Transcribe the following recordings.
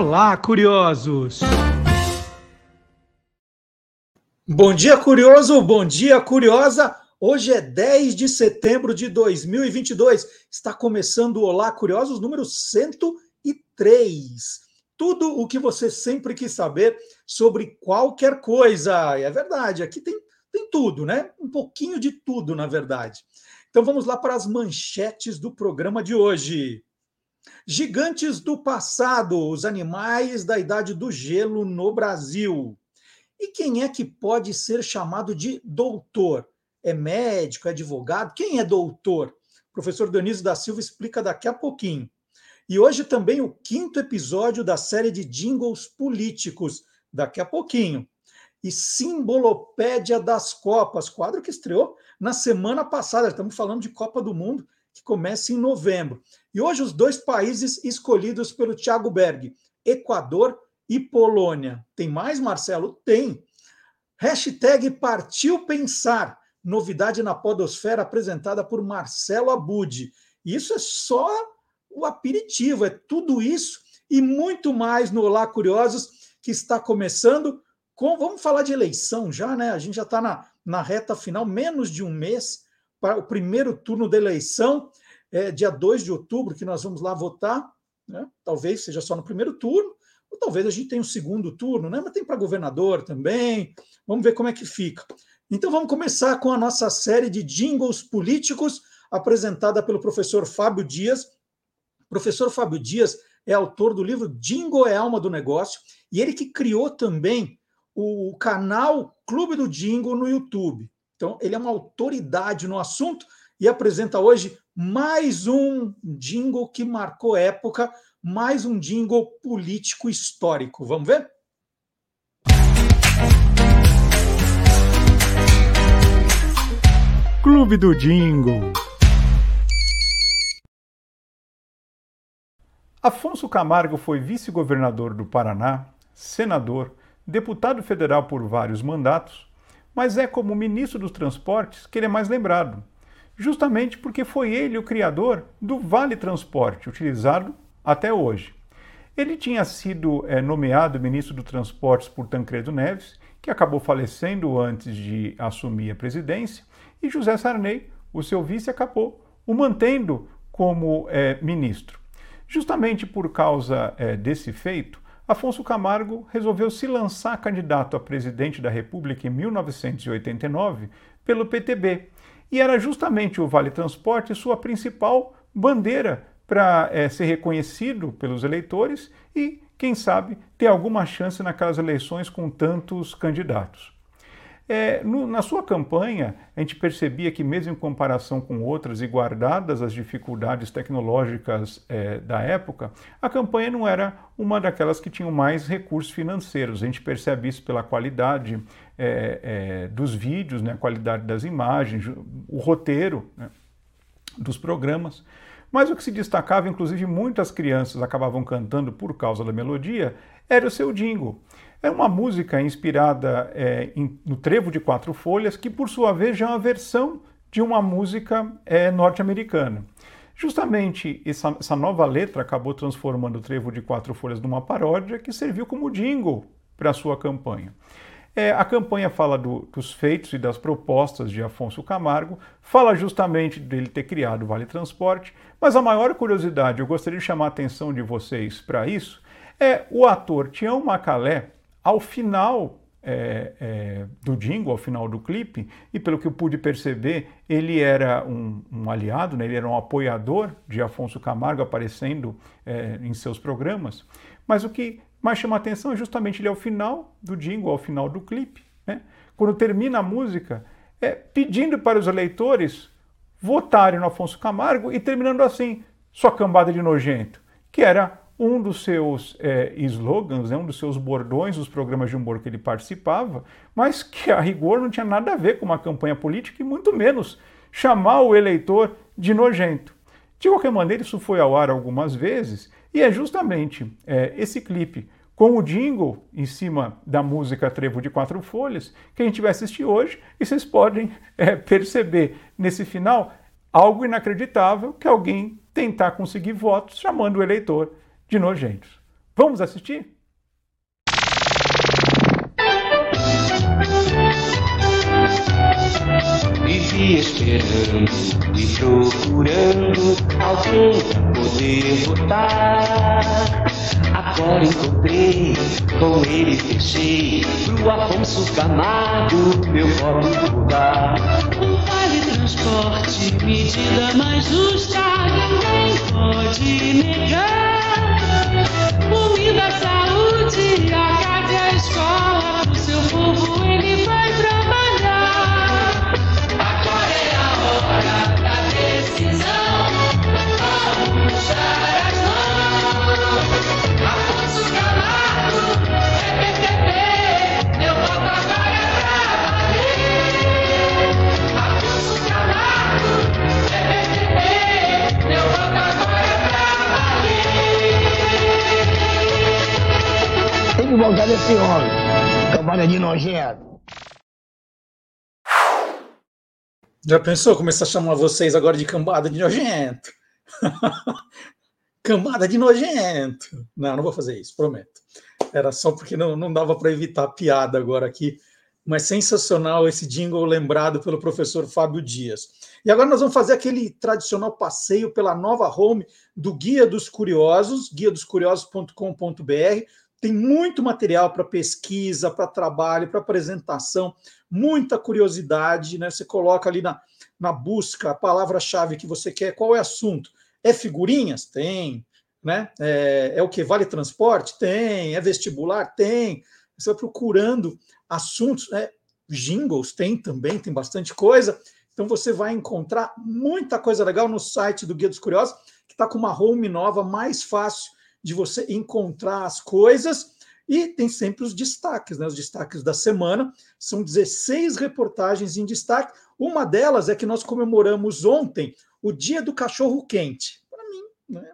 Olá, curiosos! Bom dia, curioso! Bom dia, curiosa! Hoje é 10 de setembro de 2022. Está começando o Olá, curiosos número 103. Tudo o que você sempre quis saber sobre qualquer coisa. É verdade, aqui tem, tem tudo, né? Um pouquinho de tudo, na verdade. Então vamos lá para as manchetes do programa de hoje. Gigantes do passado, os animais da idade do gelo no Brasil. E quem é que pode ser chamado de doutor? É médico, é advogado? Quem é doutor? O professor Dionísio da Silva explica daqui a pouquinho. E hoje também o quinto episódio da série de jingles políticos, daqui a pouquinho. E Simbolopédia das Copas, quadro que estreou na semana passada. Estamos falando de Copa do Mundo, que começa em novembro. E hoje os dois países escolhidos pelo Thiago Berg, Equador e Polônia. Tem mais, Marcelo? Tem. Hashtag Partiu Pensar. Novidade na Podosfera apresentada por Marcelo Abud. Isso é só o aperitivo, é tudo isso e muito mais no Olá Curiosos, que está começando com. Vamos falar de eleição já, né? A gente já está na, na reta final, menos de um mês para o primeiro turno da eleição é, dia 2 de outubro, que nós vamos lá votar, né? talvez seja só no primeiro turno, ou talvez a gente tenha um segundo turno, né? mas tem para governador também, vamos ver como é que fica. Então vamos começar com a nossa série de jingles políticos, apresentada pelo professor Fábio Dias. O professor Fábio Dias é autor do livro Jingle é Alma do Negócio, e ele que criou também o canal Clube do Jingle no YouTube. Então, ele é uma autoridade no assunto e apresenta hoje mais um jingle que marcou época, mais um jingle político histórico. Vamos ver? Clube do Jingle. Afonso Camargo foi vice-governador do Paraná, senador, deputado federal por vários mandatos, mas é como ministro dos Transportes que ele é mais lembrado justamente porque foi ele o criador do Vale Transporte, utilizado até hoje. Ele tinha sido é, nomeado ministro do Transportes por Tancredo Neves, que acabou falecendo antes de assumir a presidência, e José Sarney, o seu vice, acabou o mantendo como é, ministro. Justamente por causa é, desse feito, Afonso Camargo resolveu se lançar candidato a presidente da República em 1989 pelo PTB e era justamente o Vale Transporte sua principal bandeira para é, ser reconhecido pelos eleitores e, quem sabe, ter alguma chance naquelas eleições com tantos candidatos. É, no, na sua campanha, a gente percebia que, mesmo em comparação com outras e guardadas as dificuldades tecnológicas é, da época, a campanha não era uma daquelas que tinham mais recursos financeiros. A gente percebe isso pela qualidade é, é dos vídeos, né, a qualidade das imagens, o roteiro né, dos programas. Mas o que se destacava, inclusive muitas crianças acabavam cantando por causa da melodia, era o seu jingle. É uma música inspirada é, em, no Trevo de Quatro Folhas, que por sua vez já é uma versão de uma música é, norte-americana. Justamente essa, essa, nova letra acabou transformando o Trevo de Quatro Folhas numa paródia que serviu como jingle para a sua campanha. É, a campanha fala do, dos feitos e das propostas de Afonso Camargo, fala justamente dele ter criado o Vale Transporte, mas a maior curiosidade, eu gostaria de chamar a atenção de vocês para isso, é o ator Tião Macalé, ao final é, é, do jingle, ao final do clipe, e pelo que eu pude perceber, ele era um, um aliado, né? ele era um apoiador de Afonso Camargo aparecendo é, em seus programas. Mas o que mais chama atenção é justamente ele ao final do jingle, ao final do clipe, né? quando termina a música, é, pedindo para os eleitores votarem no Afonso Camargo e terminando assim, sua cambada de nojento, que era um dos seus é, slogans, né, um dos seus bordões dos programas de humor que ele participava, mas que a rigor não tinha nada a ver com uma campanha política e muito menos chamar o eleitor de nojento. De qualquer maneira, isso foi ao ar algumas vezes e é justamente é, esse clipe com o jingle em cima da música Trevo de Quatro Folhas que a gente vai assistir hoje e vocês podem é, perceber nesse final algo inacreditável que alguém tentar conseguir votos chamando o eleitor de nojentos. Vamos assistir? Vivi esperando e procurando alguém pra poder votar. Agora encontrei, com ele fechei pro Afonso Camargo meu voto vou dar. O Vale Transporte, medida mais justa, ninguém pode negar. Comida, saúde, a casa e a escola, pro seu povo ele vai trabalhar. Que voltar desse homem. Cambada de nojento. Já pensou começar a chamar vocês agora de cambada de nojento? cambada de nojento. Não, não vou fazer isso, prometo. Era só porque não, não dava para evitar a piada agora aqui. Mas sensacional esse jingle lembrado pelo professor Fábio Dias. E agora nós vamos fazer aquele tradicional passeio pela nova home do Guia dos Curiosos, guiadoscuriosos.com.br. Tem muito material para pesquisa, para trabalho, para apresentação, muita curiosidade, né? Você coloca ali na, na busca a palavra-chave que você quer, qual é o assunto? É figurinhas? Tem. Né? É, é o que? Vale transporte? Tem. É vestibular? Tem. Você vai procurando assuntos, né? jingles tem também, tem bastante coisa. Então você vai encontrar muita coisa legal no site do Guia dos Curiosos, que está com uma home nova, mais fácil de você encontrar as coisas. E tem sempre os destaques, né? Os destaques da semana. São 16 reportagens em destaque. Uma delas é que nós comemoramos ontem o Dia do Cachorro Quente. Para mim, né?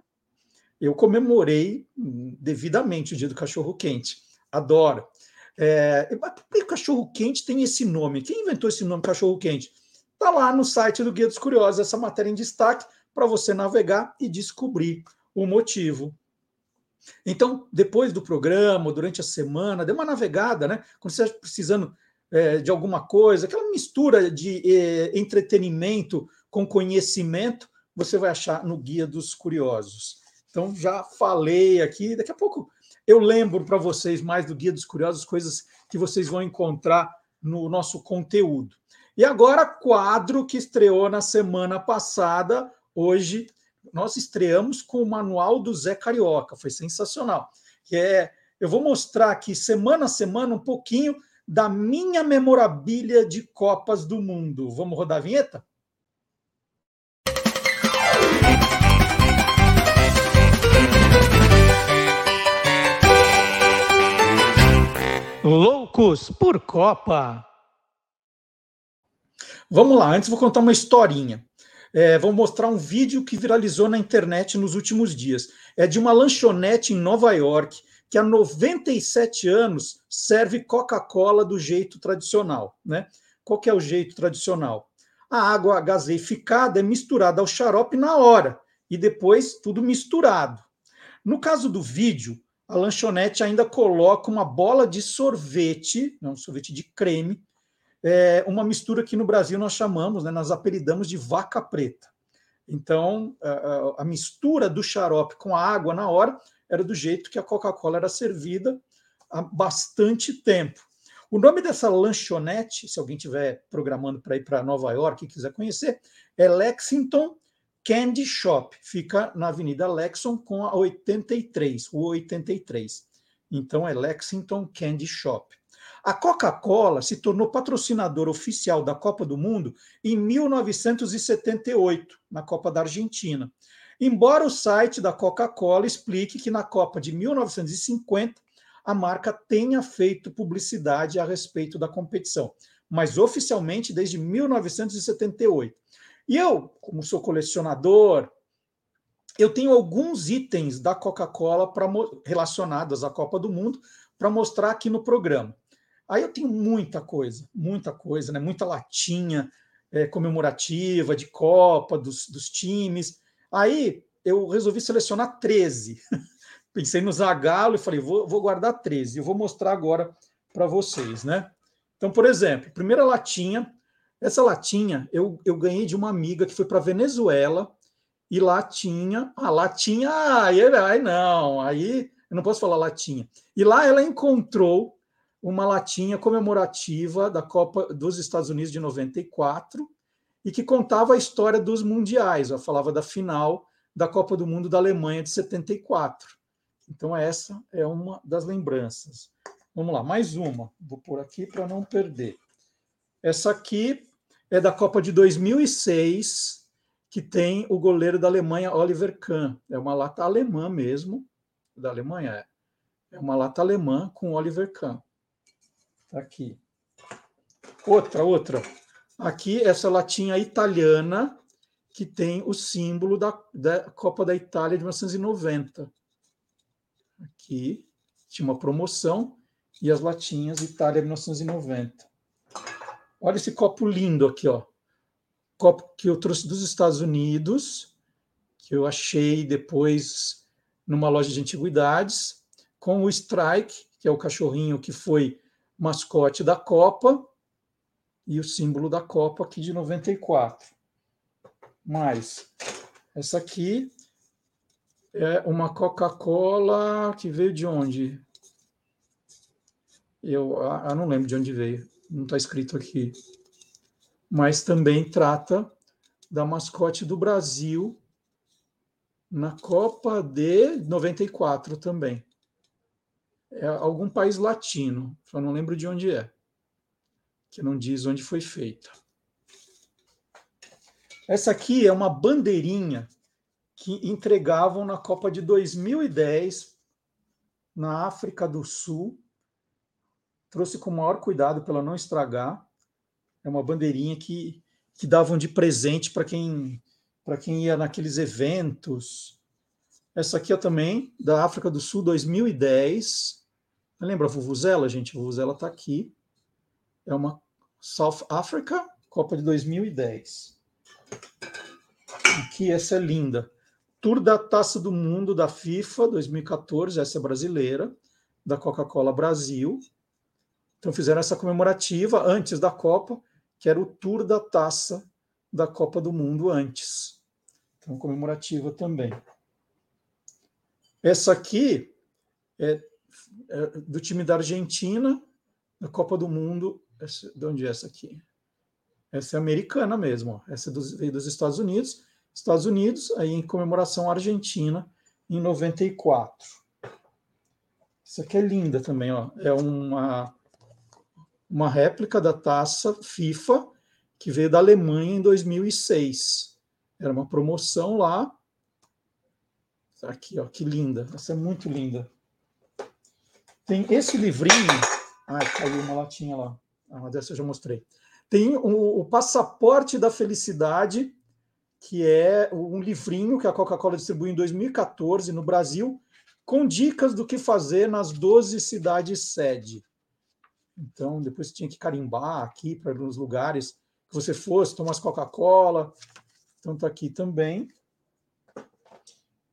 Eu comemorei hum, devidamente o Dia do Cachorro Quente. Adoro. É, por que o cachorro quente tem esse nome? Quem inventou esse nome, cachorro quente? Está lá no site do Guia dos Curiosos, essa matéria em destaque, para você navegar e descobrir o motivo. Então, depois do programa, durante a semana, dê uma navegada, né? Quando você está precisando é, de alguma coisa, aquela mistura de é, entretenimento com conhecimento, você vai achar no Guia dos Curiosos. Então, já falei aqui, daqui a pouco eu lembro para vocês mais do Guia dos Curiosos, coisas que vocês vão encontrar no nosso conteúdo. E agora, quadro que estreou na semana passada, hoje nós estreamos com o manual do Zé Carioca, foi sensacional. Que é, eu vou mostrar aqui semana a semana um pouquinho da minha memorabilia de Copas do Mundo. Vamos rodar a vinheta? Loucos por Copa. Vamos lá, antes vou contar uma historinha. É, vou mostrar um vídeo que viralizou na internet nos últimos dias. É de uma lanchonete em Nova York que há 97 anos serve Coca-Cola do jeito tradicional. Né? Qual que é o jeito tradicional? A água gaseificada é misturada ao xarope na hora e depois tudo misturado. No caso do vídeo, a lanchonete ainda coloca uma bola de sorvete, não, sorvete de creme, é uma mistura que no Brasil nós chamamos, né, nós apelidamos de vaca preta. Então, a, a mistura do xarope com a água na hora era do jeito que a Coca-Cola era servida há bastante tempo. O nome dessa lanchonete, se alguém estiver programando para ir para Nova York e quiser conhecer, é Lexington Candy Shop. Fica na Avenida Lexington com a 83, o 83. Então é Lexington Candy Shop. A Coca-Cola se tornou patrocinador oficial da Copa do Mundo em 1978, na Copa da Argentina. Embora o site da Coca-Cola explique que na Copa de 1950 a marca tenha feito publicidade a respeito da competição, mas oficialmente desde 1978. E eu, como sou colecionador, eu tenho alguns itens da Coca-Cola relacionados à Copa do Mundo para mostrar aqui no programa. Aí eu tenho muita coisa, muita coisa, né? muita latinha é, comemorativa de Copa, dos, dos times. Aí eu resolvi selecionar 13. pensei no Zagalo e falei, vou, vou guardar 13. Eu vou mostrar agora para vocês, né? Então, por exemplo, primeira latinha. Essa latinha eu, eu ganhei de uma amiga que foi para Venezuela e lá tinha. Ah, latinha. Aí, aí não, aí eu não posso falar latinha. E lá ela encontrou uma latinha comemorativa da Copa dos Estados Unidos de 94 e que contava a história dos mundiais. Ela falava da final da Copa do Mundo da Alemanha de 74. Então, essa é uma das lembranças. Vamos lá, mais uma. Vou pôr aqui para não perder. Essa aqui é da Copa de 2006, que tem o goleiro da Alemanha, Oliver Kahn. É uma lata alemã mesmo, da Alemanha é. É uma lata alemã com Oliver Kahn. Tá aqui. Outra, outra. Aqui, essa latinha italiana, que tem o símbolo da, da Copa da Itália de 1990. Aqui, tinha uma promoção e as latinhas Itália 1990. Olha esse copo lindo aqui, ó. Copo que eu trouxe dos Estados Unidos, que eu achei depois numa loja de antiguidades, com o Strike, que é o cachorrinho que foi mascote da Copa, e o símbolo da Copa aqui de 94. Mais essa aqui é uma Coca-Cola que veio de onde? Eu, eu não lembro de onde veio, não está escrito aqui. Mas também trata da mascote do Brasil na Copa de 94 também. É algum país latino, só não lembro de onde é que não diz onde foi feita. Essa aqui é uma bandeirinha que entregavam na Copa de 2010 na África do Sul. Trouxe com o maior cuidado para não estragar. É uma bandeirinha que, que davam de presente para quem para quem ia naqueles eventos. Essa aqui é também da África do Sul 2010. Lembra a Vuvuzela, gente? A Vuvuzela está aqui. É uma South Africa, Copa de 2010. Aqui, essa é linda. Tour da Taça do Mundo da FIFA 2014, essa é brasileira, da Coca-Cola Brasil. Então fizeram essa comemorativa antes da Copa, que era o Tour da Taça da Copa do Mundo antes. Então comemorativa também. Essa aqui é, é do time da Argentina, na Copa do Mundo essa, de onde é essa aqui? Essa é americana mesmo. Ó. Essa é dos, veio dos Estados Unidos. Estados Unidos, aí em comemoração Argentina, em 94. Isso aqui é linda também, ó. É uma, uma réplica da taça FIFA que veio da Alemanha em 2006. Era uma promoção lá. Aqui, ó, que linda. Essa é muito linda. Tem esse livrinho. Ai, caiu uma latinha lá. Uma dessa eu já mostrei. Tem o, o Passaporte da Felicidade, que é um livrinho que a Coca-Cola distribuiu em 2014 no Brasil, com dicas do que fazer nas 12 cidades sede. Então, depois tinha que carimbar aqui para alguns lugares que você fosse, tomar Coca-Cola. Então, está aqui também.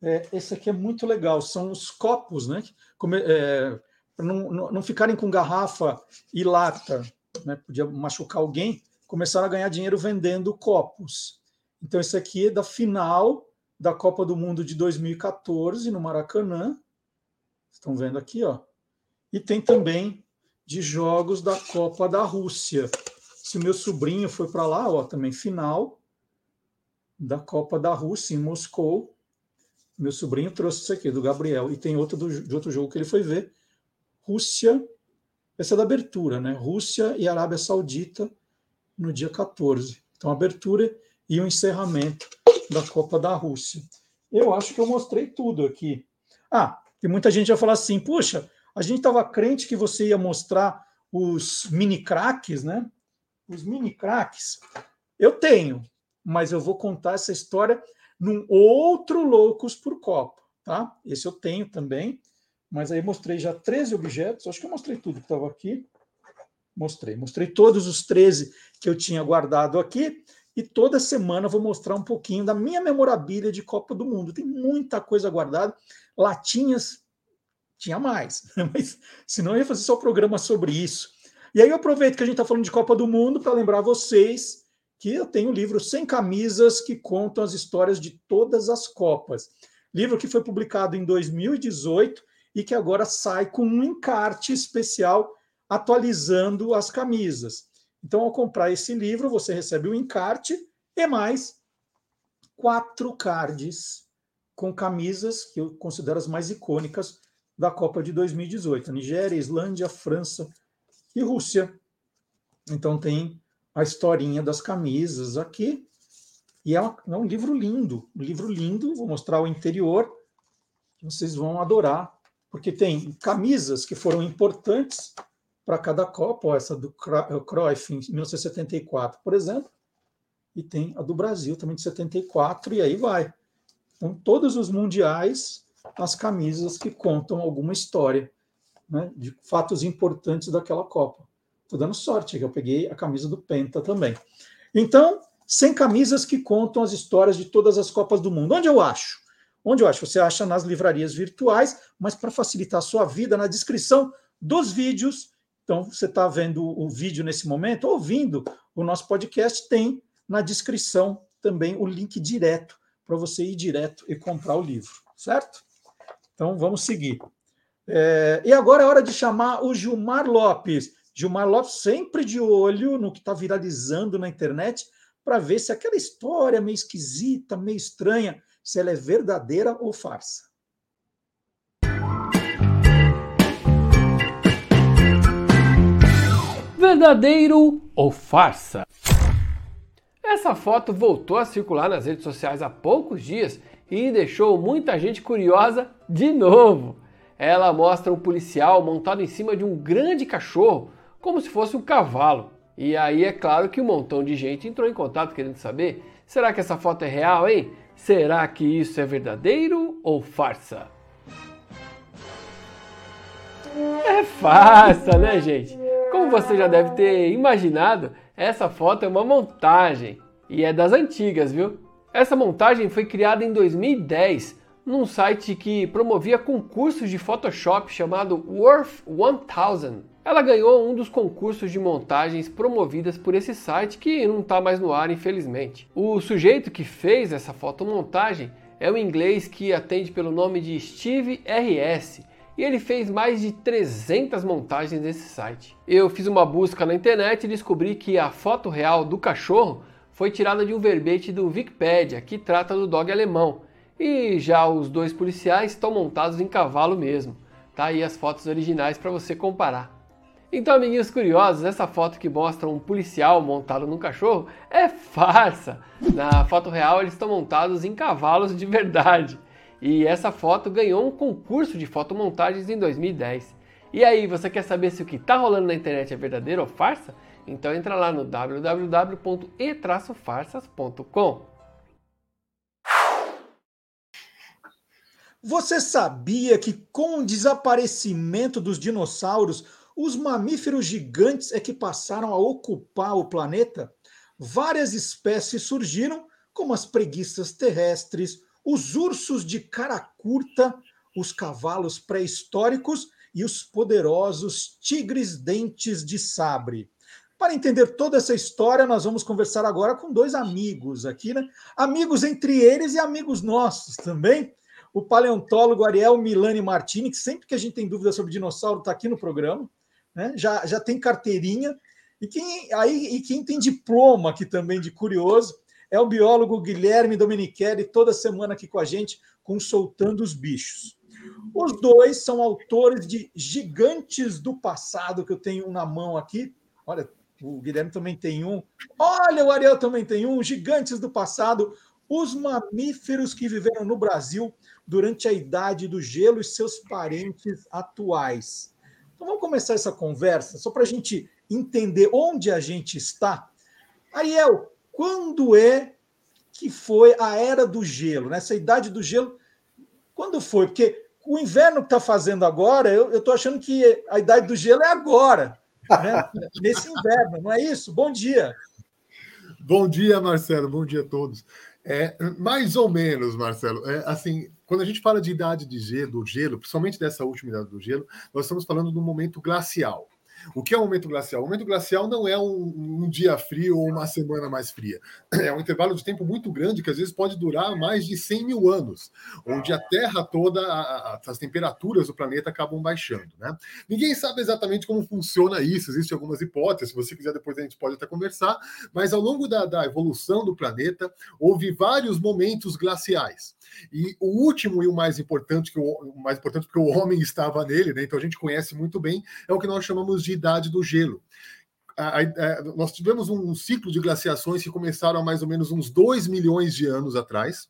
É, esse aqui é muito legal, são os copos, né? É, para não, não, não ficarem com garrafa e lata né, podia machucar alguém, começaram a ganhar dinheiro vendendo copos. Então, esse aqui é da final da Copa do Mundo de 2014 no Maracanã. Estão vendo aqui, ó. E tem também de jogos da Copa da Rússia. Se meu sobrinho foi para lá, ó, também final da Copa da Rússia em Moscou. Meu sobrinho trouxe isso aqui do Gabriel e tem outro do, de outro jogo que ele foi ver. Rússia essa é da abertura, né? Rússia e Arábia Saudita no dia 14. Então, abertura e o encerramento da Copa da Rússia. Eu acho que eu mostrei tudo aqui. Ah, e muita gente vai falar assim: puxa, a gente estava crente que você ia mostrar os mini craques, né? Os mini craques. Eu tenho, mas eu vou contar essa história num outro Loucos por Copa, tá? Esse eu tenho também mas aí mostrei já 13 objetos, acho que eu mostrei tudo que estava aqui. Mostrei, mostrei todos os 13 que eu tinha guardado aqui, e toda semana vou mostrar um pouquinho da minha memorabilia de Copa do Mundo. Tem muita coisa guardada, latinhas tinha mais, mas senão eu ia fazer só programa sobre isso. E aí eu aproveito que a gente está falando de Copa do Mundo para lembrar vocês que eu tenho o livro Sem Camisas que contam as histórias de todas as Copas. Livro que foi publicado em 2018 e que agora sai com um encarte especial atualizando as camisas. Então, ao comprar esse livro, você recebe o encarte e mais quatro cards com camisas que eu considero as mais icônicas da Copa de 2018. Nigéria, Islândia, França, e Rússia. Então tem a historinha das camisas aqui. E é, é um livro lindo, um livro lindo. Vou mostrar o interior, vocês vão adorar, porque tem camisas que foram importantes para cada Copa. essa do Cruyff em 1974, por exemplo, e tem a do Brasil também de 74, e aí vai. Então, todos os mundiais, as camisas que contam alguma história né, de fatos importantes daquela Copa. Estou dando sorte, que eu peguei a camisa do Penta também. Então, 100 camisas que contam as histórias de todas as Copas do Mundo. Onde eu acho? Onde eu acho? Você acha nas livrarias virtuais, mas para facilitar a sua vida, na descrição dos vídeos. Então, você está vendo o vídeo nesse momento, ouvindo o nosso podcast, tem na descrição também o link direto para você ir direto e comprar o livro, certo? Então, vamos seguir. É, e agora é hora de chamar o Gilmar Lopes. Gilmar Lopes sempre de olho no que está viralizando na internet para ver se aquela história meio esquisita, meio estranha, se ela é verdadeira ou farsa. Verdadeiro ou farsa? Essa foto voltou a circular nas redes sociais há poucos dias e deixou muita gente curiosa de novo. Ela mostra um policial montado em cima de um grande cachorro, como se fosse um cavalo. E aí é claro que um montão de gente entrou em contato querendo saber: será que essa foto é real, hein? Será que isso é verdadeiro ou farsa? É farsa, né, gente? Como você já deve ter imaginado, essa foto é uma montagem e é das antigas, viu? Essa montagem foi criada em 2010 num site que promovia concursos de Photoshop chamado Worth 1000. Ela ganhou um dos concursos de montagens promovidas por esse site que não está mais no ar, infelizmente. O sujeito que fez essa fotomontagem é o inglês que atende pelo nome de Steve RS e ele fez mais de 300 montagens nesse site. Eu fiz uma busca na internet e descobri que a foto real do cachorro foi tirada de um verbete do Wikipedia que trata do dog alemão e já os dois policiais estão montados em cavalo mesmo. Tá aí as fotos originais para você comparar. Então, amiguinhos curiosos, essa foto que mostra um policial montado num cachorro é farsa. Na foto real, eles estão montados em cavalos de verdade. E essa foto ganhou um concurso de fotomontagens em 2010. E aí, você quer saber se o que está rolando na internet é verdadeiro ou farsa? Então entra lá no www.e-farsas.com. Você sabia que com o desaparecimento dos dinossauros, os mamíferos gigantes é que passaram a ocupar o planeta? Várias espécies surgiram, como as preguiças terrestres, os ursos de cara curta, os cavalos pré-históricos e os poderosos tigres dentes de sabre. Para entender toda essa história, nós vamos conversar agora com dois amigos aqui, né? Amigos entre eles e amigos nossos também o paleontólogo Ariel Milani Martini, que sempre que a gente tem dúvida sobre dinossauro está aqui no programa, né? já, já tem carteirinha. E quem, aí, e quem tem diploma aqui também de curioso é o biólogo Guilherme Domenichelli, toda semana aqui com a gente, com Soltando os Bichos. Os dois são autores de Gigantes do Passado, que eu tenho um na mão aqui. Olha, o Guilherme também tem um. Olha, o Ariel também tem um. Gigantes do Passado, os mamíferos que viveram no Brasil durante a idade do gelo e seus parentes atuais. Então vamos começar essa conversa, só para a gente entender onde a gente está. Ariel, quando é que foi a era do gelo, nessa idade do gelo? Quando foi? Porque o inverno que está fazendo agora, eu estou achando que a idade do gelo é agora, né? nesse inverno, não é isso? Bom dia. Bom dia, Marcelo. Bom dia a todos. É, mais ou menos, Marcelo. É, assim, quando a gente fala de idade de gelo, do gelo, principalmente dessa última idade do gelo, nós estamos falando um momento glacial. O que é o momento glacial? O momento glacial não é um, um, dia frio ou uma semana mais fria. É um intervalo de tempo muito grande que às vezes pode durar mais de 100 mil anos, onde a Terra toda, a, a, as temperaturas do planeta acabam baixando. Né? Ninguém sabe exatamente como funciona isso, existem algumas hipóteses, se você quiser depois a gente pode até conversar, mas ao longo da, da evolução do planeta, houve vários momentos glaciais. E o último e o mais importante, que o, o mais importante porque o homem estava nele, né? então a gente conhece muito bem, é o que nós chamamos de idade do gelo. A, a, a, nós tivemos um ciclo de glaciações que começaram há mais ou menos uns 2 milhões de anos atrás.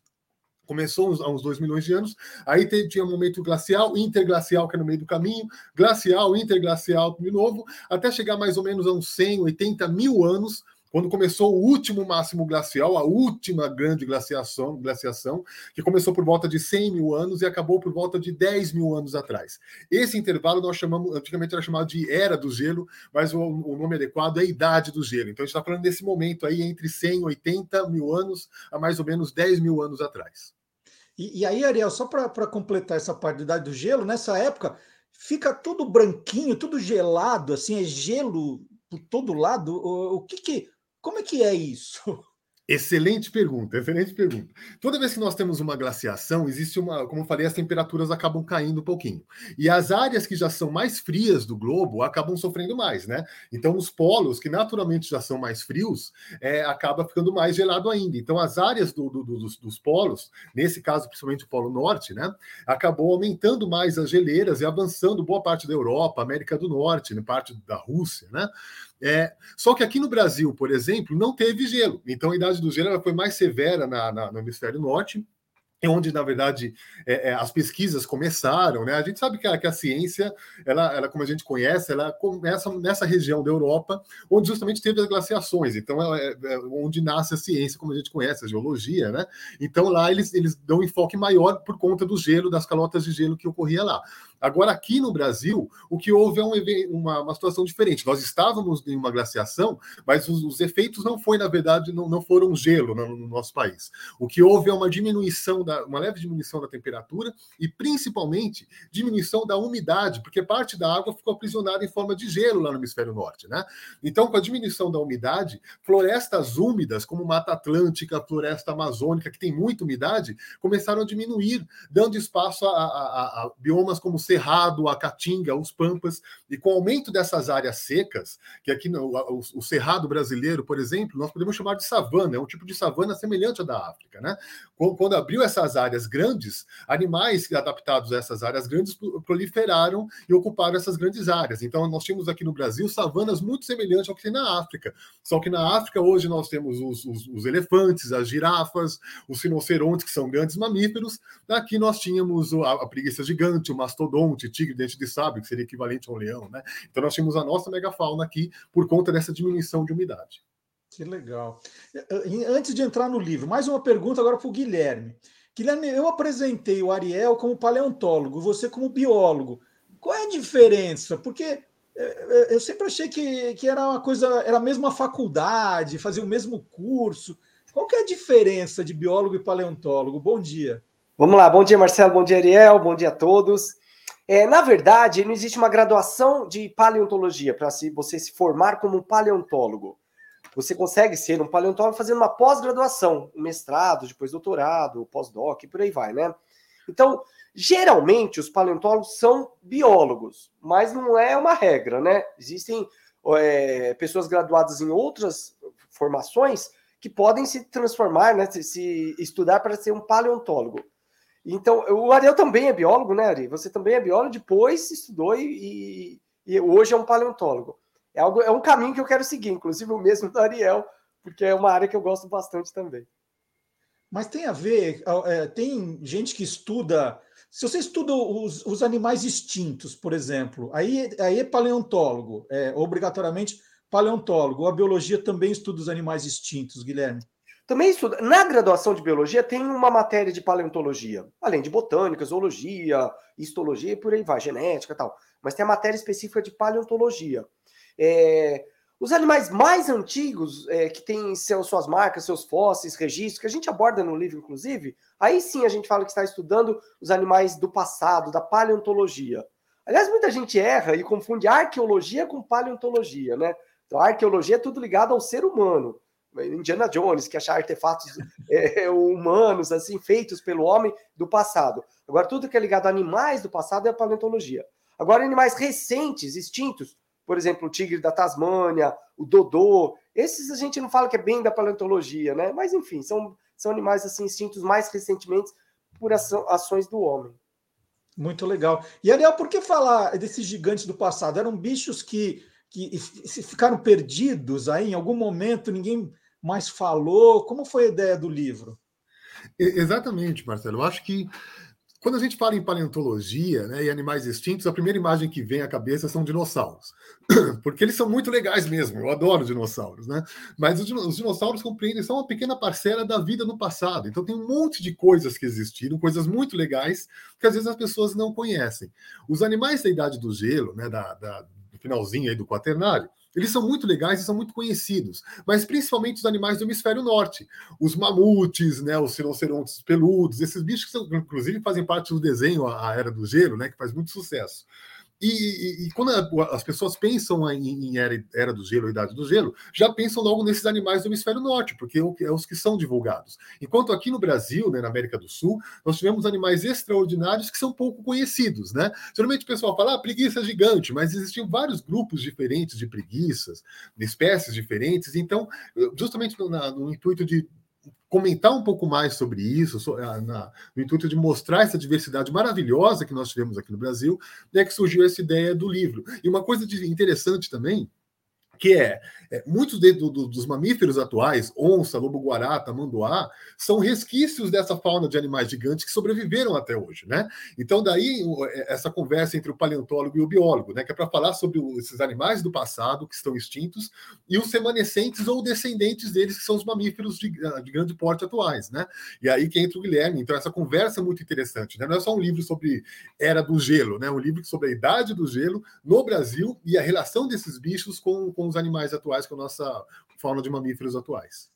Começou há uns 2 milhões de anos, aí tinha um momento glacial, interglacial, que é no meio do caminho, glacial, interglacial de novo, até chegar mais ou menos a uns 100, 80 mil anos, quando começou o último máximo glacial, a última grande glaciação, glaciação, que começou por volta de 100 mil anos e acabou por volta de 10 mil anos atrás. Esse intervalo nós chamamos, antigamente era chamado de Era do Gelo, mas o, o nome adequado é Idade do Gelo. Então a gente está falando desse momento aí entre 100 e 80 mil anos a mais ou menos 10 mil anos atrás. E, e aí, Ariel, só para completar essa parte da Idade do Gelo, nessa época fica tudo branquinho, tudo gelado, assim, é gelo por todo lado. O, o que que como é que é isso? Excelente pergunta, excelente pergunta. Toda vez que nós temos uma glaciação, existe uma, como eu falei, as temperaturas acabam caindo um pouquinho. E as áreas que já são mais frias do globo acabam sofrendo mais, né? Então, os polos, que naturalmente já são mais frios, é, acaba ficando mais gelado ainda. Então, as áreas do, do, do, dos, dos, polos, nesse caso, principalmente o Polo Norte, né? Acabou aumentando mais as geleiras e avançando boa parte da Europa, América do Norte, né, parte da Rússia, né? É, só que aqui no Brasil, por exemplo, não teve gelo. Então a idade do gelo ela foi mais severa na, na, no hemisfério norte é onde, na verdade, é, é, as pesquisas começaram, né? A gente sabe que a, que a ciência, ela, ela, como a gente conhece, ela começa nessa região da Europa, onde justamente teve as glaciações. Então, é, é, onde nasce a ciência, como a gente conhece, a geologia, né? Então, lá eles, eles dão um enfoque maior por conta do gelo, das calotas de gelo que ocorria lá. Agora, aqui no Brasil, o que houve é um, uma, uma situação diferente. Nós estávamos em uma glaciação, mas os, os efeitos não foi, na verdade, não, não foram gelo no, no, nosso país. O que houve é uma diminuição, da, uma leve diminuição da temperatura e, principalmente, diminuição da umidade, porque parte da água ficou aprisionada em forma de gelo lá no hemisfério norte, né? Então, com a diminuição da umidade, florestas úmidas, como Mata Atlântica, floresta amazônica, que tem muita umidade, começaram a diminuir, dando espaço a, a, a, a biomas como Cerrado, a Caatinga, os Pampas, e com o aumento dessas áreas secas, que aqui no o, o, Cerrado brasileiro, por exemplo, nós podemos chamar de savana, é um tipo de savana semelhante à da África, né? Quando, quando abriu essas áreas grandes, animais adaptados a essas áreas grandes proliferaram e ocuparam essas grandes áreas. Então, nós tínhamos aqui no Brasil savanas muito semelhantes ao que tem na África. Só que na África, hoje, nós temos os, os, os elefantes, as girafas, os rinocerontes, que são grandes mamíferos. Aqui nós tínhamos a, a preguiça gigante, o mastodonte mastodonte, tigre dente de sabre, que seria equivalente a um leão, né? Então nós tínhamos a nossa megafauna aqui por conta dessa diminuição de umidade. Que legal. Antes de entrar no livro, mais uma pergunta agora para o Guilherme. Guilherme, eu apresentei o Ariel como paleontólogo, você como biólogo. Qual é a diferença? Porque é, é, eu sempre achei que, que era uma coisa, era a mesma faculdade, fazia o mesmo curso. Qual que é a diferença de biólogo e paleontólogo? Bom dia. Vamos lá, bom dia, Marcelo, bom dia, Ariel, bom dia a todos. É, na verdade, não existe uma graduação de paleontologia para se, você se formar como um paleontólogo. Você consegue ser um paleontólogo fazendo uma pós-graduação, um mestrado, depois doutorado, pós-doc, por aí vai, né? Então, geralmente, os paleontólogos são biólogos, mas não é uma regra, né? Existem é, pessoas graduadas em outras formações que podem se transformar, né, se, se estudar para ser um paleontólogo. Então, o Ariel também é biólogo, né, Ari? Você também é biólogo, depois estudou e, e, hoje é um paleontólogo. É, algo, é um caminho que eu quero seguir, inclusive o mesmo do Ariel, porque é uma área que eu gosto bastante também. Mas tem a ver, é, tem gente que estuda. Se você estuda os, os animais extintos, por exemplo, aí, aí é paleontólogo, é obrigatoriamente paleontólogo. A biologia também estuda os animais extintos, Guilherme. Também estuda. Na graduação de biologia tem uma matéria de paleontologia, além de botânica, zoologia, histologia e por aí vai, genética e tal. Mas tem a matéria específica de paleontologia. É, Os animais mais antigos, é, que têm suas marcas, seus fósseis, registros, que a gente aborda no livro, inclusive, aí sim a gente fala que está estudando os animais do passado, da paleontologia. Aliás, muita gente erra e confunde arqueologia com paleontologia, né? Então, a arqueologia é tudo ligado ao ser humano. Indiana Jones, que achar artefatos é, humanos, assim, feitos pelo homem do passado. Agora, tudo que é ligado a animais do passado é a paleontologia. Agora, animais recentes, extintos, por exemplo, o tigre da Tasmânia, o dodô, esses a gente não fala que é bem da paleontologia, né? Mas, enfim, são, são animais, assim, extintos mais recentemente por ações do homem. Muito legal. E, Ariel, por que falar desses gigantes do passado? Eram bichos que, que ficaram perdidos aí em algum momento, ninguém mais falou? Como foi a ideia do livro? Exatamente, Marcelo. Eu acho que quando a gente fala em paleontologia né, e animais extintos, a primeira imagem que vem à cabeça são dinossauros. Porque eles são muito legais mesmo, eu adoro dinossauros, né? Mas os dinossauros compreendem só uma pequena parcela da vida no passado. Então tem um monte de coisas que existiram, coisas muito legais, que às vezes as pessoas não conhecem. Os animais da Idade do Gelo, né, da, da do finalzinho aí do Quaternário, eles são muito legais e são muito conhecidos, mas principalmente os animais do hemisfério norte, os mamutes, né, os rinocerontes peludos, esses bichos que são, inclusive fazem parte do desenho A Era do Gelo, né, que faz muito sucesso. E, e, e, quando as pessoas pensam em, em era, era, do gelo, idade do gelo, já pensam logo nesses animais do hemisfério norte, porque é, os que são divulgados. Enquanto aqui no Brasil, né, na América do Sul, nós tivemos animais extraordinários que são pouco conhecidos, né? Geralmente o pessoal fala, ah, preguiça gigante, mas existiam vários grupos diferentes de preguiças, de espécies diferentes. Então, justamente no, na, no intuito de comentar um pouco mais sobre isso, ah, na, no intuito de mostrar essa diversidade maravilhosa que nós tivemos aqui no Brasil, é que surgiu essa ideia do livro. E uma coisa de, interessante também que é, é muitos de, do, dos mamíferos atuais, onça, lobo-guará, tamanduá, são resquícios dessa fauna de animais gigantes que sobreviveram até hoje, né? Então daí é, essa conversa entre o paleontólogo e o biólogo, né, que é para falar sobre esses animais do passado que estão extintos e os remanescentes ou descendentes deles que são os mamíferos de, ah, de grande porte atuais, né? E aí que entra o Guilherme. Então essa conversa é muito interessante, né? Não é só um livro sobre era do gelo, né? Um livro sobre a idade do gelo no Brasil e a relação desses bichos com, com os animais atuais, com a nossa fauna de mamíferos atuais.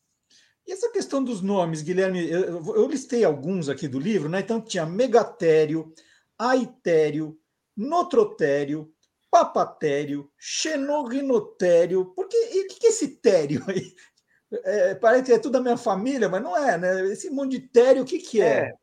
E essa questão dos nomes, Guilherme, eu, eu listei alguns aqui do livro, né? Então tinha megatério, aitério, notrotério, papatério, xenorrinotério. Porque e o que, que é esse tério aí? É, parece que é tudo da minha família, mas não é, né? Esse monte de tério, o que, que é? é?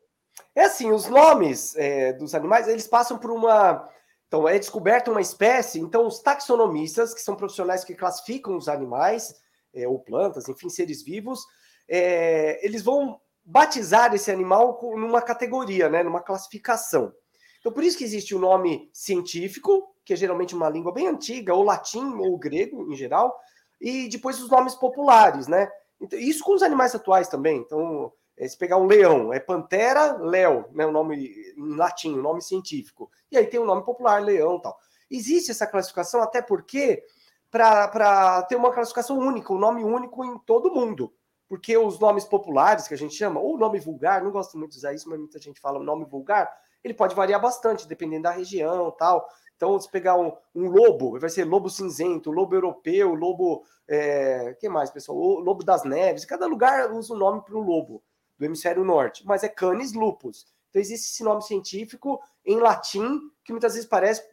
É assim, os nomes é, dos animais, eles passam por uma então, é descoberta uma espécie, então os taxonomistas, que são profissionais que classificam os animais, é, ou plantas, enfim, seres vivos, é, eles vão batizar esse animal numa categoria, né, numa classificação. Então, por isso que existe o nome científico, que é geralmente uma língua bem antiga, ou latim, ou grego, em geral, e depois os nomes populares, né? Então, isso com os animais atuais também. Então, se pegar um leão, é Pantera Leo, né, o nome em latim, o nome científico. E aí tem o nome popular, leão tal. Existe essa classificação até porque para ter uma classificação única, um nome único em todo mundo. Porque os nomes populares, que a gente chama, ou nome vulgar, não gosto muito de usar isso, mas muita gente fala nome vulgar, ele pode variar bastante, dependendo da região tal. Então, se pegar um, um lobo, vai ser lobo cinzento, lobo europeu, lobo. É, que mais, pessoal? O lobo das neves. Cada lugar usa um nome para o lobo do hemisfério norte, mas é Canis lupus. Então existe esse nome científico em latim, que muitas vezes parece,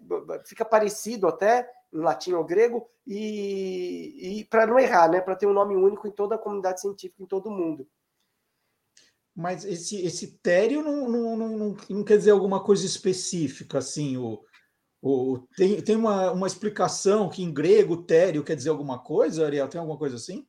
fica parecido até em latim ou grego, e, e para não errar, né? Para ter um nome único em toda a comunidade científica, em todo o mundo. Mas esse, esse tério não, não, não, não quer dizer alguma coisa específica, assim, o, o, tem, tem uma, uma explicação que em grego tério quer dizer alguma coisa, Ariel? Tem alguma coisa assim?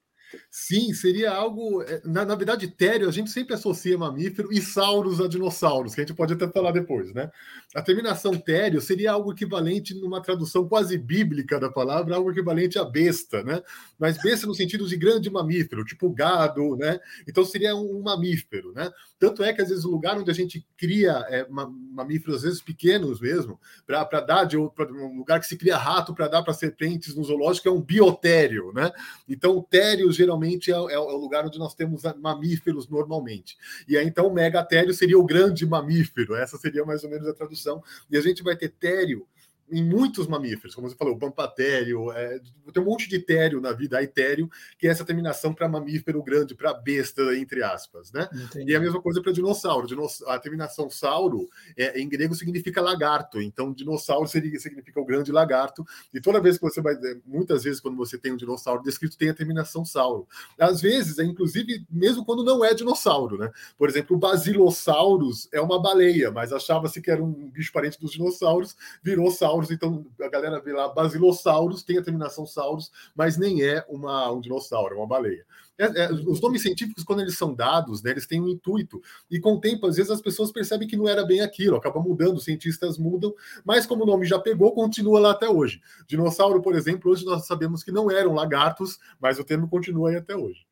Sim, seria algo. Eh, na, na verdade, tério, a gente sempre associa mamífero e sauros a dinossauros, que a gente pode até falar depois, né? A terminação tério seria algo equivalente, numa tradução quase bíblica da palavra, algo equivalente a besta, né? Mas besta no sentido de grande mamífero, tipo gado, né? Então seria um, mamífero, né? Tanto é que, às vezes, o lugar onde a gente cria é, mamíferos, às vezes pequenos mesmo, para dar de pra, um lugar que se cria rato para dar para serpentes no zoológico, é um biotério, né? Então, tério geralmente é, é, o lugar onde nós temos mamíferos normalmente. E aí, então, o megatério seria o grande mamífero, essa seria mais ou menos a tradução. E a gente vai ter tério em muitos mamíferos, como você falou, o pampatério, é, tem um monte de tério na vida, a etério, que é essa terminação para mamífero grande, para besta, entre aspas, né? Entendi. E a mesma coisa para dinossauro. A terminação sauro é, em grego significa lagarto, então dinossauro seria, significa o grande lagarto, e toda vez que você vai, muitas vezes quando você tem um dinossauro descrito, tem a terminação sauro. Às vezes, é inclusive, mesmo quando não é dinossauro, né? Por exemplo, o Basilosaurus é uma baleia, mas achava-se que era um bicho parente dos dinossauros, virou sauro então a galera vê lá Basilosaurus, tem a terminação sauros, mas nem é uma, um dinossauro, é uma baleia. É, é, os nomes científicos, quando eles são dados, né, eles têm um intuito, e com o tempo, às vezes, as pessoas percebem que não era bem aquilo, acaba mudando, os cientistas mudam, mas como o nome já pegou, continua lá até hoje. Dinossauro, por exemplo, hoje nós sabemos que não eram lagartos, mas o termo continua aí até hoje.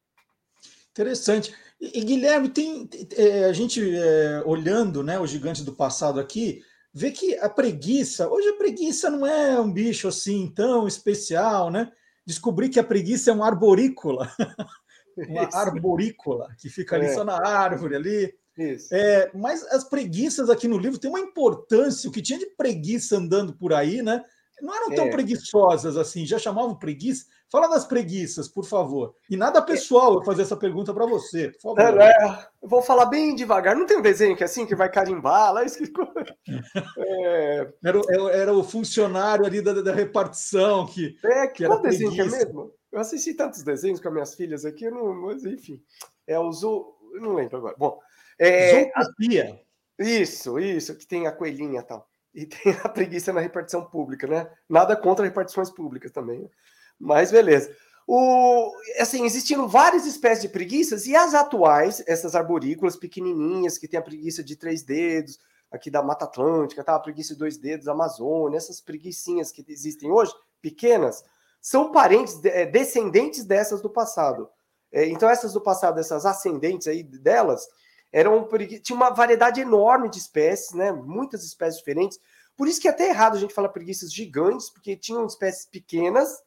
Interessante. E, e Guilherme, tem é, a gente é, olhando né, o gigante do passado aqui, vê que a preguiça, hoje a preguiça não é um bicho assim tão especial, né? Descobri que a preguiça é um arborícola, uma Isso. arborícola, que fica ali é. só na árvore ali. É, mas as preguiças aqui no livro têm uma importância, o que tinha de preguiça andando por aí, né? Não eram tão é. preguiçosas assim, já chamavam preguiça. Fala das preguiças, por favor. E nada pessoal eu fazer essa pergunta para você, por favor. É, é, eu vou falar bem devagar. Não tem um desenho que é assim, que vai carimbar lá? Isso que... é... Era, era, o funcionário ali da, da repartição que. É, que qual desenho que é mesmo? Eu assisti tantos desenhos com as minhas filhas aqui, não, mas enfim. É o Zo... Não lembro agora. Bom. É... Zootopia. Isso, isso, que tem a coelhinha e tal. E tem a preguiça na repartição pública, né? Nada contra repartições públicas também. Né? Mas beleza. O, assim, existiram várias espécies de preguiças e as atuais, essas arborícolas pequenininhas, que tem a preguiça de três dedos, aqui da Mata Atlântica, tá? a preguiça de dois dedos Amazônia, essas preguiçinhas que existem hoje, pequenas, são parentes, é, descendentes dessas do passado. É, então, essas do passado, essas ascendentes aí delas, eram tinha uma variedade enorme de espécies, né? Muitas espécies diferentes. Por isso que é até errado a gente falar preguiças gigantes, porque tinham espécies pequenas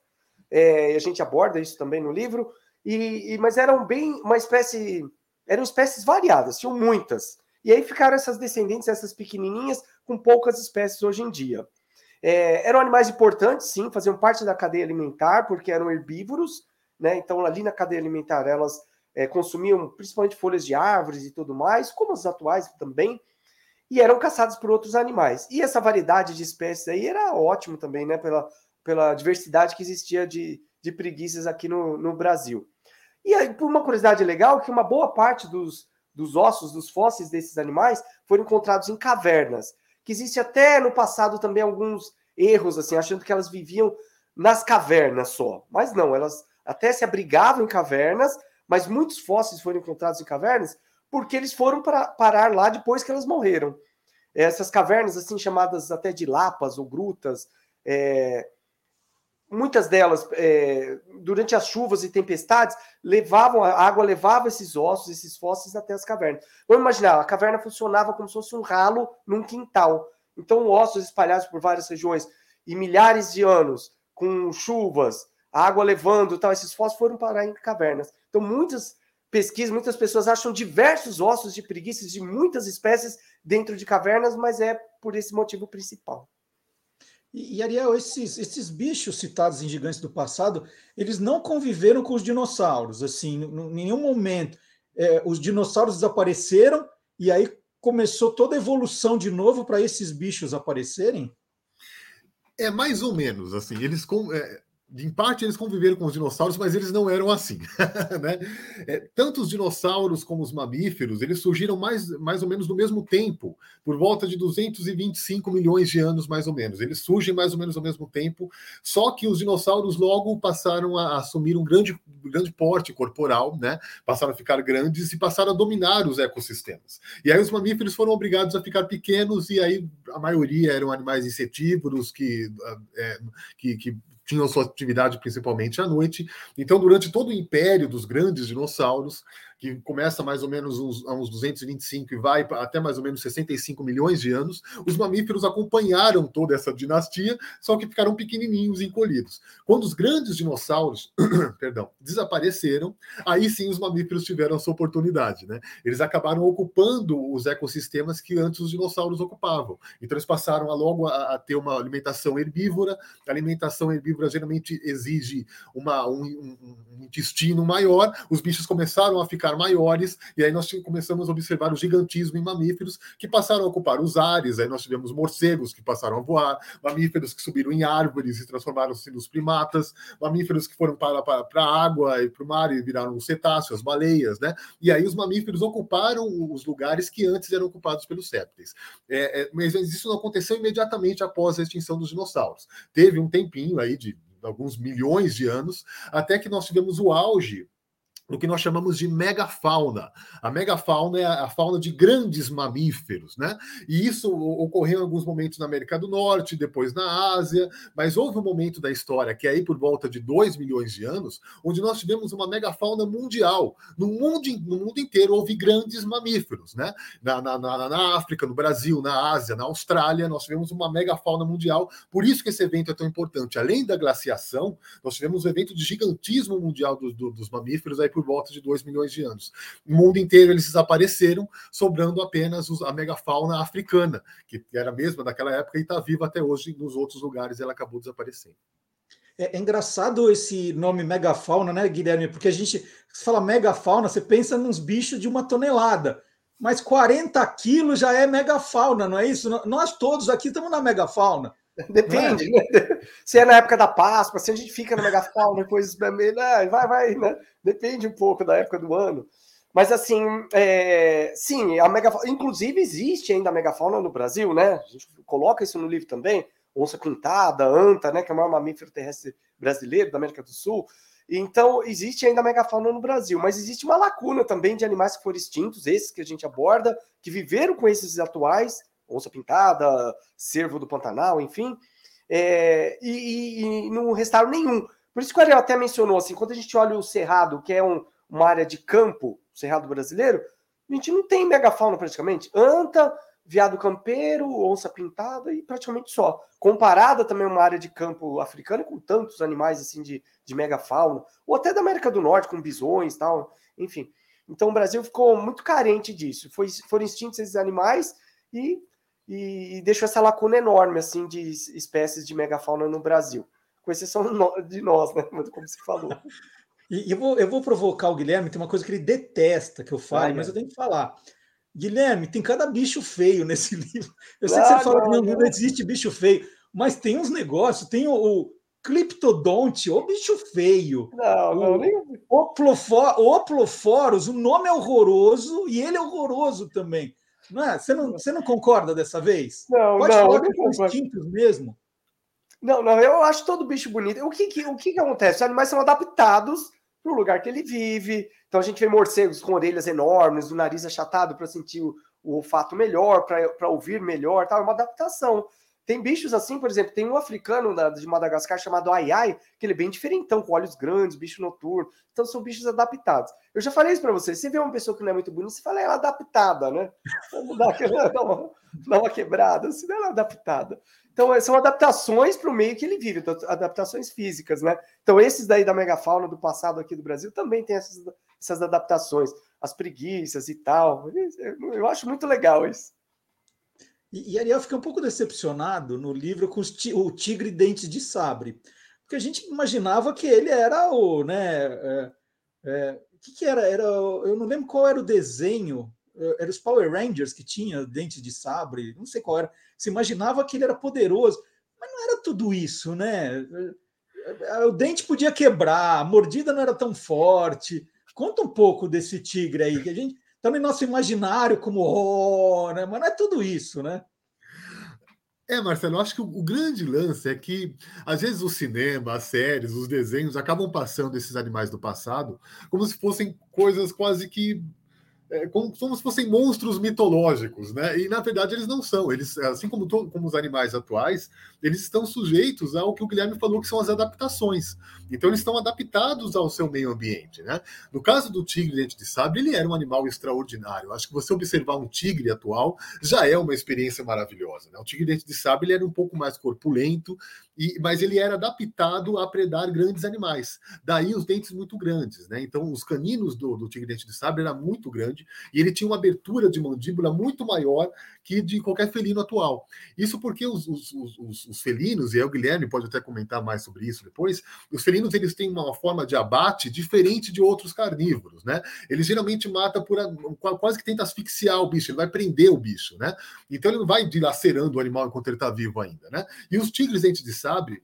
é, a gente aborda isso também no livro, e, e, mas eram bem uma espécie, eram espécies variadas, tinham muitas. E aí ficaram essas descendentes, essas pequenininhas, com poucas espécies hoje em dia. É, eram animais importantes, sim, faziam parte da cadeia alimentar, porque eram herbívoros, né? Então, ali na cadeia alimentar, elas é, consumiam principalmente folhas de árvores e tudo mais, como as atuais também, e eram caçados por outros animais. E essa variedade de espécies aí era ótimo também, né? Pela pela diversidade que existia de, de preguiças aqui no, no Brasil. E aí, por uma curiosidade legal, que uma boa parte dos, dos ossos, dos fósseis desses animais foram encontrados em cavernas, que existe até no passado também alguns erros, assim, achando que elas viviam nas cavernas só. Mas não, elas até se abrigavam em cavernas, mas muitos fósseis foram encontrados em cavernas porque eles foram para parar lá depois que elas morreram. Essas cavernas, assim, chamadas até de lapas ou grutas, é, muitas delas, é, durante as chuvas e tempestades, levavam a água levava esses ossos, esses fósseis até as cavernas. Vamos imaginar, a caverna funcionava como se fosse um ralo num quintal. Então, ossos espalhados por várias regiões e milhares de anos, com chuvas, água levando, tal, esses fósseis foram parar em cavernas. Então, muitas pesquisas, muitas pessoas acham diversos ossos de preguiças de muitas espécies dentro de cavernas, mas é por esse motivo principal. E, Ariel, esses, esses bichos citados em Gigantes do Passado, eles não conviveram com os dinossauros, assim, em nenhum momento. É, os dinossauros desapareceram e aí começou toda a evolução de novo para esses bichos aparecerem? É mais ou menos assim. Eles é, em parte eles conviveram com os dinossauros, mas eles não eram assim. né? é, tanto os dinossauros como os mamíferos, eles surgiram mais, mais ou menos no mesmo tempo, por volta de 225 milhões de anos, mais ou menos. Eles surgem mais ou menos ao mesmo tempo, só que os dinossauros logo passaram a assumir um grande, grande porte corporal, né? passaram a ficar grandes e passaram a dominar os ecossistemas. E aí os mamíferos foram obrigados a ficar pequenos, e aí a maioria eram animais insetívoros que, é, que, que tinham sua atividade principalmente à noite. Então, durante todo o império dos grandes dinossauros, que começa mais ou menos uns, a uns 225 e vai até mais ou menos 65 milhões de anos, os mamíferos acompanharam toda essa dinastia, só que ficaram pequenininhos, encolhidos. Quando os grandes dinossauros, perdão, desapareceram, aí sim os mamíferos tiveram sua oportunidade, né? Eles acabaram ocupando os ecossistemas que antes os dinossauros ocupavam. Então eles passaram a logo a, a ter uma alimentação herbívora. A alimentação herbívora geralmente exige uma, um, um, um intestino maior. Os bichos começaram a ficar maiores e aí nós começamos a observar o gigantismo em mamíferos que passaram a ocupar os ares. Aí nós tivemos morcegos que passaram a voar, mamíferos que subiram em árvores e transformaram-se nos primatas, mamíferos que foram para, para, para a água e para o mar e viraram os cetáceos, as baleias, né? E aí os mamíferos ocuparam os lugares que antes eram ocupados pelos répteis. É, é, mas isso não aconteceu imediatamente após a extinção dos dinossauros. Teve um tempinho aí de alguns milhões de anos, até que nós tivemos o auge o que nós chamamos de megafauna. A megafauna é a fauna de grandes mamíferos, né? E isso ocorreu em alguns momentos na América do Norte, depois na Ásia, mas houve um momento da história, que é aí por volta de 2 milhões de anos, onde nós tivemos uma megafauna mundial. No mundo, no mundo inteiro houve grandes mamíferos, né? Na, na, na, na África, no Brasil, na Ásia, na Austrália, nós tivemos uma megafauna mundial. Por isso que esse evento é tão importante. Além da glaciação, nós tivemos um evento de gigantismo mundial do, do, dos mamíferos aí por volta de 2 milhões de anos. No mundo inteiro eles desapareceram, sobrando apenas a megafauna africana, que era a mesma daquela época e está viva até hoje nos outros lugares, ela acabou desaparecendo. É, é, engraçado esse nome megafauna, né, Guilherme? Porque a gente fala megafauna, você pensa nos bichos de uma tonelada. Mas 40 quilos já é megafauna, não é isso? Nós todos aqui estamos na megafauna. Depende, é? né? Se é na época da Páscoa, se a gente fica na megafauna, depois né, vai, vai, né? Depende um pouco da época do ano. Mas assim, é... sim, a megafauna, inclusive existe ainda a megafauna no Brasil, né? A gente coloca isso no livro também. Onça pintada, anta, né? Que é o maior mamífero terrestre brasileiro da América do Sul. Então, existe ainda a megafauna no Brasil, mas existe uma lacuna também de animais que foram extintos, esses que a gente aborda, que viveram com esses atuais, onça pintada, cervo do Pantanal, enfim, é, e, e, não restaram nenhum. Por isso que o Ariel até mencionou, assim, quando a gente olha o Cerrado, que é um, uma área de campo, o Cerrado brasileiro, a gente não tem megafauna praticamente. Anta, viado campeiro, onça pintada e praticamente só. Comparada também a uma área de campo africana com tantos animais assim de, de megafauna, ou até da América do Norte, com bisões e tal, enfim. Então o Brasil ficou muito carente disso. Foi, foram extintos esses animais e e, e deixou essa lacuna enorme assim de espécies de megafauna no Brasil, com exceção de nós, né? Como se falou. E eu vou, eu vou provocar o Guilherme, tem uma coisa que ele detesta que eu fale, ah, mas eu tenho que falar. Guilherme, tem cada bicho feio nesse livro. Eu sei não, que você fala não, que não, existe bicho feio, mas tem uns negócios, tem o, o Cliptodonte, o bicho feio. Não, não, nem. Oploforos, o nome é horroroso e ele é horroroso também. Não é? Você, não, você não concorda dessa vez? Não, Pode não. falar que são extintos mesmo. Não, não, eu acho todo bicho bonito. O que, que, o que, que acontece? Os animais são adaptados para o lugar que ele vive. Então a gente vê morcegos com orelhas enormes, o nariz achatado para sentir o, o olfato melhor, para ouvir melhor, tal. É uma adaptação. Tem bichos assim, por exemplo, tem um africano de Madagascar chamado Ai que ele é bem diferentão, com olhos grandes, bicho noturno. Então são bichos adaptados. Eu já falei isso para você. Você vê uma pessoa que não é muito bonita, você fala ela é adaptada, né? Dar, dar, uma, dar uma quebrada, assim, ela é adaptada. Então é, são adaptações para o meio que ele vive, então, adaptações físicas, né? Então esses daí da megafauna do passado aqui do Brasil também tem essas, essas adaptações, as preguiças e tal. Eu acho muito legal isso. E, e Ariel fica um pouco decepcionado no livro com o tigre dentes de sabre, porque a gente imaginava que ele era o, né? É, é, que, que era? Era eu não lembro qual era o desenho. É, era os Power Rangers que tinha dentes de sabre, não sei qual era. Você imaginava que ele era poderoso, mas não era tudo isso, né? É, o dente podia quebrar, a mordida não era tão forte. Conta um pouco desse tigre aí, que a gente está no nosso imaginário como oh, né? mas não é tudo isso, né? É, Marcelo, eu acho que o, o, grande lance é que, às vezes, o cinema, as séries, os desenhos acabam passando esses animais do passado como se fossem coisas quase que é, como, como, se fossem monstros mitológicos, né? E na verdade eles não são. Eles, assim como, como os animais atuais, eles estão sujeitos ao que o Guilherme falou que são as adaptações. Então eles estão adaptados ao seu meio ambiente, né? No caso do tigre dente de sabre, ele era um animal extraordinário. Acho que você observar um tigre atual já é uma experiência maravilhosa. Né? O tigre dente de sabre ele era um pouco mais corpulento, e, mas ele era adaptado a predar grandes animais. Daí os dentes muito grandes, né? Então os caninos do, do tigre dente de sabre era muito grande e ele tinha uma abertura de mandíbula muito maior que de qualquer felino atual. Isso porque os, os, os, os felinos, e aí o Guilherme pode até comentar mais sobre isso depois, os felinos eles têm uma forma de abate diferente de outros carnívoros, né? Eles geralmente matam por quase que tenta asfixiar o bicho, ele vai prender o bicho, né? Então ele não vai dilacerando o animal enquanto ele está vivo ainda, né? E os tigres dentes de sabre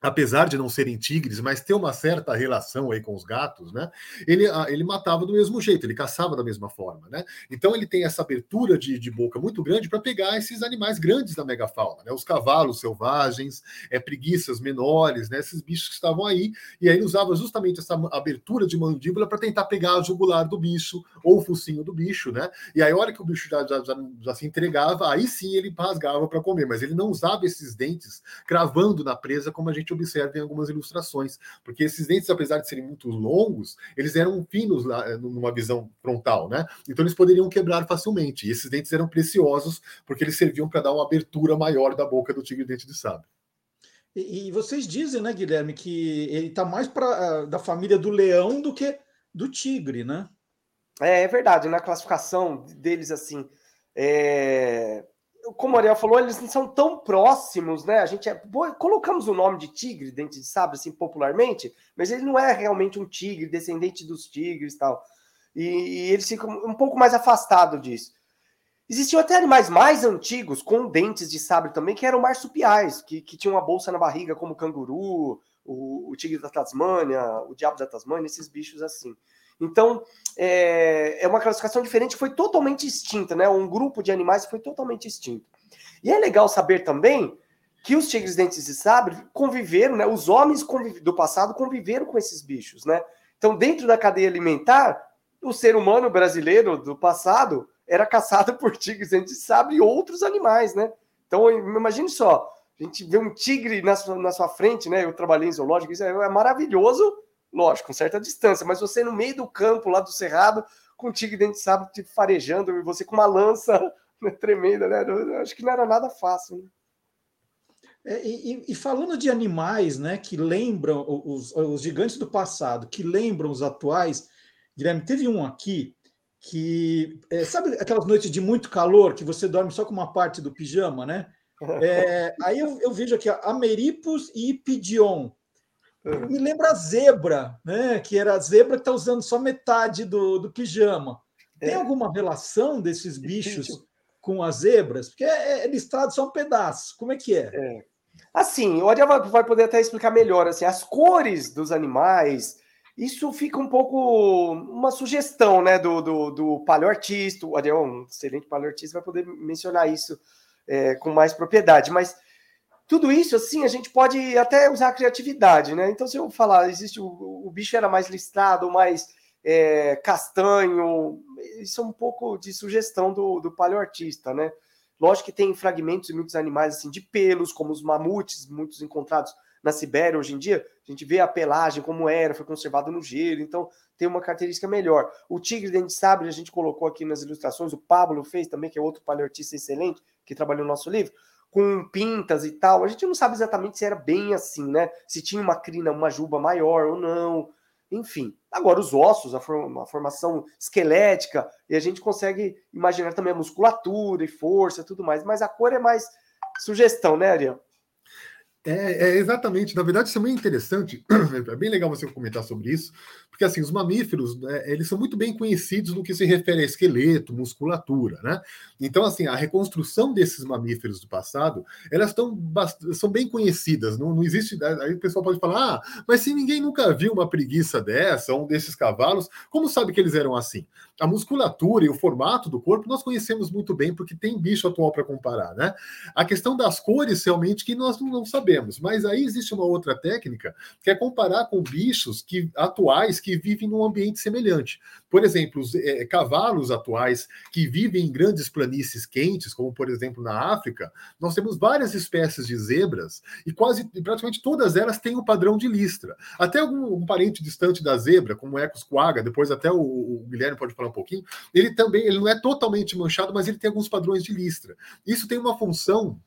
apesar de não serem tigres, mas ter uma certa relação aí com os gatos, né? Ele, ah, ele matava do mesmo jeito, ele caçava da mesma forma, né? Então ele tem essa abertura de, de boca muito grande para pegar esses animais grandes da megafauna, né? Os cavalos selvagens, é, preguiças menores, né? Esses bichos que estavam aí, e aí ele usava justamente essa abertura de mandíbula para tentar pegar a jugular do bicho ou o focinho do bicho, né? E aí a hora que o bicho já, já, já, já se entregava, aí sim ele rasgava para comer, mas ele não usava esses dentes cravando na presa como a gente observa em algumas ilustrações, porque esses dentes, apesar de serem muito longos, eles eram finos lá, eh, numa visão frontal, né? Então eles poderiam quebrar facilmente. E esses dentes eram preciosos porque eles serviam para dar uma abertura maior da boca do tigre dente de sabre. E, e vocês dizem, né, Guilherme, que ele está mais para da família do leão do que do tigre, né? É, é verdade. Na classificação deles, assim, é como o Ariel falou, eles não são tão próximos, né? A gente é, colocamos o nome de tigre, dente de sabre, assim, popularmente, mas ele não é realmente um tigre, descendente dos tigres e tal. E, e eles ficam um pouco mais afastados disso. Existiam até animais mais antigos, com dentes de sabre também, que eram marsupiais, que, que tinham uma bolsa na barriga, como o canguru, o, o tigre da Tasmânia, o diabo da Tasmânia, esses bichos assim. Então, é, é uma classificação diferente, foi totalmente extinta, né? Um grupo de animais foi totalmente extinto. E é legal saber também que os tigres dentes de sabre conviveram, né? Os homens do passado conviveram com esses bichos, né? Então, dentro da cadeia alimentar, o ser humano brasileiro do passado era caçado por tigres dentes de sabre e outros animais, né? Então, imagine só, a gente vê um tigre na sua, na sua frente, né? Eu trabalhei em zoológico, isso é, é maravilhoso, lógico, com certa distância, mas você no meio do campo, lá do cerrado, com o tigre dentro de sábado te farejando, e você com uma lança né, tremenda, né? Eu acho que não era nada fácil, né? É, e, e, falando de animais, né, que lembram os, os, gigantes do passado, que lembram os atuais, Guilherme, teve um aqui que é, sabe aquelas noites de muito calor que você dorme só com uma parte do pijama, né? É, aí eu, eu, vejo aqui Ameripus e Pidion. Me lembra a zebra, né? Que era a zebra que está usando só metade do, do pijama. Tem é. alguma relação desses bichos com as zebras? Porque é, é listrado só um pedaço. Como é que é? é. Assim, o Ariel vai poder até explicar melhor. Assim, as cores dos animais, isso fica um pouco uma sugestão, né? Do, do, do paleoartista. O Ariel, um excelente paleoartista, vai poder mencionar isso é, com mais propriedade. Mas tudo isso, assim, a gente pode até usar a criatividade, né? Então, se eu falar, existe o, o bicho era mais listrado, mais é, castanho, isso é um pouco de sugestão do, do paleoartista, né? Lógico que tem fragmentos de muitos animais, assim, de pelos, como os mamutes, muitos encontrados na Sibéria hoje em dia, a gente vê a pelagem como era, foi conservado no gelo, então tem uma característica melhor. O tigre dente de sabre a gente colocou aqui nas ilustrações, o Pablo fez também, que é outro paleoartista excelente, que trabalhou no nosso livro com pintas e tal. A gente não sabe exatamente se era bem assim, né? Se tinha uma crina, uma juba maior ou não. Enfim. Agora, os ossos, a, form a formação esquelética, e a gente consegue imaginar também a musculatura e força e tudo mais. Mas a cor é mais sugestão, né, Ariel? É, é, exatamente. Na verdade, isso é bem interessante. É bem legal você comentar sobre isso, porque assim, os mamíferos, né, eles são muito bem conhecidos no que se refere a esqueleto, musculatura, né? Então, assim, a reconstrução desses mamíferos do passado, elas estão são bem conhecidas. Não, não existe. Né, aí o pessoal pode falar, ah, mas se ninguém nunca viu uma preguiça dessa, um desses cavalos, como sabe que eles eram assim? A musculatura e o formato do corpo nós conhecemos muito bem, porque tem bicho atual para comparar, né? A questão das cores, realmente, que nós não sabemos. Mas aí existe uma outra técnica que é comparar com bichos que atuais que vivem num ambiente semelhante. Por exemplo, os é, cavalos atuais que vivem em grandes planícies quentes, como por exemplo na África, nós temos várias espécies de zebras e quase praticamente todas elas têm o um padrão de listra. Até algum um parente distante da zebra, como o Ecos quagga, depois até o, o, Guilherme pode falar um pouquinho, ele também ele não é totalmente manchado, mas ele tem alguns padrões de listra. Isso tem uma função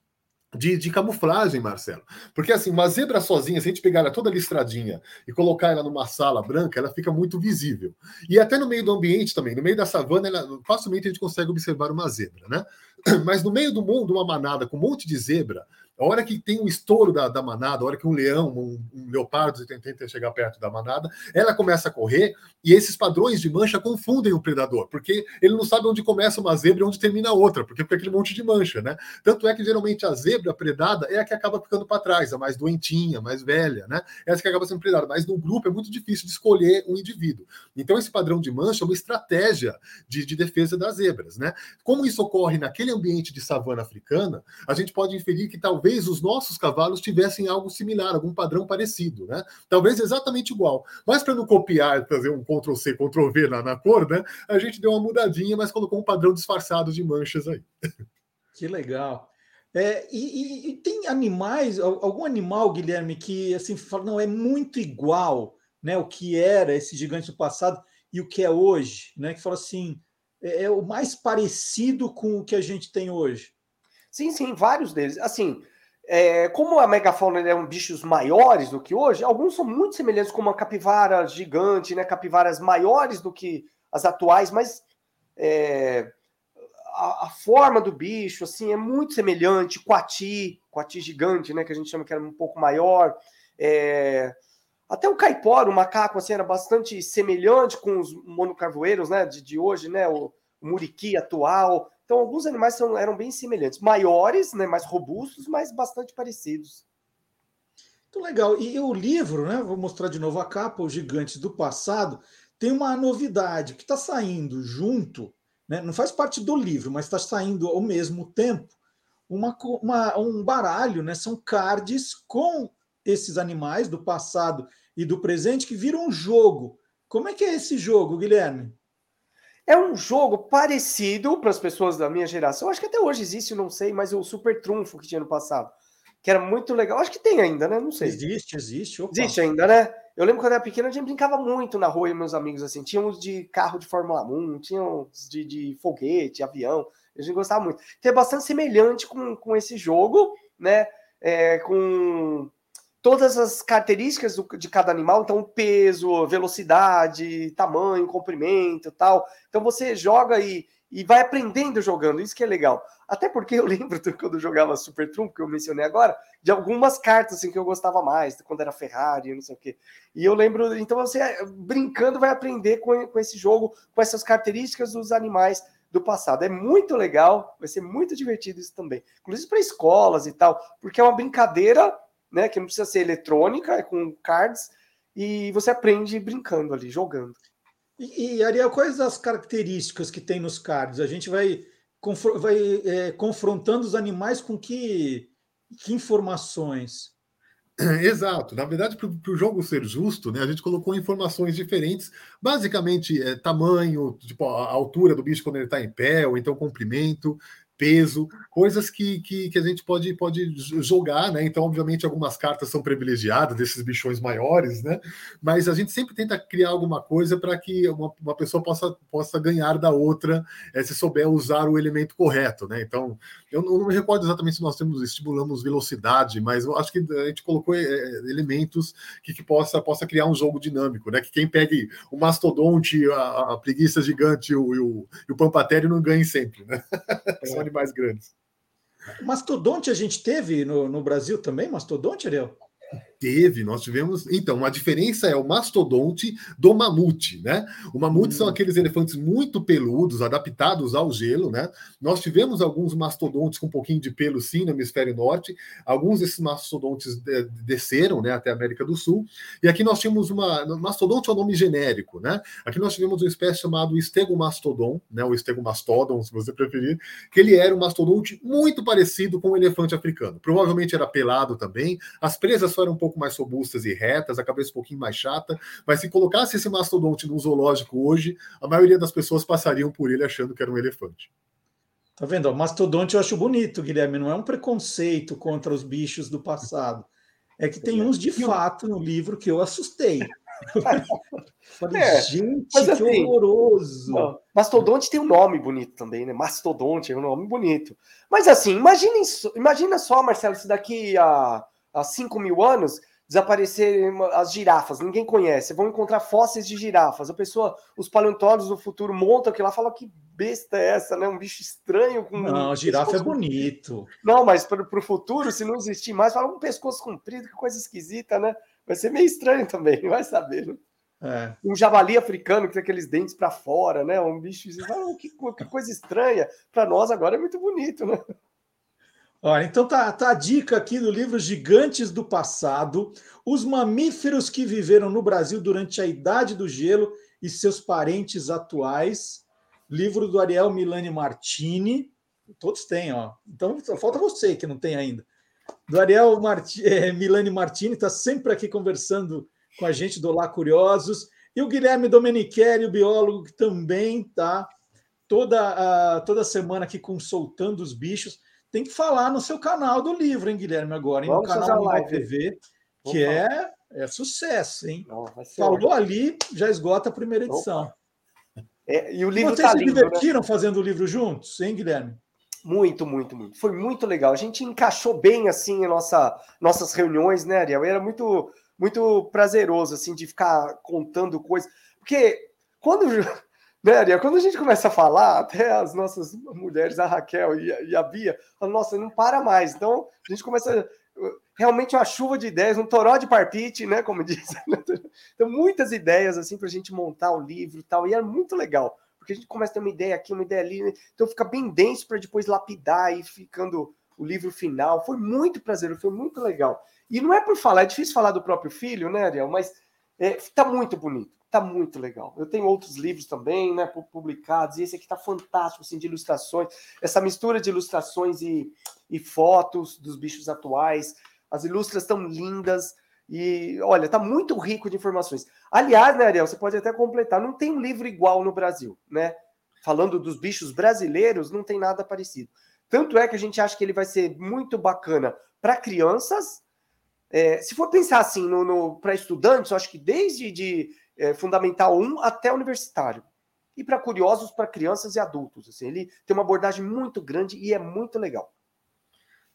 de, de, camuflagem, Marcelo. Porque assim, uma zebra sozinha, se a gente pegar ela toda listradinha e colocar ela numa sala branca, ela fica muito visível. E até no meio do ambiente também, no meio da savana, ela, facilmente a gente consegue observar uma zebra, né? Mas no meio do mundo, uma manada com um monte de zebra, a hora que tem um estouro da, da manada, a hora que um leão, um, um leopardo tenta chegar perto da manada, ela começa a correr e esses padrões de mancha confundem o predador, porque ele não sabe onde começa uma zebra e onde termina a outra, porque fica aquele monte de mancha, né? Tanto é que geralmente a zebra predada é a que acaba ficando para trás, a mais doentinha, mais velha, né? É essa que acaba sendo predada. Mas no grupo é muito difícil de escolher um indivíduo. Então esse padrão de mancha é uma estratégia de, de defesa das zebras, né? Como isso ocorre naquele ambiente de savana africana, a gente pode inferir que talvez talvez os nossos cavalos tivessem algo similar, algum padrão parecido, né? Talvez exatamente igual. Mas para não copiar, fazer um Ctrl C, Ctrl V na, na cor, né? A gente deu uma mudadinha, mas colocou um padrão disfarçado de manchas aí. Que legal. É, e, e, e, tem animais, algum animal, Guilherme, que assim fala, não, é muito igual né, o que era esse gigante do passado e o que é hoje, né? Que fala assim, é, é o mais parecido com o que a gente tem hoje. Sim, sim, vários deles. Assim, é, como a megafauna eram bichos maiores do que hoje, alguns são muito semelhantes, como a capivara gigante, né? Capivaras maiores do que as atuais, mas é, a, a, forma do bicho, assim, é muito semelhante. Coati, coati gigante, né? Que a gente chama que era um pouco maior. É, até o caipora, o macaco, assim, era bastante semelhante com os monocarvoeiros, né? De, de hoje, né? O, o muriqui atual. Então, alguns animais são, eram bem semelhantes, maiores, né, mais robustos, mas bastante parecidos. Muito legal. E o livro, né? Vou mostrar de novo a capa, Os Gigantes do Passado, tem uma novidade que está saindo junto, né? não faz parte do livro, mas está saindo ao mesmo tempo, uma, uma, um baralho, né? São cards com esses animais do passado e do presente que viram um jogo. Como é que é esse jogo, Guilherme? É um jogo parecido para as pessoas da minha geração. Acho que até hoje existe, não sei, mas o Super Trunfo que tinha no passado, que era muito legal. Acho que tem ainda, né? Não sei. Existe, existe. Opa. Existe ainda, né? Eu lembro quando eu era pequeno, a gente brincava muito na rua e meus amigos assim. Tinha uns de carro de Fórmula 1, tinha uns de, de foguete, avião. A gente gostava muito. Então é bastante semelhante com, com esse jogo, né? É, com todas as características do, de cada animal, então peso, velocidade, tamanho, comprimento, tal. Então você joga e, e vai aprendendo jogando, isso que é legal. Até porque eu lembro quando eu jogava Super Trump, que eu mencionei agora, de algumas cartas assim, que eu gostava mais, quando era Ferrari, não sei o quê. E eu lembro, então você brincando vai aprender com, com esse jogo, com essas características dos animais do passado. É muito legal, vai ser muito divertido isso também. Inclusive para escolas e tal, porque é uma brincadeira né? Que não precisa ser eletrônica, é com cards, e você aprende brincando ali, jogando. E, e Ariel, quais as características que tem nos cards? A gente vai, vai é, confrontando os animais com que, que informações? Exato. Na verdade, para o jogo ser justo, né, a gente colocou informações diferentes, basicamente é, tamanho, tipo, a altura do bicho quando ele está em pé, ou então comprimento, peso, coisas que, que, que, a gente pode, pode jogar, né? Então, obviamente, algumas cartas são privilegiadas desses bichões maiores, né? Mas a gente sempre tenta criar alguma coisa para que uma, uma, pessoa possa, possa ganhar da outra é, se souber usar o elemento correto, né? Então, eu não, não, me recordo exatamente se nós temos estimulamos velocidade, mas eu acho que a gente colocou é, elementos que, que, possa, possa criar um jogo dinâmico, né? Que quem pegue o mastodonte, a, a preguiça gigante e o, e o, e o pampatério não ganhe sempre, né? São animais grandes. Mastodonte a gente teve no, no Brasil também, mastodonte, Ariel? Teve, nós tivemos. Então, a diferença é o mastodonte do mamute, né? O mamute hum. são aqueles elefantes muito peludos, adaptados ao gelo, né? Nós tivemos alguns mastodontes com um pouquinho de pelo, sim, no hemisfério norte. Alguns desses mastodontes desceram, né, até a América do Sul. E aqui nós tínhamos uma. Mastodonte é o um nome genérico, né? Aqui nós tivemos uma espécie chamada estegomastodon, né? O estegomastodon, se você preferir, que ele era um mastodonte muito parecido com o elefante africano. Provavelmente era pelado também. As presas só eram um pouco pouco mais robustas e retas, a cabeça um pouquinho mais chata, mas se colocasse esse mastodonte num zoológico hoje, a maioria das pessoas passariam por ele achando que era um elefante. Tá vendo? O mastodonte eu acho bonito, Guilherme, não é um preconceito contra os bichos do passado. É que tem uns de fato no livro que eu assustei. Falei, é, gente, que assim, horroroso. Não, mastodonte tem um nome bonito também, né? Mastodonte é um nome bonito. Mas assim, imagine, imagina só, Marcelo, se daqui a há 5 mil anos, desaparecerem as girafas, ninguém conhece, vão encontrar fósseis de girafas. A pessoa, os paleontólogos do futuro montam aquilo lá, falam que besta é essa, né? Um bicho estranho com. Não, um girafa é bonito. Não, mas para o futuro, se não existir mais, fala um pescoço comprido, que coisa esquisita, né? Vai ser meio estranho também, vai saber, né? É. Um javali africano que tem aqueles dentes para fora, né? Um bicho, que, que coisa estranha. Para nós agora é muito bonito, né? Olha, então tá, tá a dica aqui do livro Gigantes do Passado, os mamíferos que viveram no Brasil durante a Idade do Gelo e seus parentes atuais. Livro do Ariel Milani Martini. Todos têm, ó. Então só falta você que não tem ainda. Do Ariel Marti, é, Milani Martini, está sempre aqui conversando com a gente do Lá Curiosos. E o Guilherme Domenichelli, o biólogo, que também está toda, uh, toda semana aqui consultando os bichos tem que falar no seu canal do livro, hein, Guilherme, agora, hein? no canal do TV, que é, é sucesso, hein? Não, Falou ali, já esgota a primeira edição. É, e o livro Vocês tá se lindo, né? divertiram né? fazendo o livro juntos, hein, Guilherme? Muito, muito, muito. Foi muito legal. A gente encaixou bem assim nossa, nossas reuniões, né, Ariel? Era muito, muito prazeroso assim de ficar contando coisas. Porque quando Ariel? Quando a gente começa a falar, até as nossas mulheres, a Raquel e a, e a Bia, falam, nossa, não para mais. Então, a gente começa realmente uma chuva de ideias, um toró de parpite, né? Como diz. Então, muitas ideias assim para a gente montar o livro e tal. E é muito legal, porque a gente começa a ter uma ideia aqui, uma ideia ali, né? então fica bem denso para depois lapidar e ficando o livro final. Foi muito prazeroso, foi muito legal. E não é por falar, é difícil falar do próprio filho, né, Ariel? Mas é, tá muito bonito tá muito legal. Eu tenho outros livros também, né, publicados, e esse aqui tá fantástico, assim, de ilustrações. Essa mistura de ilustrações e, e fotos dos bichos atuais. As ilustras estão lindas e, olha, tá muito rico de informações. Aliás, né, Ariel, você pode até completar, não tem um livro igual no Brasil, né? Falando dos bichos brasileiros, não tem nada parecido. Tanto é que a gente acha que ele vai ser muito bacana para crianças. É, se for pensar assim, no, no para estudantes, eu acho que desde de é, fundamental 1 até universitário. E para curiosos, para crianças e adultos. Assim, ele tem uma abordagem muito grande e é muito legal.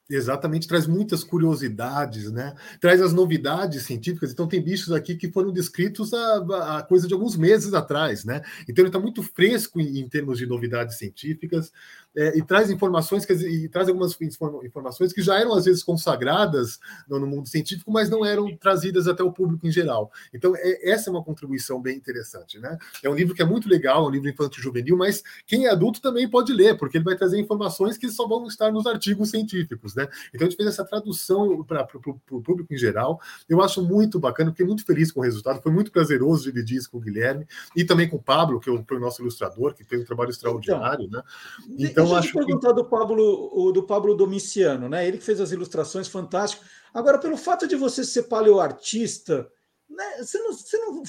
Exatamente, traz muitas curiosidades, né? Traz as novidades científicas. Então, tem bichos aqui que foram descritos há, há coisa de alguns meses atrás, né? Então, ele está muito fresco em, em, termos de novidades científicas é, e traz informações que, e traz algumas informações que já eram às vezes consagradas no, mundo científico, mas não eram trazidas até o público em geral. Então, é, essa é uma contribuição bem interessante, né? É um livro que é muito legal, é um livro infanto-juvenil, mas quem é adulto também pode ler, porque ele vai trazer informações que só vão estar nos artigos científicos, né? Então, a gente fez essa tradução para o público em geral. Eu acho muito bacana, fiquei muito feliz com o resultado, foi muito prazeroso dividir isso com o Guilherme e também com o Pablo, que foi o nosso ilustrador, que fez um trabalho extraordinário, então, né? Então, então, Deixa acho eu perguntar que... do Pablo, do Pablo Domiciano, né? Ele que fez as ilustrações fantásticas. Agora, pelo fato de você ser paleoartista, né? você, não, você não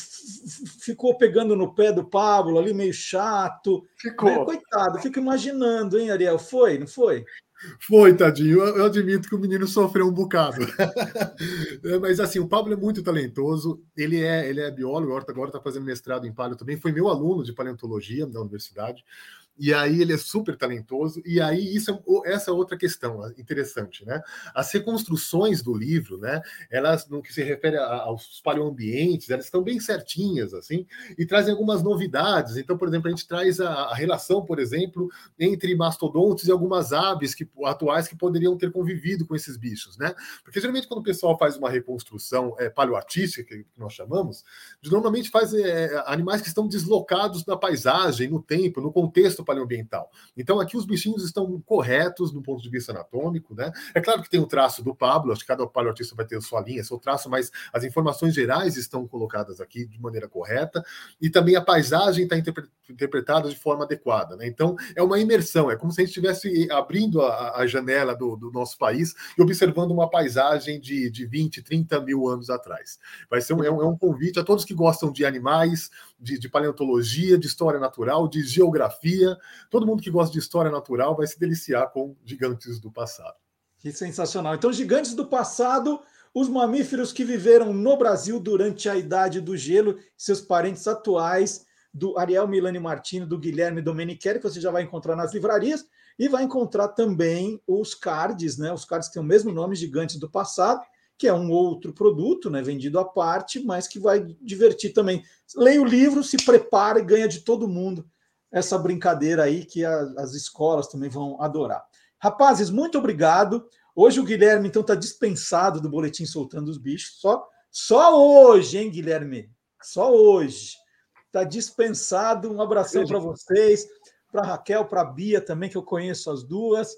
ficou pegando no pé do Pablo ali, meio chato? Ficou. Né? Coitado, fico imaginando, hein, Ariel? Foi, não foi? Foi, tadinho. Eu, eu, admito que o menino sofreu um bocado. É, mas assim, o Pablo é muito talentoso. Ele é, ele é biólogo, agora está fazendo mestrado em paleo também. Foi meu aluno de paleontologia da universidade. E aí ele é super talentoso, e aí isso é, essa é outra questão interessante, né? As reconstruções do livro, né? Elas, no que se refere aos paleoambientes, elas estão bem certinhas, assim, e trazem algumas novidades. Então, por exemplo, a gente traz a, a relação, por exemplo, entre mastodontes e algumas aves que, atuais que poderiam ter convivido com esses bichos, né? Porque geralmente quando o pessoal faz uma reconstrução é, paleoartística, que, que nós chamamos, normalmente faz é, animais que estão deslocados na paisagem, no tempo, no contexto paleoambiental. Então, aqui os bichinhos estão corretos do ponto de vista anatômico, né? É claro que tem o traço do Pablo, acho que cada paleoartista vai ter a sua linha, seu traço, mas as informações gerais estão colocadas aqui de maneira correta, e também a paisagem está interpretada de forma adequada, né? Então, é uma imersão, é como se a gente estivesse abrindo a, a janela do, do, nosso país e observando uma paisagem de, de 20, 30 mil anos atrás. Vai ser um, é um, é um convite a todos que gostam de animais, de, de paleontologia, de história natural, de geografia. Todo mundo que gosta de história natural vai se deliciar com gigantes do passado. Que sensacional. Então, gigantes do passado, os mamíferos que viveram no Brasil durante a Idade do Gelo, seus parentes atuais, do Ariel Milani Martini, do Guilherme Domenichelli, que você já vai encontrar nas livrarias, e vai encontrar também os cards, né? Os cards que têm o mesmo nome, Gigantes do Passado, que é um outro produto, né, vendido à parte, mas que vai divertir também. Leia o livro, se prepare e ganha de todo mundo essa brincadeira aí que a, as escolas também vão adorar. Rapazes, muito obrigado. Hoje o Guilherme então está dispensado do boletim soltando os bichos. Só só hoje, hein, Guilherme? Só hoje. Está dispensado. Um abração para vocês, para Raquel, para Bia também, que eu conheço as duas.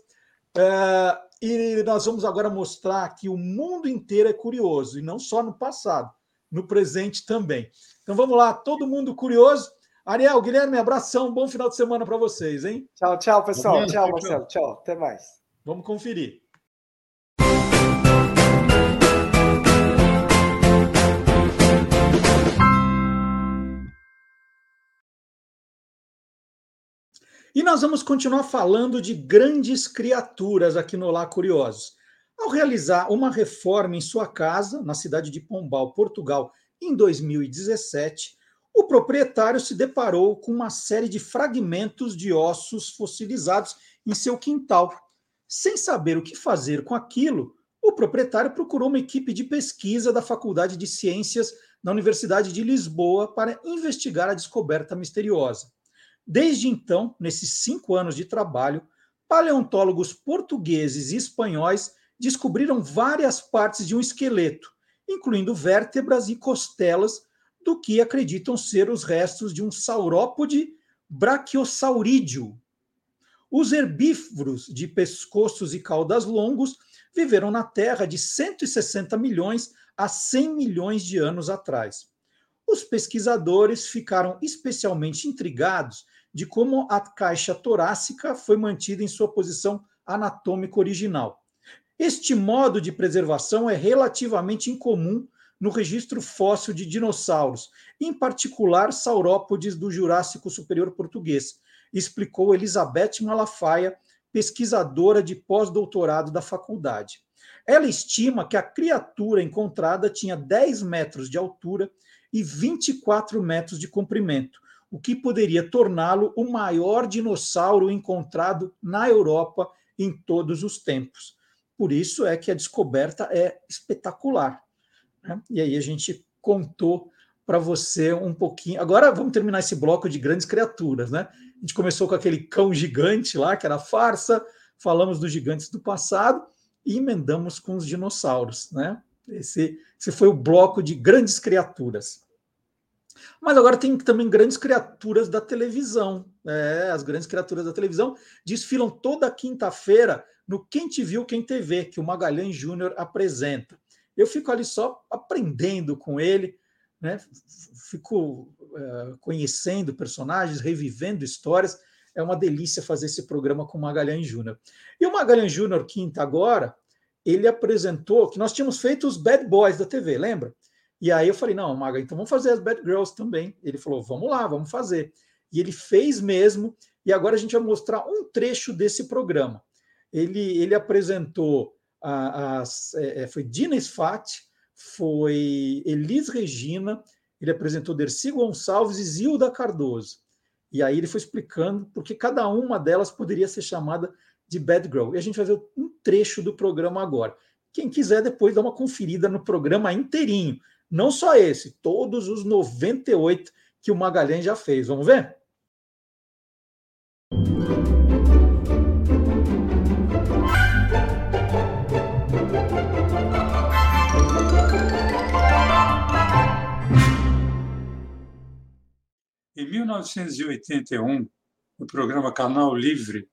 É, e nós vamos agora mostrar que o mundo inteiro é curioso, e não só no passado, no presente também. Então vamos lá, todo mundo curioso. Ariel, Guilherme, abração, bom final de semana para vocês, hein? Tchau, tchau, pessoal. Tchau, Marcelo. Tchau, até mais. Vamos conferir. E nós vamos continuar falando de grandes criaturas aqui no Lá Curiosos. Ao realizar uma reforma em sua casa, na cidade de Pombal, Portugal, em 2017, o proprietário se deparou com uma série de fragmentos de ossos fossilizados em seu quintal. Sem saber o que fazer com aquilo, o proprietário procurou uma equipe de pesquisa da Faculdade de Ciências da Universidade de Lisboa para investigar a descoberta misteriosa. Desde então, nesses cinco anos de trabalho, paleontólogos portugueses e espanhóis descobriram várias partes de um esqueleto, incluindo vértebras e costelas do que acreditam ser os restos de um saurópode brachiosaurídeo. Os herbívoros de pescoços e caudas longos viveram na Terra de 160 milhões a 100 milhões de anos atrás. Os pesquisadores ficaram especialmente intrigados de como a caixa torácica foi mantida em sua posição anatômica original. Este modo de preservação é relativamente incomum no registro fóssil de dinossauros, em particular saurópodes do Jurássico Superior Português, explicou Elizabeth Malafaia, pesquisadora de pós-doutorado da faculdade. Ela estima que a criatura encontrada tinha 10 metros de altura e 24 metros de comprimento, o que poderia torná-lo o maior dinossauro encontrado na Europa em todos os tempos. Por isso é que a descoberta é espetacular. Né? E aí a gente contou para você um pouquinho. Agora vamos terminar esse bloco de grandes criaturas, né? A gente começou com aquele cão gigante lá, que era farsa, falamos dos gigantes do passado e emendamos com os dinossauros, né? Esse, esse foi o bloco de grandes criaturas. Mas agora tem também grandes criaturas da televisão. É, as grandes criaturas da televisão desfilam toda quinta-feira no Quem Te Viu, Quem TV, que o Magalhães Júnior apresenta. Eu fico ali só aprendendo com ele, né? fico é, conhecendo personagens, revivendo histórias. É uma delícia fazer esse programa com o Magalhães Júnior. E o Magalhães Júnior, quinta agora, ele apresentou que nós tínhamos feito os Bad Boys da TV, lembra? E aí eu falei, não, Maga, então vamos fazer as Bad Girls também. Ele falou, vamos lá, vamos fazer. E ele fez mesmo, e agora a gente vai mostrar um trecho desse programa. Ele, ele apresentou, a, a, é, é foi Dina Sfat, foi Elis Regina, ele apresentou Dercy Gonçalves e Zilda Cardoso. E aí ele foi explicando porque cada uma delas poderia ser chamada de Bad Girl. E a gente vai ver um trecho do programa agora. Quem quiser depois dar uma conferida no programa inteirinho. Não só esse, todos os 98 que o Magalhães já fez. Vamos ver? Em 1981, no programa Canal Livre,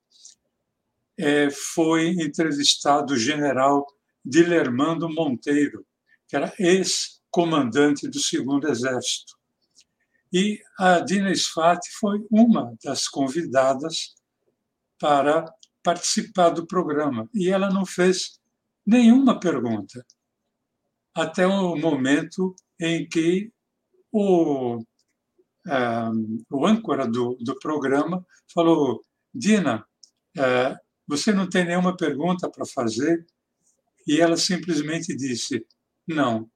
é, foi entrevistado o general Dilermando Monteiro, que era ex-comandante do Segundo Exército. E a Dina Sfati foi uma das convidadas para participar do programa. E ela não fez nenhuma pergunta, até o momento em que o, um, o âncora do, do programa falou: Dina, uh, você não tem nenhuma pergunta para fazer? E ela simplesmente disse: Não,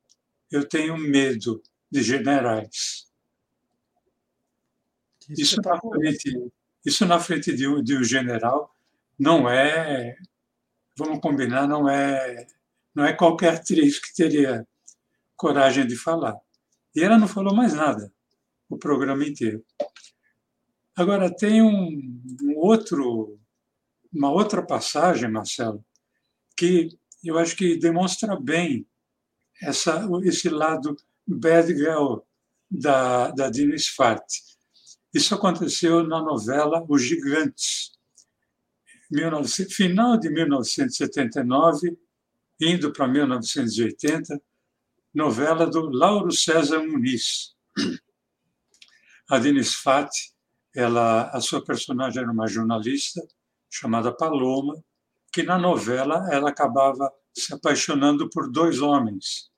eu tenho medo de generais. Isso na frente, isso na frente de um, de um general não é, vamos combinar, não é, não é qualquer atriz que teria coragem de falar. E ela não falou mais nada o programa inteiro. Agora tem um, um outro, uma outra passagem, Marcelo, que eu acho que demonstra bem essa, esse lado bad girl da, da Dina Sfart. Isso aconteceu na novela Os Gigantes, 19, final de 1979, indo para 1980, novela do Lauro César Muniz. A Dina Sfat, ela, a sua personagem era uma jornalista chamada Paloma, que na novela ela acabava se apaixonando por dois homens.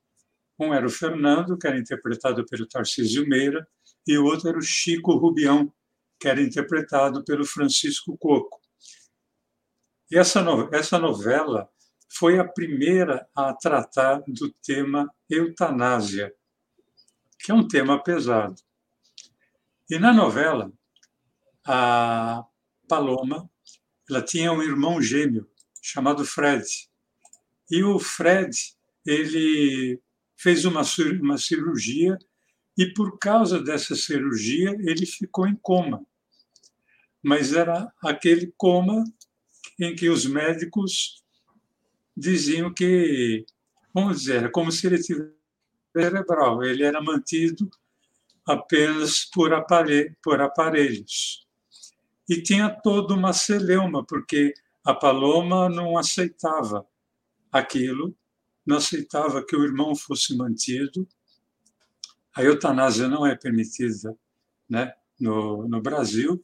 Um era o Fernando, que era interpretado pelo Tarcísio Meira, e o outro era o Chico Rubião, que era interpretado pelo Francisco Coco. E essa, no, essa novela foi a primeira a tratar do tema eutanásia, que é um tema pesado. E na novela, a Paloma ela tinha um irmão gêmeo chamado Fred. E o Fred ele fez uma, uma cirurgia e por causa dessa cirurgia ele ficou em coma. Mas era aquele coma em que os médicos diziam que, vamos dizer, como se ele tivesse cerebral, ele era mantido apenas por, aparelho, por aparelhos. E tinha toda uma celeuma, porque a Paloma não aceitava aquilo, não aceitava que o irmão fosse mantido, a eutanásia não é permitida né, no, no Brasil.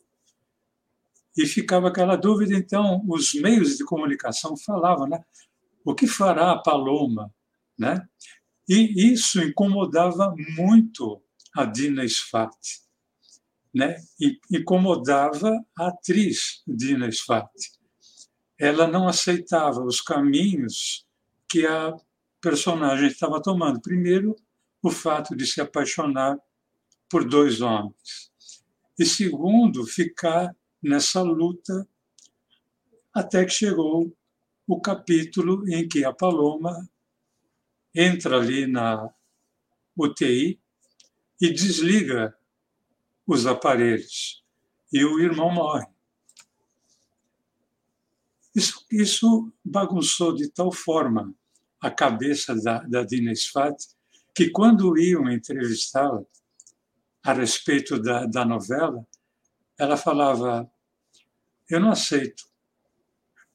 E ficava aquela dúvida, então, os meios de comunicação falavam, né? O que fará a Paloma? Né? E isso incomodava muito a Dina Sfat. Né? E incomodava a atriz Dina Sfat. Ela não aceitava os caminhos que a personagem estava tomando. Primeiro, o fato de se apaixonar por dois homens. E segundo, ficar nessa luta até que chegou o capítulo em que a Paloma entra ali na UTI e desliga os aparelhos e o irmão morre. Isso, isso bagunçou de tal forma a cabeça da, da Dina Sfat que quando iam entrevistá-la a respeito da, da novela, ela falava: Eu não aceito.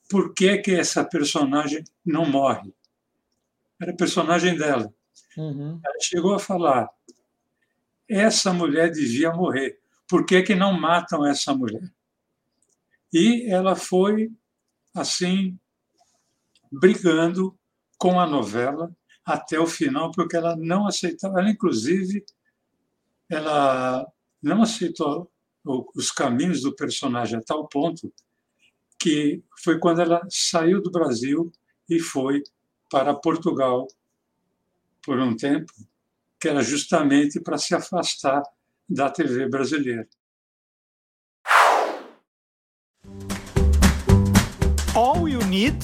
Por que, que essa personagem não morre? Era a personagem dela. Uhum. Ela chegou a falar: Essa mulher devia morrer. Por que, que não matam essa mulher? E ela foi, assim, brigando com a novela até o final, porque ela não aceitava. Ela, inclusive, ela não aceitou os caminhos do personagem a tal ponto que foi quando ela saiu do Brasil e foi para Portugal por um tempo, que era justamente para se afastar da TV brasileira. All you need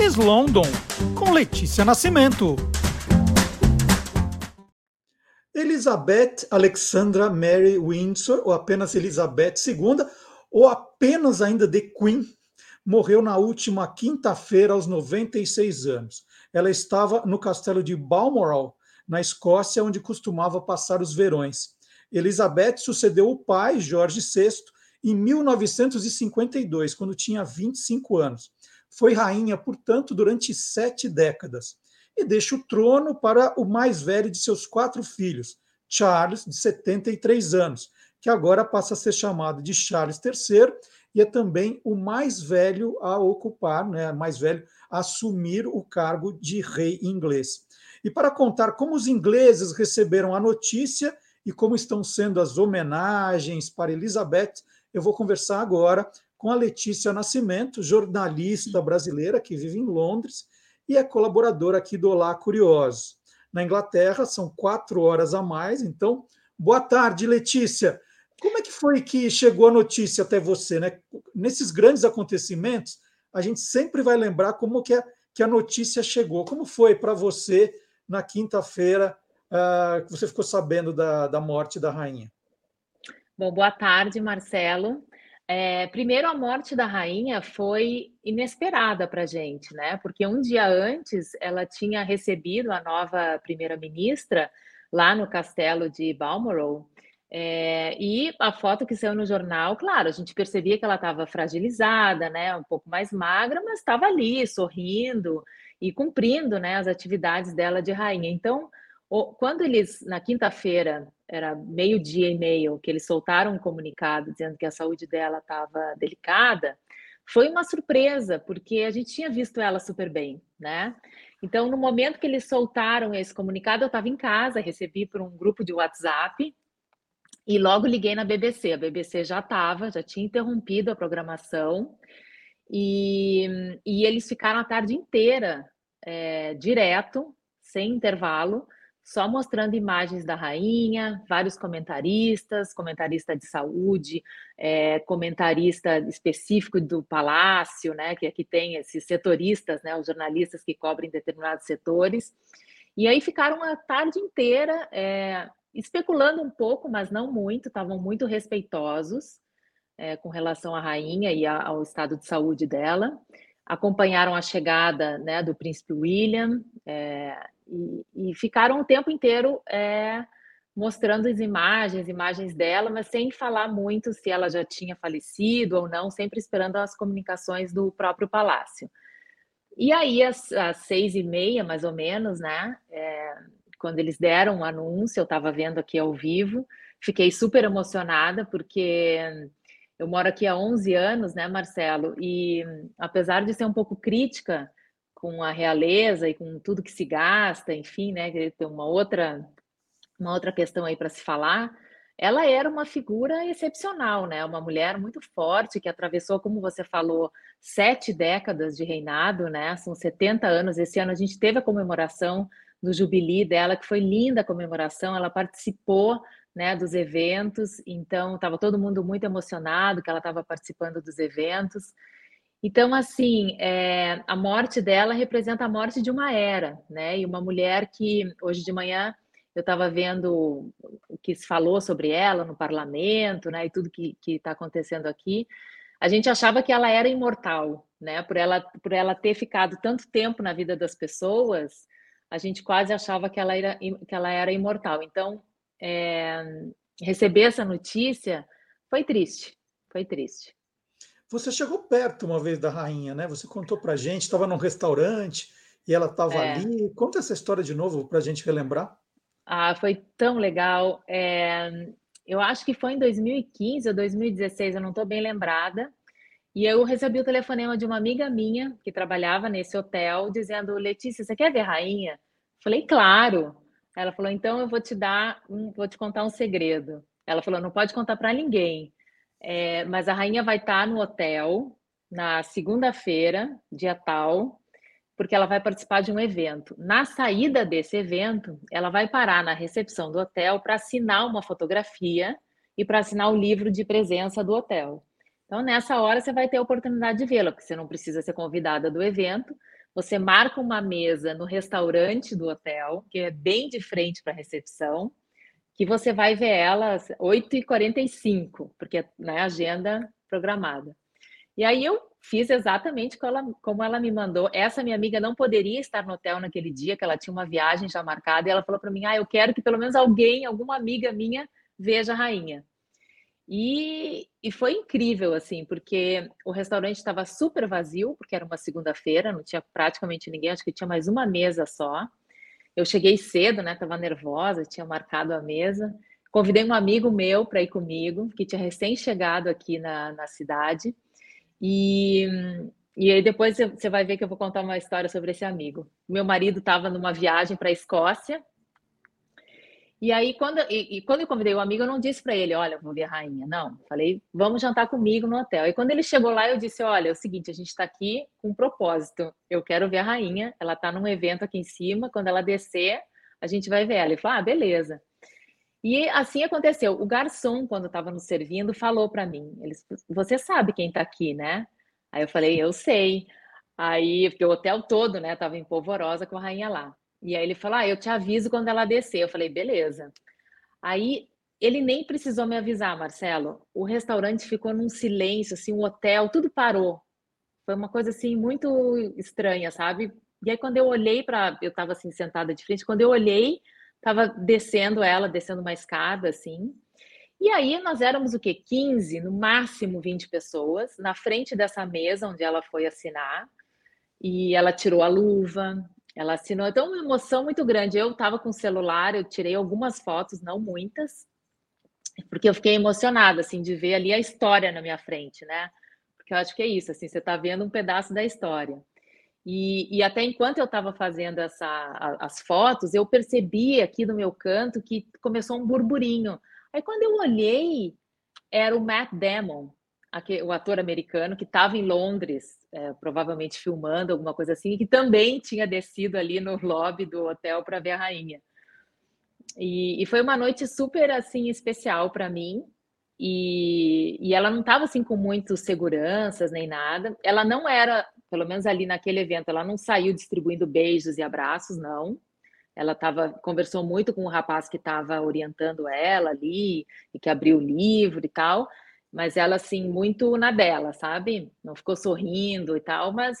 is London, com Letícia Nascimento. Elizabeth Alexandra Mary Windsor, ou apenas Elizabeth II, ou apenas ainda The Queen, morreu na última quinta-feira aos 96 anos. Ela estava no castelo de Balmoral, na Escócia, onde costumava passar os verões. Elizabeth sucedeu o pai, Jorge VI, em 1952, quando tinha 25 anos. Foi rainha, portanto, durante sete décadas. E deixa o trono para o mais velho de seus quatro filhos, Charles, de 73 anos, que agora passa a ser chamado de Charles III e é também o mais velho a ocupar, né, mais velho a assumir o cargo de rei inglês. E para contar como os ingleses receberam a notícia e como estão sendo as homenagens para Elizabeth, eu vou conversar agora com a Letícia Nascimento, jornalista brasileira que vive em Londres e é colaboradora aqui do Olá Curiosos. Na Inglaterra são quatro horas a mais, então, boa tarde, Letícia. Como é que foi que chegou a notícia até você? Né? Nesses grandes acontecimentos, a gente sempre vai lembrar como que a, que a notícia chegou. Como foi para você na quinta-feira uh, que você ficou sabendo da, da morte da rainha? Bom, boa tarde, Marcelo. É, primeiro, a morte da rainha foi inesperada para a gente, né? Porque um dia antes ela tinha recebido a nova primeira-ministra lá no castelo de Balmoral. É, e a foto que saiu no jornal, claro, a gente percebia que ela estava fragilizada, né? Um pouco mais magra, mas estava ali, sorrindo e cumprindo né, as atividades dela de rainha. Então, quando eles, na quinta-feira, era meio-dia e meio, que eles soltaram um comunicado dizendo que a saúde dela estava delicada, foi uma surpresa, porque a gente tinha visto ela super bem, né? Então, no momento que eles soltaram esse comunicado, eu estava em casa, recebi por um grupo de WhatsApp e logo liguei na BBC. A BBC já estava, já tinha interrompido a programação e, e eles ficaram a tarde inteira é, direto, sem intervalo, só mostrando imagens da rainha, vários comentaristas, comentarista de saúde, é, comentarista específico do palácio, né, que aqui tem esses setoristas, né, os jornalistas que cobrem determinados setores. E aí ficaram a tarde inteira é, especulando um pouco, mas não muito, estavam muito respeitosos é, com relação à rainha e a, ao estado de saúde dela acompanharam a chegada né, do príncipe William é, e, e, ficaram o tempo inteiro é, mostrando as imagens, imagens dela, mas sem falar muito se ela já tinha falecido ou não, sempre esperando as comunicações do próprio palácio. E aí, às, às seis e meia, mais ou menos, né, é, quando eles deram o anúncio, eu estava vendo aqui ao vivo, fiquei super emocionada, porque eu moro aqui há 11 anos, né, Marcelo? E apesar de ser um pouco crítica com a realeza e com tudo que se gasta, enfim, né, tem uma outra uma outra questão aí para se falar, ela era uma figura excepcional, né? Uma mulher muito forte que atravessou, como você falou, sete décadas de reinado, né? São 70 anos. Esse ano a gente teve a comemoração do jubileu dela, que foi linda a comemoração. Ela participou né, dos eventos, então estava todo mundo muito emocionado que ela estava participando dos eventos. Então, assim, é, a morte dela representa a morte de uma era, né? E uma mulher que hoje de manhã eu estava vendo o que se falou sobre ela no parlamento, né? E tudo que está acontecendo aqui. A gente achava que ela era imortal, né? Por ela, por ela ter ficado tanto tempo na vida das pessoas, a gente quase achava que ela era, que ela era imortal. Então, é, receber essa notícia foi triste, foi triste. Você chegou perto uma vez da rainha, né? Você contou para gente, estava num restaurante e ela estava é. ali. Conta essa história de novo para a gente relembrar. Ah, foi tão legal. É, eu acho que foi em 2015 ou 2016, eu não estou bem lembrada. E eu recebi o telefonema de uma amiga minha que trabalhava nesse hotel, dizendo: Letícia, você quer ver rainha? Falei, claro. Ela falou: então eu vou te dar, um, vou te contar um segredo. Ela falou: não pode contar para ninguém, é, mas a rainha vai estar tá no hotel na segunda-feira, dia tal, porque ela vai participar de um evento. Na saída desse evento, ela vai parar na recepção do hotel para assinar uma fotografia e para assinar o livro de presença do hotel. Então, nessa hora, você vai ter a oportunidade de vê-la, porque você não precisa ser convidada do evento. Você marca uma mesa no restaurante do hotel, que é bem de frente para a recepção, que você vai ver ela às 8h45, porque é né, agenda programada. E aí eu fiz exatamente como ela, como ela me mandou. Essa minha amiga não poderia estar no hotel naquele dia, que ela tinha uma viagem já marcada, e ela falou para mim: Ah, eu quero que pelo menos alguém, alguma amiga minha, veja a rainha. E, e foi incrível, assim, porque o restaurante estava super vazio, porque era uma segunda-feira, não tinha praticamente ninguém, acho que tinha mais uma mesa só. Eu cheguei cedo, né? Estava nervosa, tinha marcado a mesa. Convidei um amigo meu para ir comigo, que tinha recém-chegado aqui na, na cidade. E, e aí depois você vai ver que eu vou contar uma história sobre esse amigo. Meu marido estava numa viagem para a Escócia. E aí, quando, e, e, quando eu convidei o amigo, eu não disse para ele, olha, vou ver a rainha. Não, falei, vamos jantar comigo no hotel. E quando ele chegou lá, eu disse, olha, é o seguinte, a gente está aqui com um propósito. Eu quero ver a rainha, ela está num evento aqui em cima, quando ela descer, a gente vai ver ela. Ele falou, ah, beleza. E assim aconteceu. O garçom, quando estava nos servindo, falou para mim: ele, Você sabe quem está aqui, né? Aí eu falei: Eu sei. Aí, porque o hotel todo, né, estava em polvorosa com a rainha lá. E aí ele falou: Ah, eu te aviso quando ela descer. Eu falei: Beleza. Aí ele nem precisou me avisar, Marcelo. O restaurante ficou num silêncio, assim, o hotel, tudo parou. Foi uma coisa assim muito estranha, sabe? E aí quando eu olhei para, eu estava assim sentada de frente, quando eu olhei, Tava descendo ela, descendo uma escada, assim. E aí nós éramos o quê? 15, no máximo 20 pessoas, na frente dessa mesa onde ela foi assinar. E ela tirou a luva, ela assinou. Então, uma emoção muito grande. Eu estava com o celular, eu tirei algumas fotos, não muitas, porque eu fiquei emocionada, assim, de ver ali a história na minha frente, né? Porque eu acho que é isso, assim, você está vendo um pedaço da história. E, e até enquanto eu estava fazendo essa, a, as fotos, eu percebi aqui no meu canto que começou um burburinho. Aí quando eu olhei, era o Matt Damon, aquele, o ator americano que estava em Londres, é, provavelmente filmando alguma coisa assim, que também tinha descido ali no lobby do hotel para ver a rainha. E, e, foi uma noite super assim especial para mim. E, e ela não estava assim com muitas seguranças nem nada. Ela não era pelo menos ali naquele evento, ela não saiu distribuindo beijos e abraços, não. Ela tava, conversou muito com o rapaz que estava orientando ela ali, e que abriu o livro e tal, mas ela, assim, muito na dela, sabe? Não ficou sorrindo e tal, mas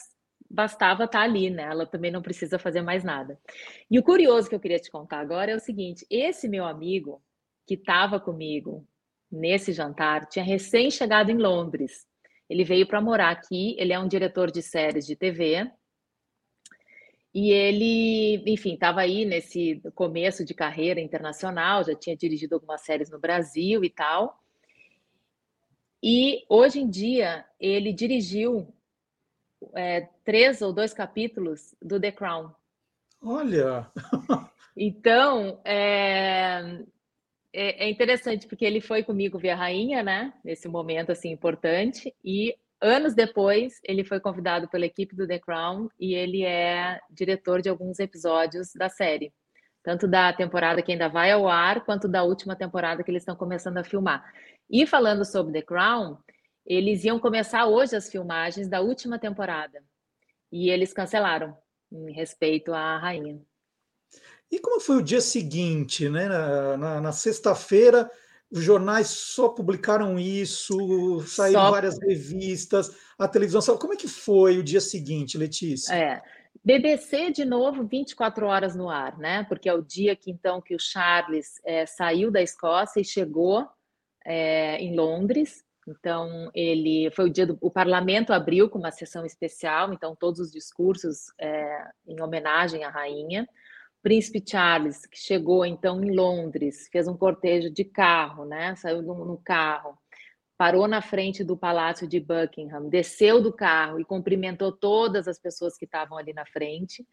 bastava estar tá ali, né? Ela também não precisa fazer mais nada. E o curioso que eu queria te contar agora é o seguinte: esse meu amigo que estava comigo nesse jantar tinha recém chegado em Londres. Ele veio para morar aqui, ele é um diretor de séries de TV. E ele, enfim, estava aí nesse começo de carreira internacional, já tinha dirigido algumas séries no Brasil e tal. E hoje em dia ele dirigiu é, três ou dois capítulos do The Crown. Olha! então, é, é, é, interessante porque ele foi comigo ver a rainha, né? Nesse momento assim importante e anos depois ele foi convidado pela equipe do The Crown e ele é diretor de alguns episódios da série, tanto da temporada que ainda vai ao ar quanto da última temporada que eles estão começando a filmar. E falando sobre The Crown, eles iam começar hoje as filmagens da última temporada e eles cancelaram em respeito à rainha. E como foi o dia seguinte, né? Na, na, na sexta-feira, os jornais só publicaram isso, saíram só... várias revistas, a televisão. Como é que foi o dia seguinte, Letícia? É. BBC de novo 24 horas no ar, né? Porque é o dia que então que o Charles é, saiu da Escócia e chegou é, em Londres. Então ele foi o dia do o Parlamento abriu com uma sessão especial, então todos os discursos é, em homenagem à rainha. Príncipe Charles, que chegou então em Londres, fez um cortejo de carro, né? Saiu no, no carro, parou na frente do palácio de Buckingham, desceu do carro e cumprimentou todas as pessoas que estavam ali na frente.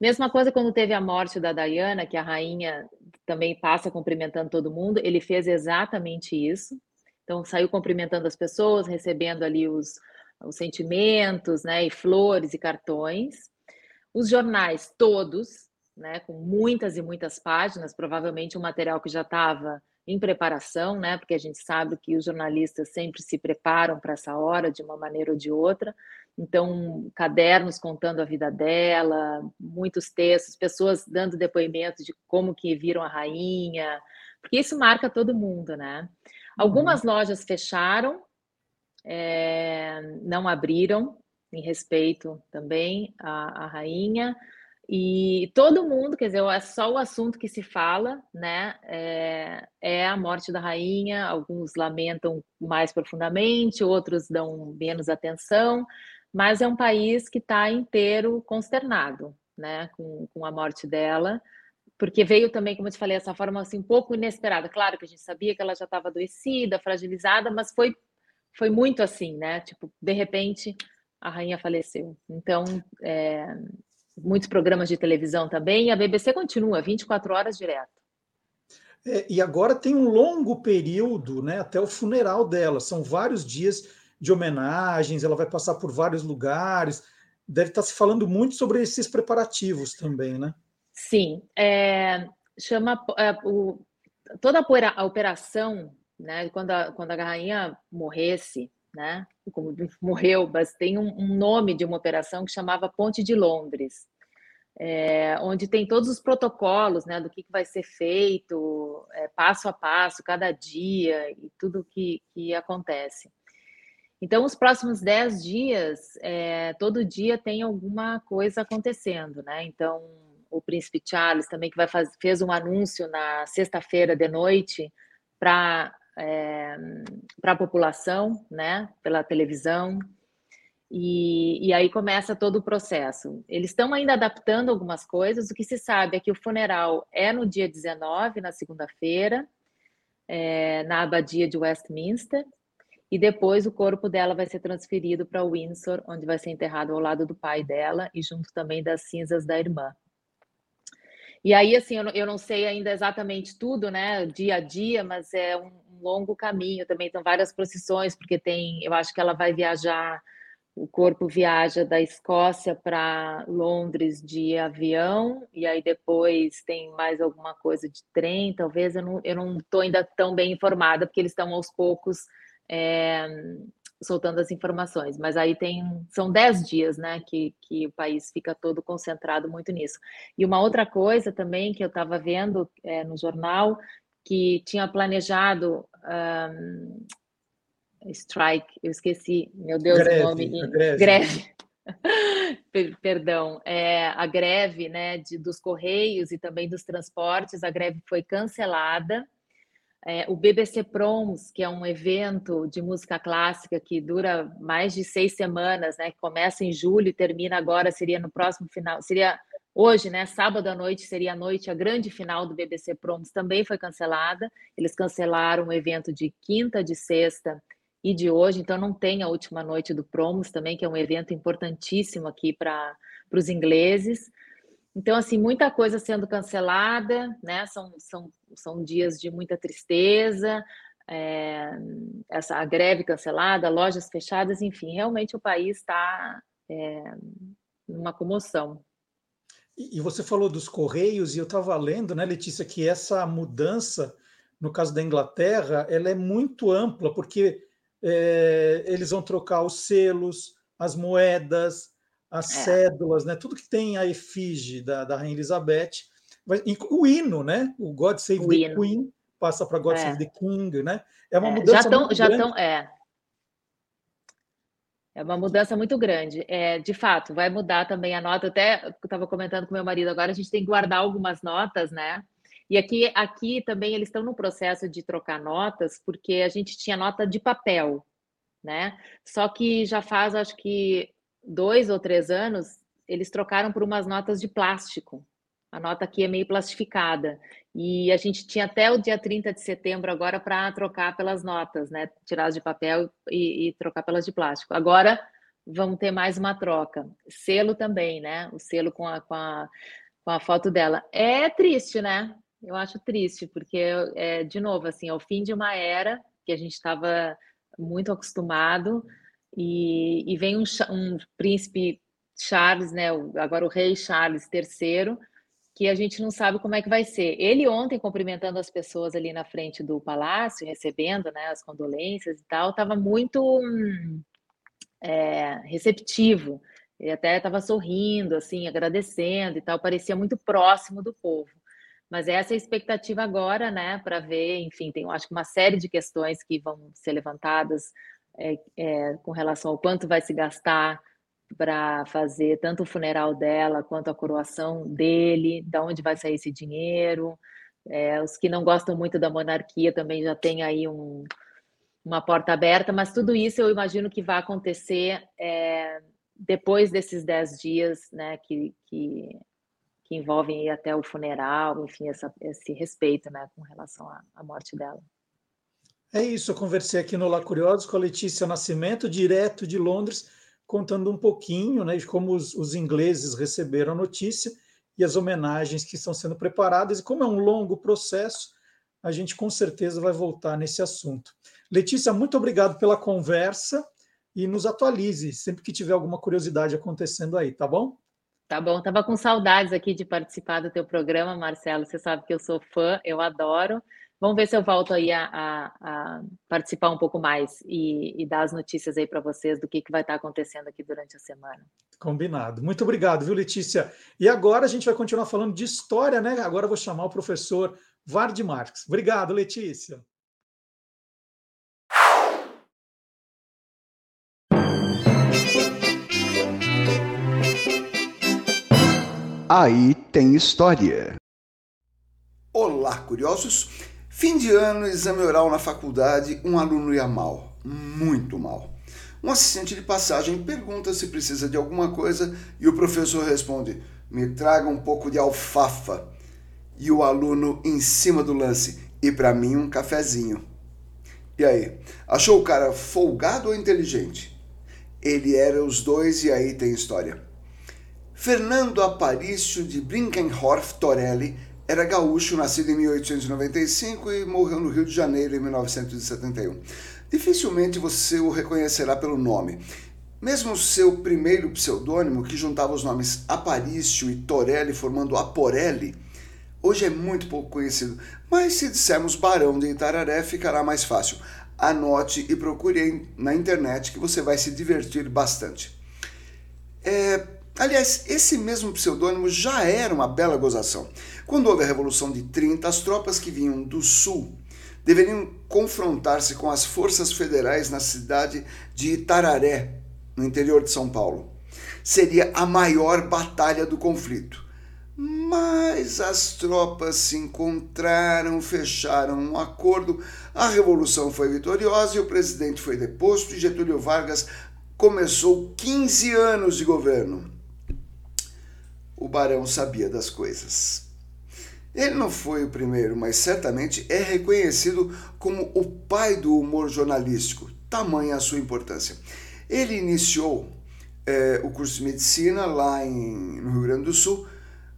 Mesma coisa quando teve a morte da Diana, que a rainha também passa cumprimentando todo mundo, ele fez exatamente isso. Então saiu cumprimentando as pessoas, recebendo ali os, os sentimentos, né, e flores e cartões. Os jornais todos né, com muitas e muitas páginas, provavelmente um material que já estava em preparação, né? Porque a gente sabe que os jornalistas sempre se preparam para essa hora de uma maneira ou de outra. Então, cadernos contando a vida dela, muitos textos, pessoas dando depoimentos de como que viram a rainha, porque isso marca todo mundo, né? Algumas uhum. lojas fecharam, é, não abriram, em respeito também à, à rainha. E todo mundo, quer dizer, é só o assunto que se fala, né? É, é, a morte da rainha. Alguns lamentam mais profundamente, outros dão menos atenção, mas é um país que está inteiro consternado, né? Com, com a morte dela, porque veio também, como eu te falei, essa forma assim um pouco inesperada. Claro que a gente sabia que ela já estava adoecida, fragilizada, mas foi foi muito assim, né? Tipo, de repente a rainha faleceu. Então, é, muitos programas de televisão também, e a BBC continua 24 horas direto. É, e agora tem um longo período, né, até o funeral dela. São vários dias de homenagens, ela vai passar por vários lugares. Deve estar se falando muito sobre esses preparativos também, né? Sim. É, chama é, o, toda a operação, né, quando a, quando a rainha morresse, né, como morreu, mas tem um, um nome de uma operação que chamava Ponte de Londres é, onde tem todos os protocolos né, do que, que vai ser feito, é, passo a passo, cada dia e tudo que, que acontece. Então, os próximos dez dias, é, todo dia tem alguma coisa acontecendo, né? Então, o príncipe Charles também que vai faz, fez um anúncio na sexta-feira de noite para é, para a população, né? Pela televisão. E, e, aí começa todo o processo. Eles estão ainda adaptando algumas coisas. O que se sabe é que o funeral é no dia 19, na segunda-feira, é, na abadia de Westminster, e depois o corpo dela vai ser transferido para Windsor, onde vai ser enterrado ao lado do pai dela e junto também das cinzas da irmã. E aí, assim, eu não, eu não sei ainda exatamente tudo, né, dia a dia, mas é um, um longo caminho também. Tem várias procissões, porque tem, eu acho que ela vai viajar o corpo viaja da Escócia para Londres de avião e aí depois tem mais alguma coisa de trem, talvez eu não eu não estou ainda tão bem informada porque eles estão aos poucos é, soltando as informações, mas aí tem são dez dias, né, que, que o país fica todo concentrado muito nisso. E uma outra coisa também que eu estava vendo é, no jornal que tinha planejado um, strike, eu esqueci, meu Deus, greve, o nome. Greve. greve. Perdão, é, a greve né, de, dos Correios e também dos transportes, a greve foi cancelada. É, o BBC Proms, que é um evento de música clássica que dura mais de seis semanas, né, que começa em julho e termina agora, seria no próximo final, seria hoje, né, sábado à noite, seria a noite, a grande final do BBC Proms, também foi cancelada. Eles cancelaram o evento de quinta, de sexta e de hoje, então não tem a última noite do Promos também, que é um evento importantíssimo aqui para os ingleses. Então, assim, muita coisa sendo cancelada, né? São, são, são dias de muita tristeza, é, essa a greve cancelada, lojas fechadas, enfim, realmente o país está é, numa comoção. E você falou dos Correios, e eu estava lendo, né, Letícia, que essa mudança, no caso da Inglaterra, ela é muito ampla, porque é, eles vão trocar os selos, as moedas, as é. cédulas, né? Tudo que tem a efígie da, da Rainha Elizabeth. O hino, né? O God Save o the hino. Queen passa para God é. Save the King, né? É uma é, mudança já tão, muito já grande. Tão, é. É uma mudança muito grande. É, de fato, vai mudar também a nota. Até estava comentando com meu marido agora, a gente tem que guardar algumas notas, né? E aqui, aqui também eles estão no processo de trocar notas, porque a gente tinha nota de papel, né? Só que já faz, acho que dois ou três anos, eles trocaram por umas notas de plástico. A nota aqui é meio plastificada. E a gente tinha até o dia 30 de setembro agora para trocar pelas notas, né? Tirar de papel e, e trocar pelas de plástico. Agora vamos ter mais uma troca. Selo também, né? O selo com a, com a, com a foto dela. É triste, né? Eu acho triste, porque, é, de novo, assim, é o fim de uma era que a gente estava muito acostumado e, e vem um, um, príncipe Charles, né, agora o rei Charles III, que a gente não sabe como é que vai ser. Ele ontem cumprimentando as pessoas ali na frente do palácio, recebendo né, as condolências e tal, estava muito é, receptivo. Ele até estava sorrindo, assim, agradecendo e tal, parecia muito próximo do povo. Mas essa é a expectativa agora, né, para ver, enfim, tem, acho que uma série de questões que vão ser levantadas é, é, com relação ao quanto vai se gastar para fazer tanto o funeral dela quanto a coroação dele, da onde vai sair esse dinheiro. É, os que não gostam muito da monarquia também já tem aí um, uma porta aberta, mas tudo isso eu imagino que vai acontecer é, depois desses dez dias, né, que, que, que envolvem até o funeral, enfim, essa, esse respeito, né, com relação à, à morte dela. É isso, eu conversei aqui no La Curiosos com a Letícia Nascimento, direto de Londres, contando um pouquinho né, de como os, os, ingleses receberam a notícia e as homenagens que estão sendo preparadas. E como é um longo processo, a gente com certeza vai voltar nesse assunto. Letícia, muito obrigado pela conversa e nos atualize sempre que tiver alguma curiosidade acontecendo aí, tá bom? Tá bom, tava com saudades aqui de participar do teu programa, Marcelo. Você sabe que eu sou fã, eu adoro. Vamos ver se eu volto aí a, a, a participar um pouco mais e, e, dar as notícias aí para vocês do que, que vai estar acontecendo aqui durante a semana. Combinado. Muito obrigado, viu, Letícia? E agora a gente vai continuar falando de história, né? Agora eu vou chamar o professor Vard Marques. Obrigado, Letícia. Aí tem história. Olá, curiosos! Fim de ano, exame oral na faculdade, um aluno ia mal, muito mal. Um assistente de passagem pergunta se precisa de alguma coisa e o professor responde: Me traga um pouco de alfafa. E o aluno em cima do lance: E para mim um cafezinho. E aí, achou o cara folgado ou inteligente? Ele era os dois e aí tem história. Fernando Aparício de Brinkenhorf Torelli era gaúcho, nascido em 1895 e morreu no Rio de Janeiro em 1971. Dificilmente você o reconhecerá pelo nome. Mesmo seu primeiro pseudônimo, que juntava os nomes Aparício e Torelli formando Aporelli, hoje é muito pouco conhecido, mas se dissermos Barão de Itararé ficará mais fácil. Anote e procure na internet que você vai se divertir bastante. É, Aliás, esse mesmo pseudônimo já era uma bela gozação. Quando houve a Revolução de 30, as tropas que vinham do sul deveriam confrontar-se com as forças federais na cidade de Itararé, no interior de São Paulo. Seria a maior batalha do conflito. Mas as tropas se encontraram, fecharam um acordo, a revolução foi vitoriosa e o presidente foi deposto e Getúlio Vargas começou 15 anos de governo o Barão sabia das coisas. Ele não foi o primeiro, mas certamente é reconhecido como o pai do humor jornalístico, tamanha a sua importância. Ele iniciou é, o curso de medicina lá em, no Rio Grande do Sul,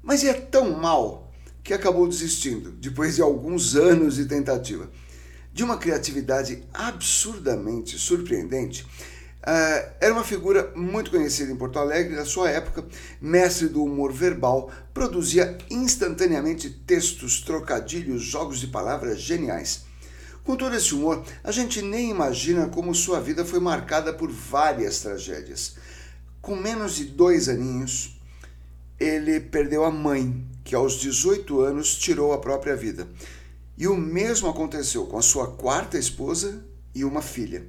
mas é tão mal que acabou desistindo, depois de alguns anos de tentativa. De uma criatividade absurdamente surpreendente, Uh, era uma figura muito conhecida em Porto Alegre na sua época, mestre do humor verbal, produzia instantaneamente textos, trocadilhos, jogos de palavras geniais. Com todo esse humor, a gente nem imagina como sua vida foi marcada por várias tragédias. Com menos de dois aninhos, ele perdeu a mãe, que aos 18 anos tirou a própria vida. E o mesmo aconteceu com a sua quarta esposa e uma filha.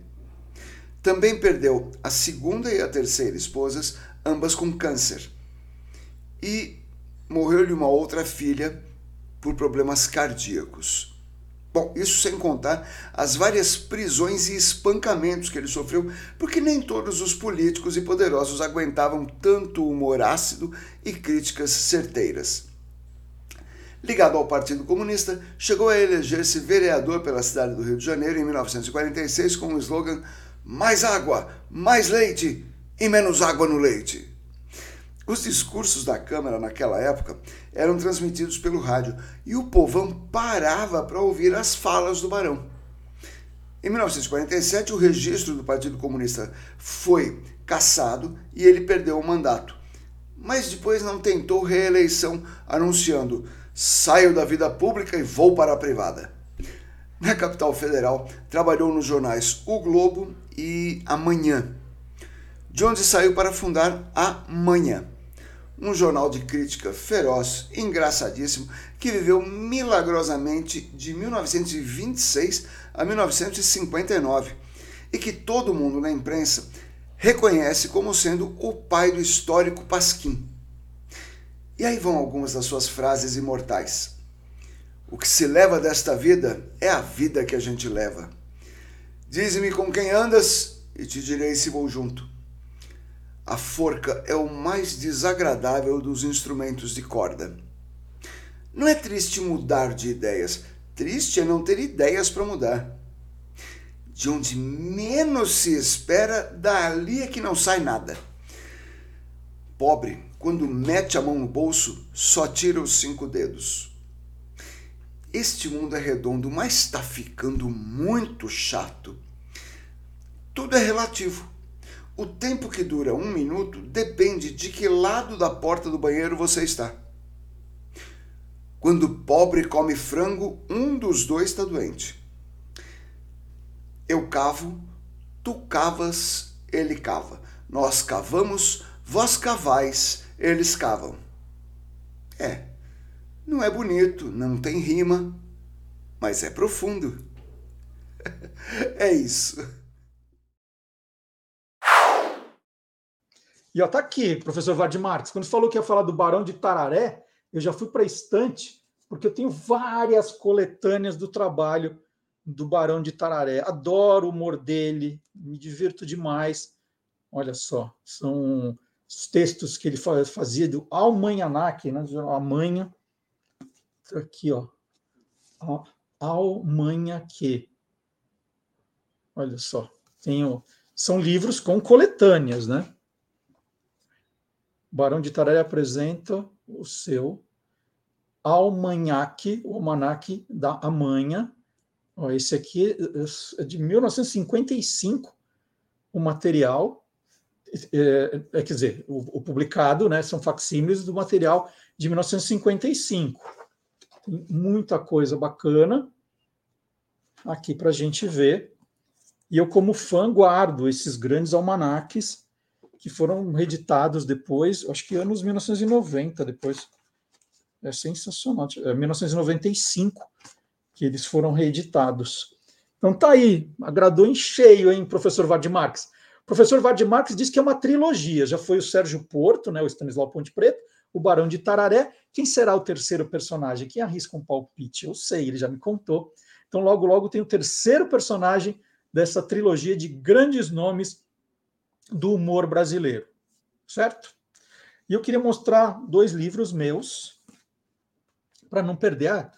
Também perdeu a segunda e a terceira esposas, ambas com câncer. E morreu-lhe uma outra filha por problemas cardíacos. Bom, isso sem contar as várias prisões e espancamentos que ele sofreu, porque nem todos os políticos e poderosos aguentavam tanto humor ácido e críticas certeiras. Ligado ao Partido Comunista, chegou a eleger-se vereador pela cidade do Rio de Janeiro em 1946 com o slogan mais água, mais leite e menos água no leite. Os discursos da Câmara naquela época eram transmitidos pelo rádio e o povão parava para ouvir as falas do barão. Em 1947, o registro do Partido Comunista foi cassado e ele perdeu o mandato. mas depois não tentou reeleição, anunciando: saio da vida pública e vou para a privada. Na capital federal, trabalhou nos jornais O Globo e Amanhã, de onde saiu para fundar Amanhã, um jornal de crítica feroz, engraçadíssimo, que viveu milagrosamente de 1926 a 1959 e que todo mundo na imprensa reconhece como sendo o pai do histórico Pasquim. E aí vão algumas das suas frases imortais. O que se leva desta vida é a vida que a gente leva. Dize-me com quem andas e te direi se vou junto. A forca é o mais desagradável dos instrumentos de corda. Não é triste mudar de ideias, triste é não ter ideias para mudar. De onde menos se espera, dali é que não sai nada. Pobre, quando mete a mão no bolso, só tira os cinco dedos. Este mundo é redondo, mas está ficando muito chato. Tudo é relativo. O tempo que dura um minuto depende de que lado da porta do banheiro você está. Quando o pobre come frango, um dos dois está doente. Eu cavo, tu cavas, ele cava. Nós cavamos, vós cavais, eles cavam. É, não é bonito, não tem rima, mas é profundo. é isso. E ó, tá aqui, professor Vard Marques. Quando falou que ia falar do Barão de Tararé, eu já fui para a estante, porque eu tenho várias coletâneas do trabalho do Barão de Tararé. Adoro o humor dele, me divirto demais. Olha só, são os textos que ele fazia do Almanhanac, né? Amanha. Aqui, ó. Almanhaque. Olha só. Tenho, são livros com coletâneas, né? Barão de Tararé apresenta o seu almanhaque, o almanaque da Amanha. Ó, esse aqui é de 1955, o material, é, é, quer dizer, o, o, publicado, né, são facsímiles do material de 1955. Tem muita coisa bacana aqui para a gente ver. E eu, como fã, guardo esses grandes almanaques que foram reeditados depois, acho que anos 1990 depois. É sensacional. É 1995 que eles foram reeditados. Então tá aí, agradou em cheio, hein, professor Vard Marques. O professor Vard Marques diz que é uma trilogia. Já foi o Sérgio Porto, né, o Stanislau Ponte Preto, o Barão de Tararé. Quem será o terceiro personagem? Quem arrisca um palpite? Eu sei, ele já me contou. Então logo logo tem o terceiro personagem dessa trilogia de grandes nomes do humor brasileiro, certo? E eu queria mostrar dois livros meus, para não perder a,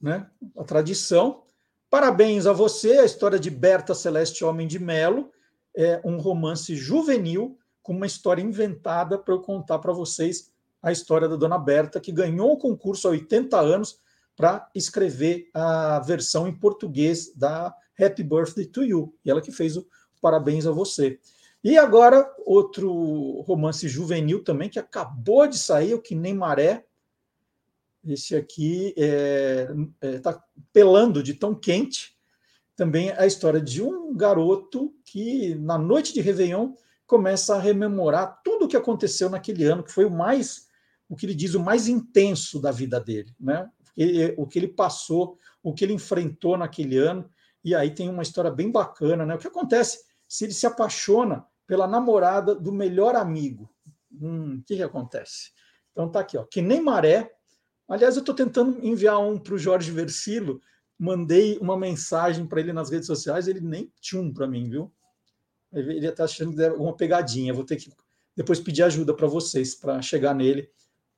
né, a tradição. Parabéns a você, a história de Berta Celeste Homem de Melo, é um romance juvenil com uma história inventada para eu contar para vocês a história da Dona Berta, que ganhou o concurso há 80 anos para escrever a versão em português da Happy Birthday to You. E ela que fez o parabéns a você. E agora, outro romance juvenil também, que acabou de sair, o Que Nem Maré. Esse aqui está é, é, tá pelando de tão quente. Também a história de um garoto que, na noite de Réveillon, começa a rememorar tudo o que aconteceu naquele ano, que foi o mais, o que ele diz, o mais intenso da vida dele, né? o que ele passou, o que ele enfrentou naquele ano. E aí tem uma história bem bacana, né? O que acontece se ele se apaixona pela namorada do melhor amigo. Hum, o que, que acontece? Então tá aqui, ó, que nem maré. Aliás, eu estou tentando enviar um para o Jorge Versilo. Mandei uma mensagem para ele nas redes sociais, ele nem tinha um para mim, viu? Ele está achando que é uma pegadinha. Vou ter que depois pedir ajuda para vocês para chegar nele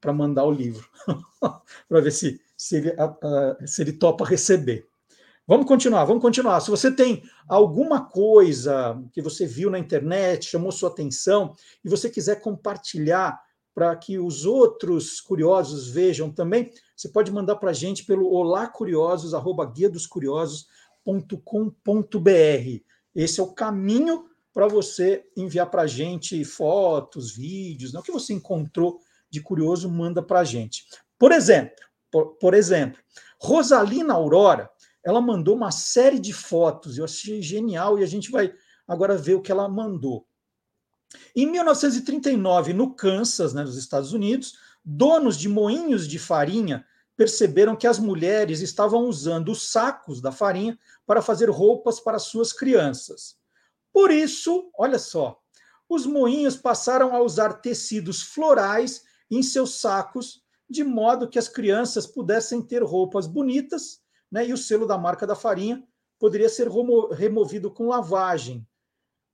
para mandar o livro, para ver se, se, ele, se ele topa receber. Vamos continuar, vamos continuar. Se você tem alguma coisa que você viu na internet, chamou sua atenção, e você quiser compartilhar para que os outros curiosos vejam também, você pode mandar para a gente pelo olacuriosos, arroba guia dos curiosos.com.br. Esse é o caminho para você enviar para a gente fotos, vídeos, né, o que você encontrou de curioso, manda para a gente. Por exemplo, por, por exemplo, Rosalina Aurora, ela mandou uma série de fotos, eu achei genial e a gente vai agora ver o que ela mandou. Em 1939, no Kansas, né, nos Estados Unidos, donos de moinhos de farinha perceberam que as mulheres estavam usando os sacos da farinha para fazer roupas para suas crianças. Por isso, olha só, os moinhos passaram a usar tecidos florais em seus sacos, de modo que as crianças pudessem ter roupas bonitas, né, e o selo da marca da farinha poderia ser removido com lavagem.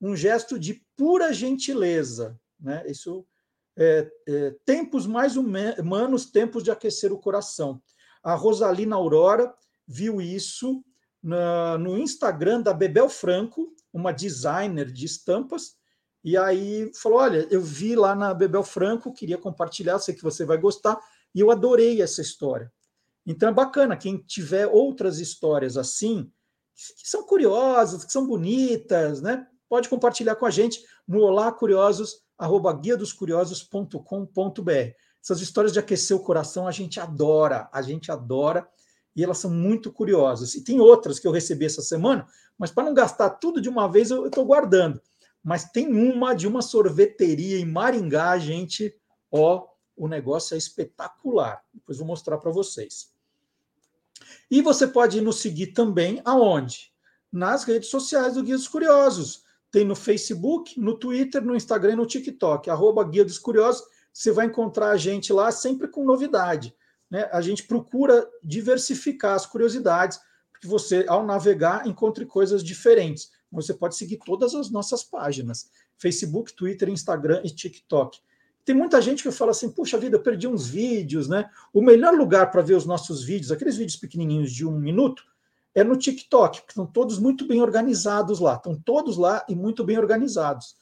Um gesto de pura gentileza. Né? Isso é, é, tempos mais humanos, tempos de aquecer o coração. A Rosalina Aurora viu isso na, no Instagram da Bebel Franco, uma designer de estampas, e aí falou: Olha, eu vi lá na Bebel Franco, queria compartilhar, sei que você vai gostar, e eu adorei essa história. Então é bacana, quem tiver outras histórias assim, que são curiosas, que são bonitas, né? Pode compartilhar com a gente no Olá Curiosos, arroba guia dos curiosos.com.br. Essas histórias de aquecer o coração a gente adora, a gente adora, e elas são muito curiosas. E tem outras que eu recebi essa semana, mas para não gastar tudo de uma vez, eu estou guardando mas tem uma de uma sorveteria em Maringá, gente, ó, o negócio é espetacular. Depois vou mostrar para vocês. E você pode nos seguir também aonde? Nas redes sociais do Guia dos Curiosos. Tem no Facebook, no Twitter, no Instagram e no TikTok, arroba Guia dos Curiosos. Você vai encontrar a gente lá sempre com novidade. Né? A gente procura diversificar as curiosidades, para que você, ao navegar, encontre coisas diferentes. Você pode seguir todas as nossas páginas: Facebook, Twitter, Instagram e TikTok. Tem muita gente que fala assim: puxa vida, eu perdi uns vídeos, né? O melhor lugar para ver os nossos vídeos, aqueles vídeos pequenininhos de um minuto, é no TikTok, porque estão todos muito bem organizados lá. Estão todos lá e muito bem organizados.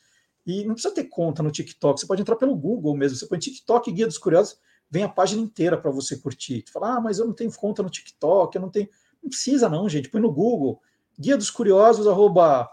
E não precisa ter conta no TikTok, você pode entrar pelo Google mesmo. Você põe TikTok Guia dos Curiosos, vem a página inteira para você curtir. Tu fala, ah, mas eu não tenho conta no TikTok, eu não tenho. Não precisa, não, gente. Põe no Google. Guia dos Curiosos, arroba,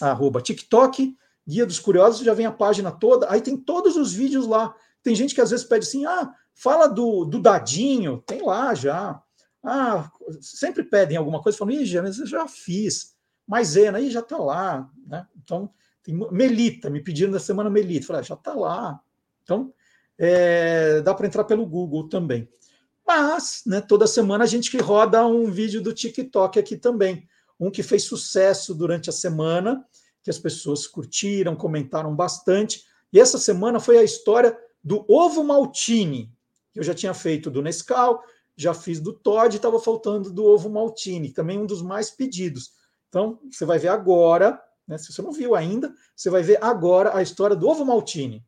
arroba TikTok, Guia dos Curiosos, já vem a página toda, aí tem todos os vídeos lá. Tem gente que às vezes pede assim, ah, fala do, do dadinho, tem lá já. Ah, sempre pedem alguma coisa, falam, ih, mas eu já fiz. Maisena, aí já está lá. Né? Então, tem Melita, me pediram na semana Melita, falei, ah, já está lá. Então, é, dá para entrar pelo Google também. Mas, né, toda semana a gente roda um vídeo do TikTok aqui também um que fez sucesso durante a semana, que as pessoas curtiram, comentaram bastante. E essa semana foi a história do ovo maltine, que eu já tinha feito do Nescau, já fiz do Todd, estava faltando do ovo maltine, também um dos mais pedidos. Então, você vai ver agora, né, se você não viu ainda, você vai ver agora a história do ovo maltine.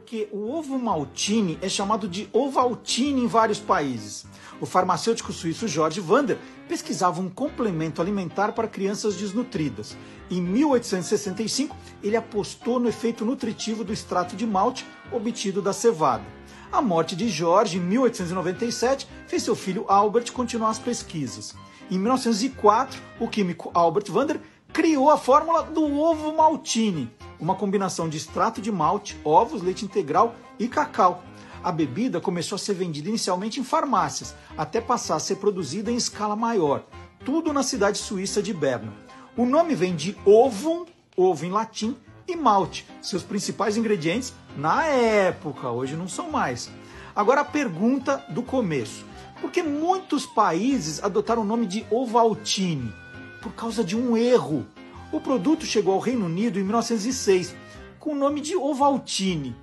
Porque o ovo maltine é chamado de ovaltine em vários países. O farmacêutico suíço George Wander pesquisava um complemento alimentar para crianças desnutridas. Em 1865, ele apostou no efeito nutritivo do extrato de malte obtido da cevada. A morte de George em 1897 fez seu filho Albert continuar as pesquisas. Em 1904, o químico Albert Wander criou a fórmula do ovo maltine, uma combinação de extrato de malte, ovos, leite integral e cacau. A bebida começou a ser vendida inicialmente em farmácias, até passar a ser produzida em escala maior, tudo na cidade suíça de Berna. O nome vem de ovum, ovo em latim, e malte, seus principais ingredientes na época, hoje não são mais. Agora a pergunta do começo: por que muitos países adotaram o nome de Ovaltine? Por causa de um erro. O produto chegou ao Reino Unido em 1906 com o nome de Ovaltine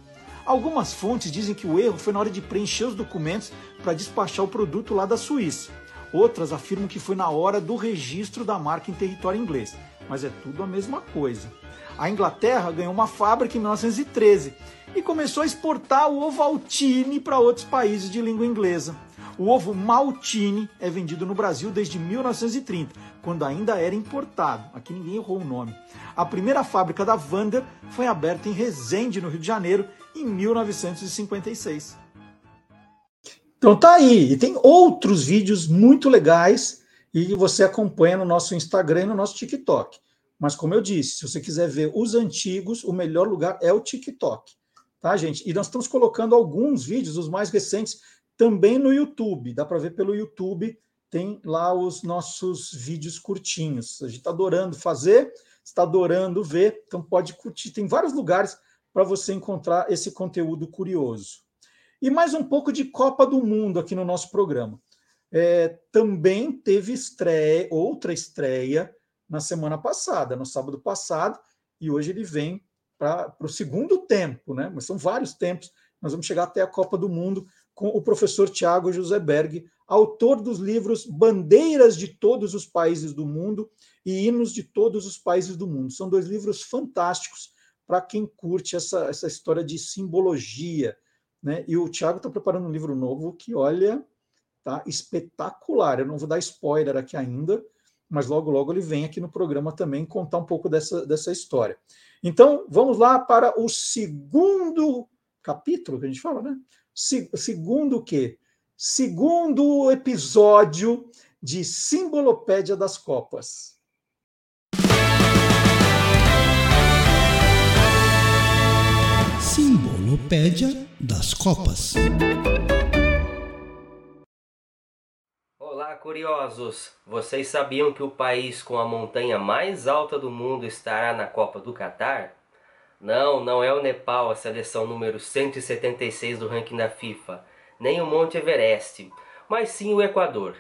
Algumas fontes dizem que o erro foi na hora de preencher os documentos para despachar o produto lá da Suíça. Outras afirmam que foi na hora do registro da marca em território inglês. Mas é tudo a mesma coisa. A Inglaterra ganhou uma fábrica em 1913 e começou a exportar o Ovaltine para outros países de língua inglesa. O ovo Maltine é vendido no Brasil desde 1930, quando ainda era importado. Aqui ninguém errou o nome. A primeira fábrica da Vander foi aberta em Resende, no Rio de Janeiro, em 1956. Então tá aí. E tem outros vídeos muito legais e você acompanha no nosso Instagram e no nosso TikTok. Mas como eu disse, se você quiser ver os antigos, o melhor lugar é o TikTok. tá, gente? E nós estamos colocando alguns vídeos, os mais recentes, também no YouTube. Dá para ver pelo YouTube, tem lá os nossos vídeos curtinhos. A gente está adorando fazer, está adorando ver, então pode curtir. Tem vários lugares para você encontrar esse conteúdo curioso. E mais um pouco de Copa do Mundo aqui no nosso programa. É, também teve estreia, outra estreia na semana passada, no sábado passado, e hoje ele vem para o segundo tempo, né? Mas são vários tempos. Nós vamos chegar até a Copa do Mundo com o professor Tiago José Berg, autor dos livros Bandeiras de Todos os Países do Mundo e Hinos de Todos os Países do Mundo. São dois livros fantásticos para quem curte essa, essa história de simbologia. Né? E o Tiago está preparando um livro novo que, olha, tá espetacular. Eu não vou dar spoiler aqui ainda, mas logo, logo ele vem aqui no programa também contar um pouco dessa, dessa história. Então, vamos lá para o segundo capítulo que a gente fala, né? Se, segundo o quê? Segundo episódio de Simbolopédia das Copas. Simbolopédia das Copas. Olá, curiosos! Vocês sabiam que o país com a montanha mais alta do mundo estará na Copa do Catar? Não, não é o Nepal, a seleção número 176 do ranking da FIFA, nem o Monte Everest, mas sim o Equador.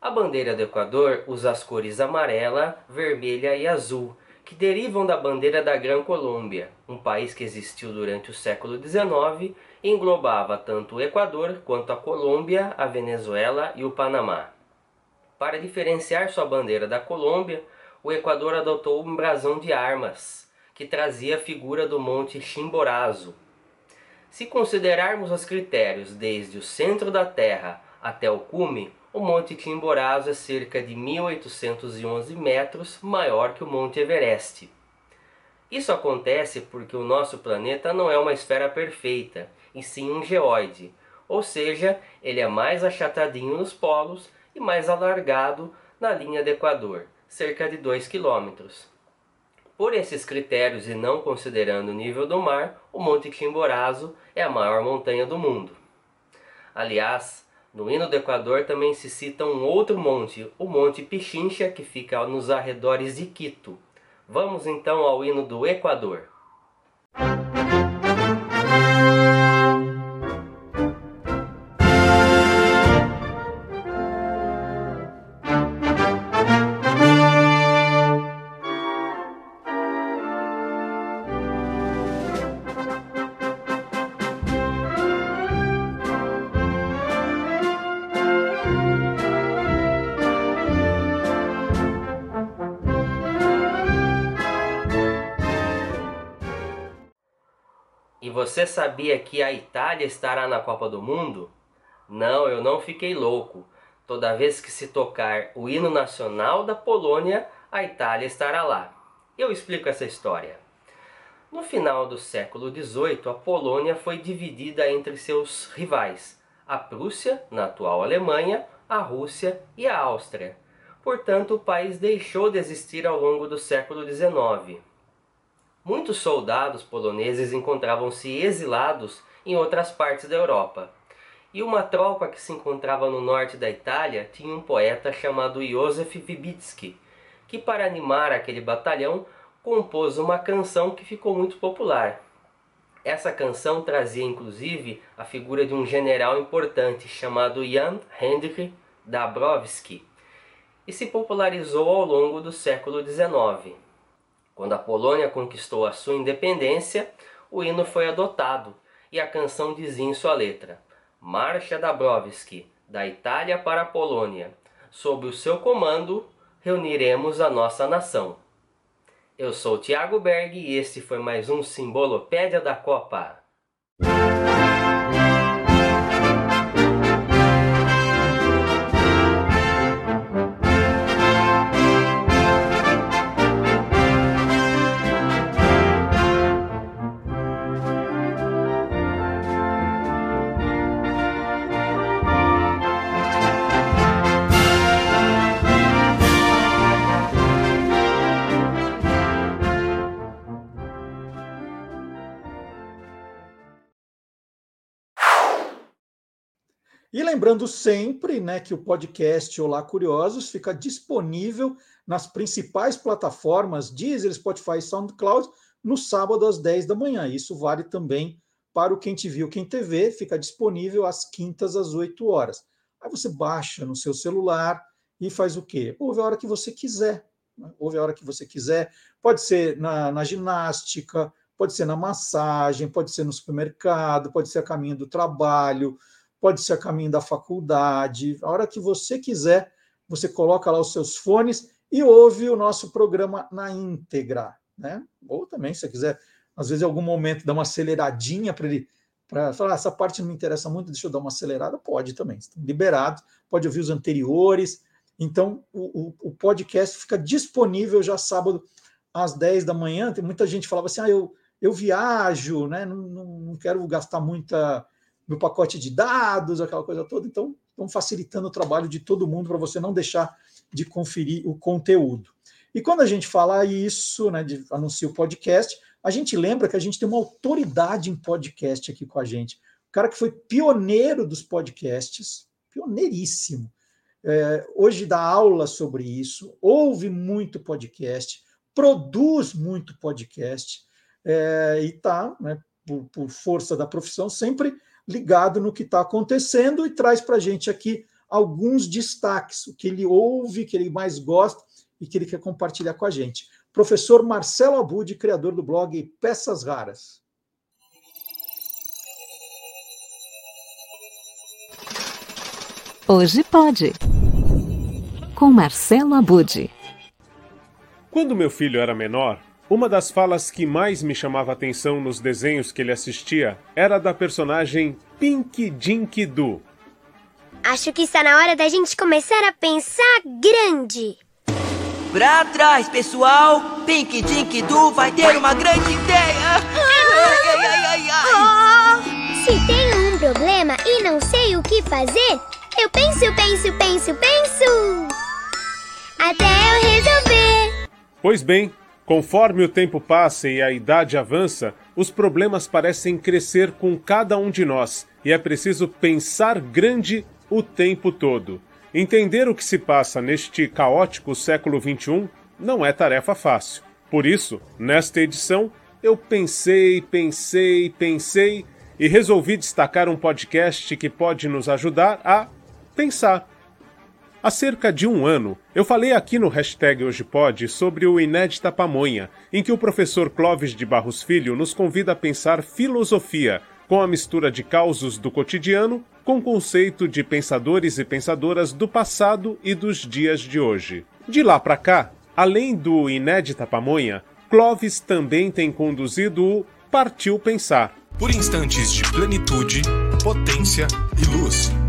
A bandeira do Equador usa as cores amarela, vermelha e azul, que derivam da bandeira da Gran Colômbia, um país que existiu durante o século XIX e englobava tanto o Equador quanto a Colômbia, a Venezuela e o Panamá. Para diferenciar sua bandeira da Colômbia, o Equador adotou um brasão de armas, que trazia a figura do Monte Chimborazo. Se considerarmos os critérios desde o centro da Terra até o cume, o Monte Chimborazo é cerca de 1811 metros maior que o Monte Everest. Isso acontece porque o nosso planeta não é uma esfera perfeita, e sim um geóide, ou seja, ele é mais achatadinho nos polos e mais alargado na linha do Equador, cerca de 2 km. Por esses critérios e não considerando o nível do mar, o Monte Chimborazo é a maior montanha do mundo. Aliás, no hino do Equador também se cita um outro monte, o Monte Pichincha, que fica nos arredores de Quito. Vamos então ao hino do Equador. Você sabia que a Itália estará na Copa do Mundo? Não, eu não fiquei louco. Toda vez que se tocar o hino nacional da Polônia, a Itália estará lá. Eu explico essa história. No final do século XVIII, a Polônia foi dividida entre seus rivais, a Prússia, na atual Alemanha, a Rússia e a Áustria. Portanto, o país deixou de existir ao longo do século XIX. Muitos soldados poloneses encontravam-se exilados em outras partes da Europa. E uma tropa que se encontrava no norte da Itália tinha um poeta chamado Józef Wybicki, que para animar aquele batalhão compôs uma canção que ficou muito popular. Essa canção trazia inclusive a figura de um general importante chamado Jan Hendrik Dabrowski e se popularizou ao longo do século XIX. Quando a Polônia conquistou a sua independência, o hino foi adotado e a canção dizia em sua letra: Marcha Dabrowski, da Itália para a Polônia. Sob o seu comando, reuniremos a nossa nação. Eu sou Tiago Berg e este foi mais um Simbolopédia da Copa. Lembrando sempre né, que o podcast Olá Curiosos fica disponível nas principais plataformas Deezer, Spotify e SoundCloud no sábado às 10 da manhã. Isso vale também para o Quem Te Viu, Quem TV, fica disponível às quintas às 8 horas. Aí você baixa no seu celular e faz o quê? Ouve a hora que você quiser. Né? Ouve a hora que você quiser. Pode ser na, na ginástica, pode ser na massagem, pode ser no supermercado, pode ser a caminho do trabalho, pode ser a caminho da faculdade. A hora que você quiser, você coloca lá os seus fones e ouve o nosso programa na íntegra. Né? Ou também, se você quiser, às vezes, em algum momento, dar uma aceleradinha para ele. Para falar, ah, essa parte não me interessa muito, deixa eu dar uma acelerada, pode também. Liberado, pode ouvir os anteriores. Então, o, o, o podcast fica disponível já sábado às 10 da manhã. Tem muita gente falava assim: ah, eu, eu viajo, né? não, não, não quero gastar muita meu pacote de dados, aquela coisa toda. Então, estão facilitando o trabalho de todo mundo para você não deixar de conferir o conteúdo. E quando a gente fala isso, né, de anuncia o podcast, a gente lembra que a gente tem uma autoridade em podcast aqui com a gente. O cara que foi pioneiro dos podcasts, pioneiríssimo. É, hoje dá aula sobre isso, ouve muito podcast, produz muito podcast é, e está, né, por, por força da profissão, sempre ligado no que está acontecendo e traz para a gente aqui alguns destaques, o que ele ouve, que ele mais gosta e que ele quer compartilhar com a gente. Professor Marcelo Abud, criador do blog Peças Raras. Hoje pode. Com Marcelo Abud. Quando meu filho era menor, uma das falas que mais me chamava atenção nos desenhos que ele assistia era da personagem Pink Dink Doo. Acho que está na hora da gente começar a pensar grande. Pra trás, pessoal! Pink Dink Doo vai ter uma grande ideia! Ai, ai, ai, ai, oh, se tenho um problema e não sei o que fazer, eu penso, penso, penso, penso! Até eu resolver! Pois bem, Conforme o tempo passa e a idade avança, os problemas parecem crescer com cada um de nós e é preciso pensar grande o tempo todo. Entender o que se passa neste caótico século XXI não é tarefa fácil. Por isso, nesta edição, eu pensei, pensei, pensei e resolvi destacar um podcast que pode nos ajudar a pensar Há cerca de um ano, eu falei aqui no hashtag HojePod sobre o Inédita Pamonha, em que o professor Clóvis de Barros Filho nos convida a pensar filosofia, com a mistura de causos do cotidiano com conceito de pensadores e pensadoras do passado e dos dias de hoje. De lá para cá, além do Inédita Pamonha, Clóvis também tem conduzido o Partiu Pensar. Por instantes de plenitude, potência e luz.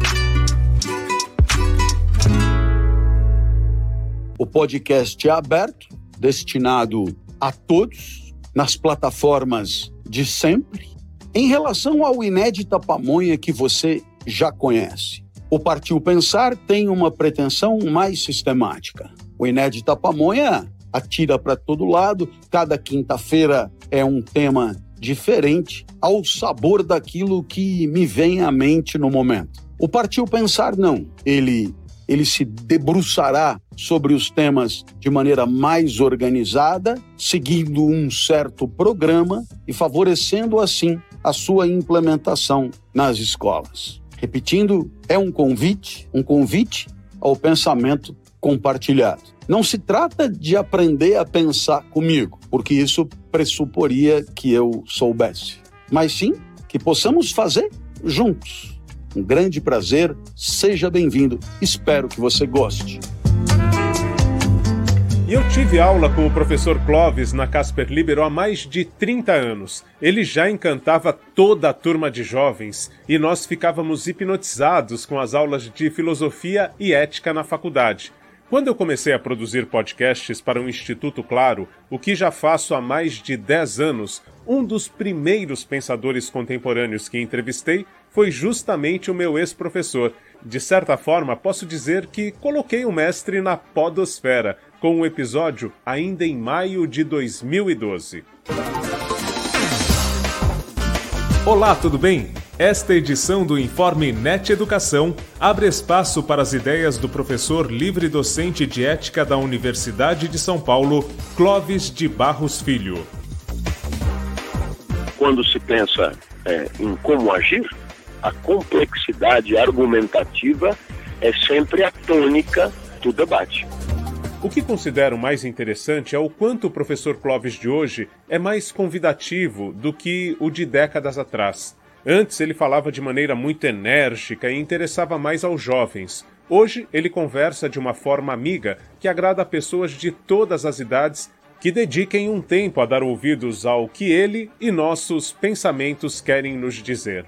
Podcast aberto, destinado a todos, nas plataformas de sempre. Em relação ao Inédita Pamonha que você já conhece, o Partiu Pensar tem uma pretensão mais sistemática. O Inédita Pamonha atira para todo lado, cada quinta-feira é um tema diferente, ao sabor daquilo que me vem à mente no momento. O Partiu Pensar não, ele ele se debruçará sobre os temas de maneira mais organizada, seguindo um certo programa e favorecendo assim a sua implementação nas escolas. Repetindo, é um convite, um convite ao pensamento compartilhado. Não se trata de aprender a pensar comigo, porque isso pressuporia que eu soubesse, mas sim que possamos fazer juntos um grande prazer, seja bem-vindo. Espero que você goste. Eu tive aula com o professor Clóvis na Casper Libero há mais de 30 anos. Ele já encantava toda a turma de jovens e nós ficávamos hipnotizados com as aulas de filosofia e ética na faculdade. Quando eu comecei a produzir podcasts para o Instituto Claro, o que já faço há mais de 10 anos, um dos primeiros pensadores contemporâneos que entrevistei foi justamente o meu ex-professor. De certa forma, posso dizer que coloquei o mestre na podosfera, com um episódio ainda em maio de 2012. Olá, tudo bem? Esta edição do Informe NET Educação abre espaço para as ideias do professor livre docente de ética da Universidade de São Paulo, Clóvis de Barros Filho. Quando se pensa é, em como agir, a complexidade argumentativa é sempre a tônica do debate. O que considero mais interessante é o quanto o professor Clóvis de hoje é mais convidativo do que o de décadas atrás. Antes ele falava de maneira muito enérgica e interessava mais aos jovens. Hoje ele conversa de uma forma amiga que agrada a pessoas de todas as idades que dediquem um tempo a dar ouvidos ao que ele e nossos pensamentos querem nos dizer.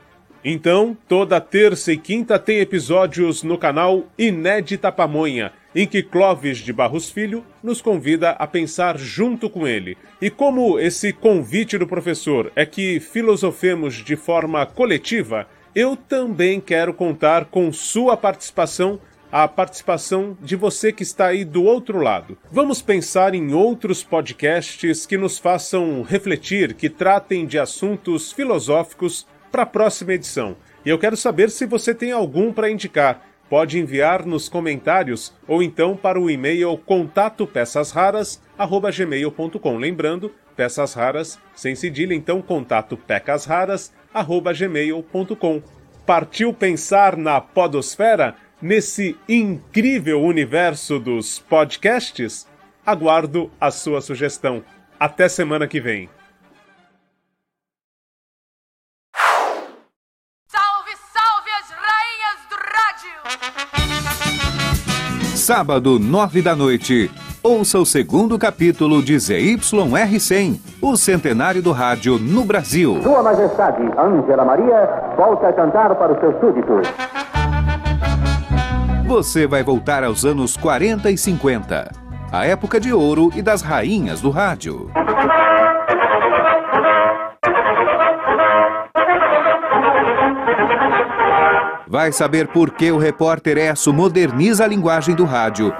Então, toda terça e quinta tem episódios no canal Inédita Pamonha, em que Clóvis de Barros Filho nos convida a pensar junto com ele. E como esse convite do professor é que filosofemos de forma coletiva, eu também quero contar com sua participação a participação de você que está aí do outro lado. Vamos pensar em outros podcasts que nos façam refletir, que tratem de assuntos filosóficos para a próxima edição. E eu quero saber se você tem algum para indicar. Pode enviar nos comentários ou então para o e-mail contatopeçasraras@gmail.com. Lembrando, peças raras sem cedilha, então contato pecasraras@gmail.com. Partiu pensar na podosfera nesse incrível universo dos podcasts? Aguardo a sua sugestão. Até semana que vem. Sábado, nove da noite. Ouça o segundo capítulo de ZYR100, o centenário do rádio no Brasil. Sua Majestade, Ângela Maria, volta a cantar para os seus súditos. Você vai voltar aos anos 40 e 50, a época de ouro e das rainhas do rádio. Vai saber por que o repórter Esso moderniza a linguagem do rádio.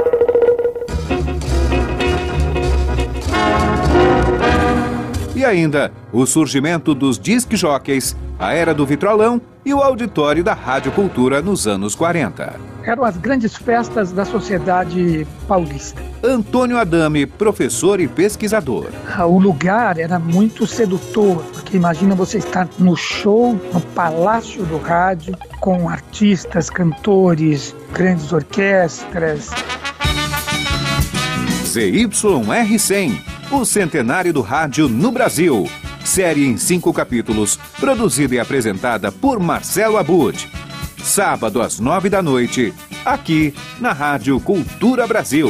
E ainda, o surgimento dos disc jockeys, a era do vitrolão e o auditório da Rádio Cultura nos anos 40. Eram as grandes festas da sociedade paulista. Antônio Adame, professor e pesquisador. Ah, o lugar era muito sedutor, porque imagina você estar no show, no Palácio do Rádio, com artistas, cantores, grandes orquestras. ZYR100, o centenário do rádio no Brasil. Série em cinco capítulos, produzida e apresentada por Marcelo Abud. Sábado às nove da noite, aqui na Rádio Cultura Brasil.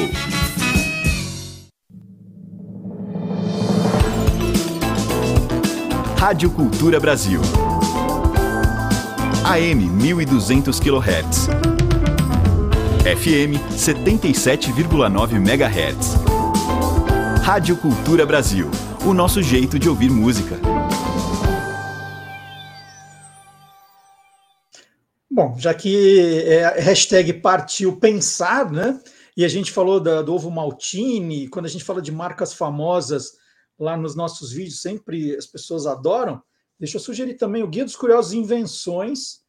Rádio Cultura Brasil. AM 1200 kHz. FM 77,9 MHz. Rádio Cultura Brasil. O nosso jeito de ouvir música. Bom, já que é hashtag partiu pensar, né? E a gente falou da, do ovo maltine, quando a gente fala de marcas famosas lá nos nossos vídeos, sempre as pessoas adoram. Deixa eu sugerir também o Guia dos Curiosos Invenções.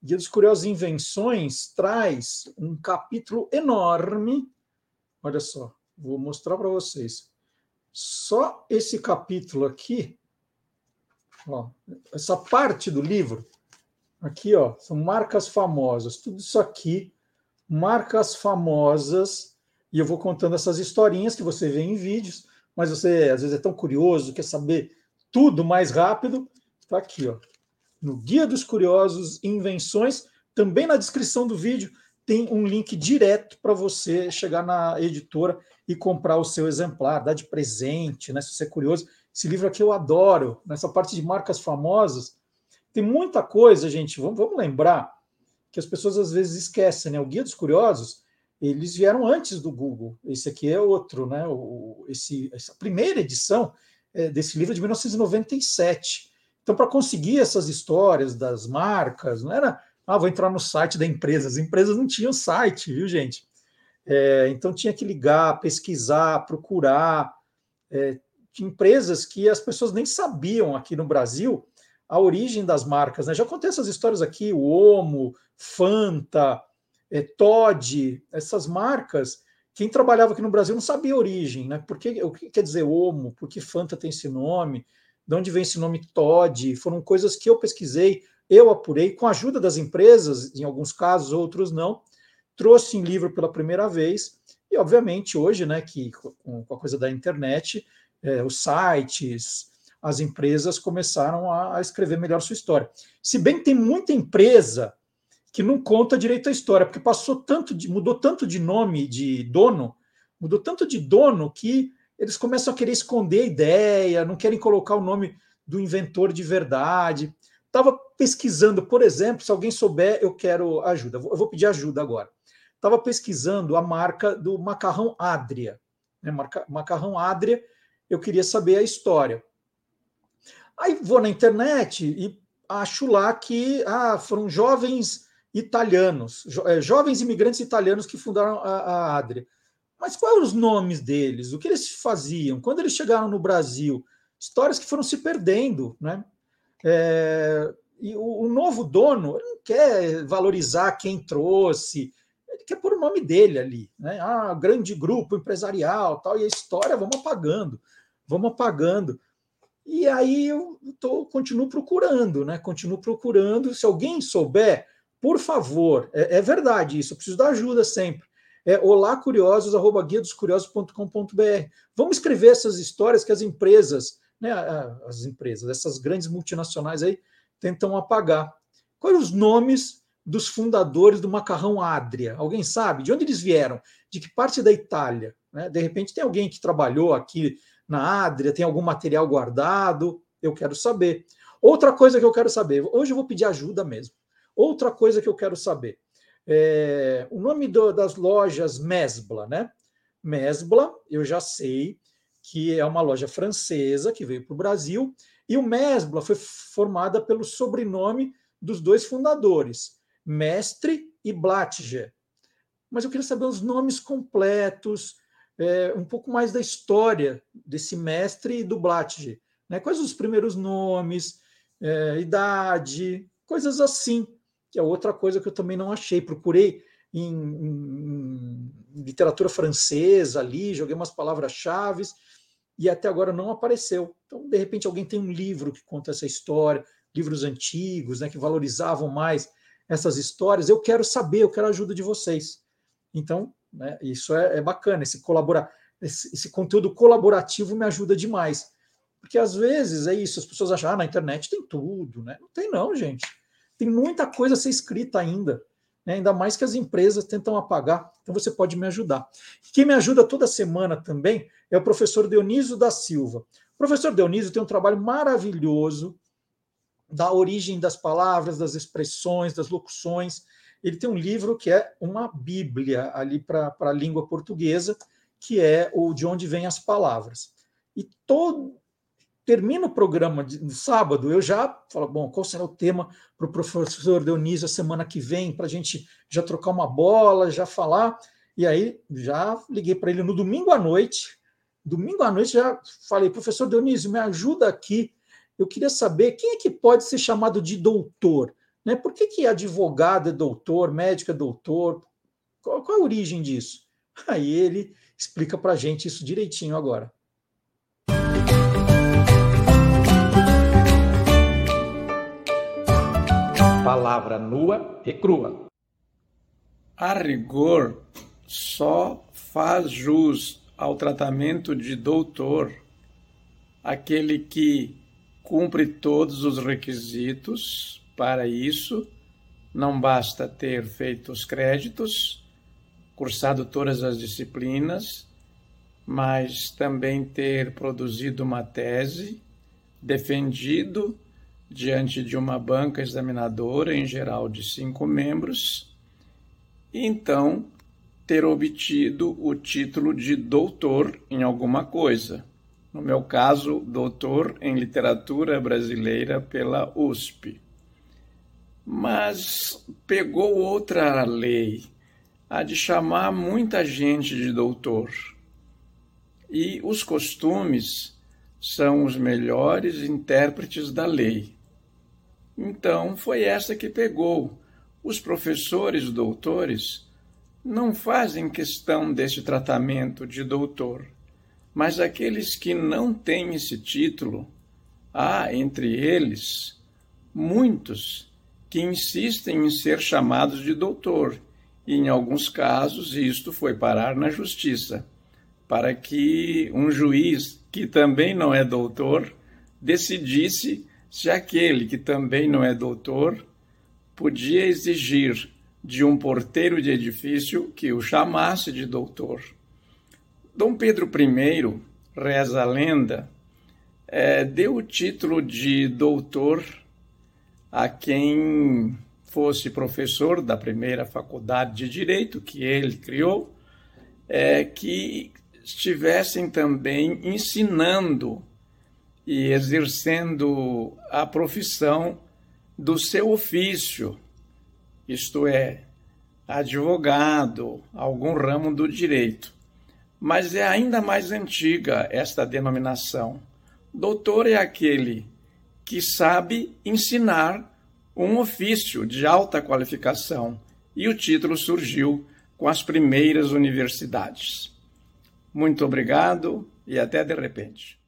O Guia dos Curiosos Invenções traz um capítulo enorme. Olha só, vou mostrar para vocês. Só esse capítulo aqui, ó, essa parte do livro, aqui, ó, são marcas famosas. Tudo isso aqui, marcas famosas, e eu vou contando essas historinhas que você vê em vídeos, mas você às vezes é tão curioso, quer saber tudo mais rápido, está aqui, ó, no Guia dos Curiosos Invenções, também na descrição do vídeo tem um link direto para você chegar na editora e comprar o seu exemplar, dar de presente, né? Se você é curioso. Esse livro aqui eu adoro, nessa parte de marcas famosas. Tem muita coisa, gente. Vamos, vamos lembrar que as pessoas às vezes esquecem, né? O Guia dos Curiosos, eles vieram antes do Google. Esse aqui é outro, né? O, esse, essa primeira edição é desse livro é de 1997. Então, para conseguir essas histórias das marcas, não era, ah, vou entrar no site da empresa. As empresas não tinham site, viu, gente? É, então tinha que ligar, pesquisar, procurar. É, empresas que as pessoas nem sabiam aqui no Brasil a origem das marcas. Né? Já contei essas histórias aqui, o Omo, Fanta, é, Todd, essas marcas, quem trabalhava aqui no Brasil não sabia a origem, né? Porque, o que quer dizer Omo? Por que Fanta tem esse nome? De onde vem esse nome Todd? Foram coisas que eu pesquisei, eu apurei, com a ajuda das empresas, em alguns casos, outros não, trouxe em livro pela primeira vez, e obviamente hoje, né, que com a coisa da internet, é, os sites, as empresas começaram a, escrever melhor sua história. Se bem tem muita empresa que não conta direito a história, porque passou tanto de, mudou tanto de nome de dono, mudou tanto de dono que eles começam a querer esconder a ideia, não querem colocar o nome do inventor de verdade. Estava pesquisando, por exemplo, se alguém souber, eu quero ajuda. Eu vou pedir ajuda agora. Estava pesquisando a marca do macarrão Adria. Né? Macarrão Adria, eu queria saber a história. Aí vou na internet e acho lá que ah, foram jovens italianos, jo, é, jovens imigrantes italianos que fundaram a, a Adria. Mas quais eram os nomes deles? O que eles faziam? Quando eles chegaram no Brasil? Histórias que foram se perdendo, né? É, e o, o, novo dono não quer valorizar quem trouxe, ele quer pôr o nome dele ali, né? Ah, grande grupo empresarial, tal, e a história vamos apagando, vamos apagando. E aí eu tô, continuo procurando, né? Continuo procurando. Se alguém souber, por favor, é, é verdade isso, eu preciso da ajuda sempre. É olá curiosos, arroba guia dos curiosos.com.br. Vamos escrever essas histórias que as empresas, né, as empresas, essas grandes multinacionais aí, tentam apagar. Quais os nomes dos fundadores do macarrão Adria? Alguém sabe? De onde eles vieram? De que parte da Itália? Né? De repente tem alguém que trabalhou aqui na Adria, tem algum material guardado? Eu quero saber. Outra coisa que eu quero saber, hoje eu vou pedir ajuda mesmo. Outra coisa que eu quero saber. É, o nome do, das lojas Mesbla, né? Mesbla, eu já sei que é uma loja francesa que veio para o Brasil, e o Mesbla foi formada pelo sobrenome dos dois fundadores, Mestre e Blatger. Mas eu queria saber os nomes completos, é, um pouco mais da história desse mestre e do Blatger. Né? Quais os primeiros nomes, é, idade, coisas assim que é outra coisa que eu também não achei. Procurei em, em, em literatura francesa ali, joguei umas palavras-chave e até agora não apareceu. Então, de repente, alguém tem um livro que conta essa história, livros antigos, né, que valorizavam mais essas histórias. Eu quero saber, eu quero a ajuda de vocês. Então, né, isso é, é, bacana, esse, colabora, esse, esse, conteúdo colaborativo me ajuda demais. Porque às vezes é isso, as pessoas acham, ah, na internet tem tudo, né? Não tem, não, gente tem muita coisa a ser escrita ainda, né? ainda mais que as empresas tentam apagar. Então você pode me ajudar. Quem me ajuda toda semana também é o professor Dionísio da Silva. O professor Dionísio tem um trabalho maravilhoso da origem das palavras, das expressões, das locuções. Ele tem um livro que é uma bíblia ali para a língua portuguesa, que é o De Onde Vêm as Palavras. E todo, termina o programa de, de sábado, eu já falo, bom, qual será o tema para o professor Dionísio a semana que vem, para a gente já trocar uma bola, já falar. E aí já liguei para ele no domingo à noite. Domingo à noite já falei, professor Dionísio, me ajuda aqui. Eu queria saber quem é que pode ser chamado de doutor. Né? Por que, que advogado é doutor, médico é doutor? Qual, qual a origem disso? Aí ele explica para a gente isso direitinho agora. palavra nua e crua. A rigor, só faz jus ao tratamento de doutor aquele que cumpre todos os requisitos para isso. Não basta ter feito os créditos, cursado todas as disciplinas, mas também ter produzido uma tese, defendido diante de uma banca examinadora, em geral de cinco membros, e então ter obtido o título de doutor em alguma coisa. No meu caso, doutor em literatura brasileira pela USP. Mas pegou outra lei, a de chamar muita gente de doutor. E os costumes são os melhores intérpretes da lei Então foi essa que pegou. Os professores doutores não fazem questão desse tratamento de doutor, mas aqueles que não têm esse título, há entre eles muitos que insistem em ser chamados de doutor, e em alguns casos isto foi parar na justiça, para que um juiz que também não é doutor decidisse se aquele que também não é doutor podia exigir de um porteiro de edifício que o chamasse de doutor. Dom Pedro I, reza a lenda, é, deu o título de doutor a quem fosse professor da primeira faculdade de direito que ele criou, é, que estivessem também ensinando e exercendo a profissão do seu ofício, isto é, advogado, algum ramo do direito. Mas é ainda mais antiga esta denominação. Doutor é aquele que sabe ensinar um ofício de alta qualificação, e o título surgiu com as primeiras universidades. Muito obrigado e até de repente.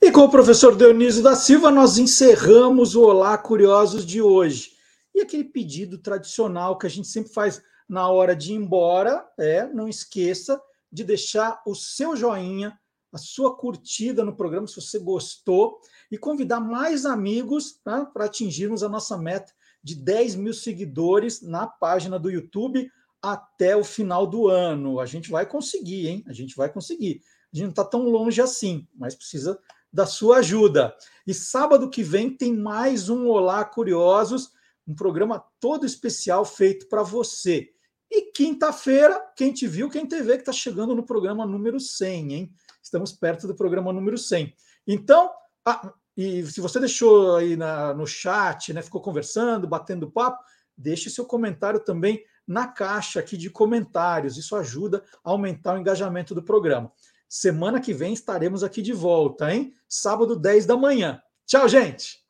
E com o professor Dionísio da Silva, nós encerramos o Olá Curiosos de hoje. E aquele pedido tradicional que a gente sempre faz na hora de ir embora é: não esqueça de deixar o seu joinha, a sua curtida no programa, se você gostou, e convidar mais amigos tá, para atingirmos a nossa meta de 10 mil seguidores na página do YouTube até o final do ano. A gente vai conseguir, hein? A gente vai conseguir. A gente não está tão longe assim, mas precisa da sua ajuda. E sábado que vem tem mais um Olá Curiosos, um programa todo especial feito para você. E quinta-feira, quem te viu, quem te vê, que está chegando no programa número 100, hein? Estamos perto do programa número 100. Então, e se você deixou aí na, no chat, né, ficou conversando, batendo papo, deixe seu comentário também na caixa aqui de comentários. Isso ajuda a aumentar o engajamento do programa. Semana que vem estaremos aqui de volta, hein? Sábado, 10 da manhã. Tchau, gente!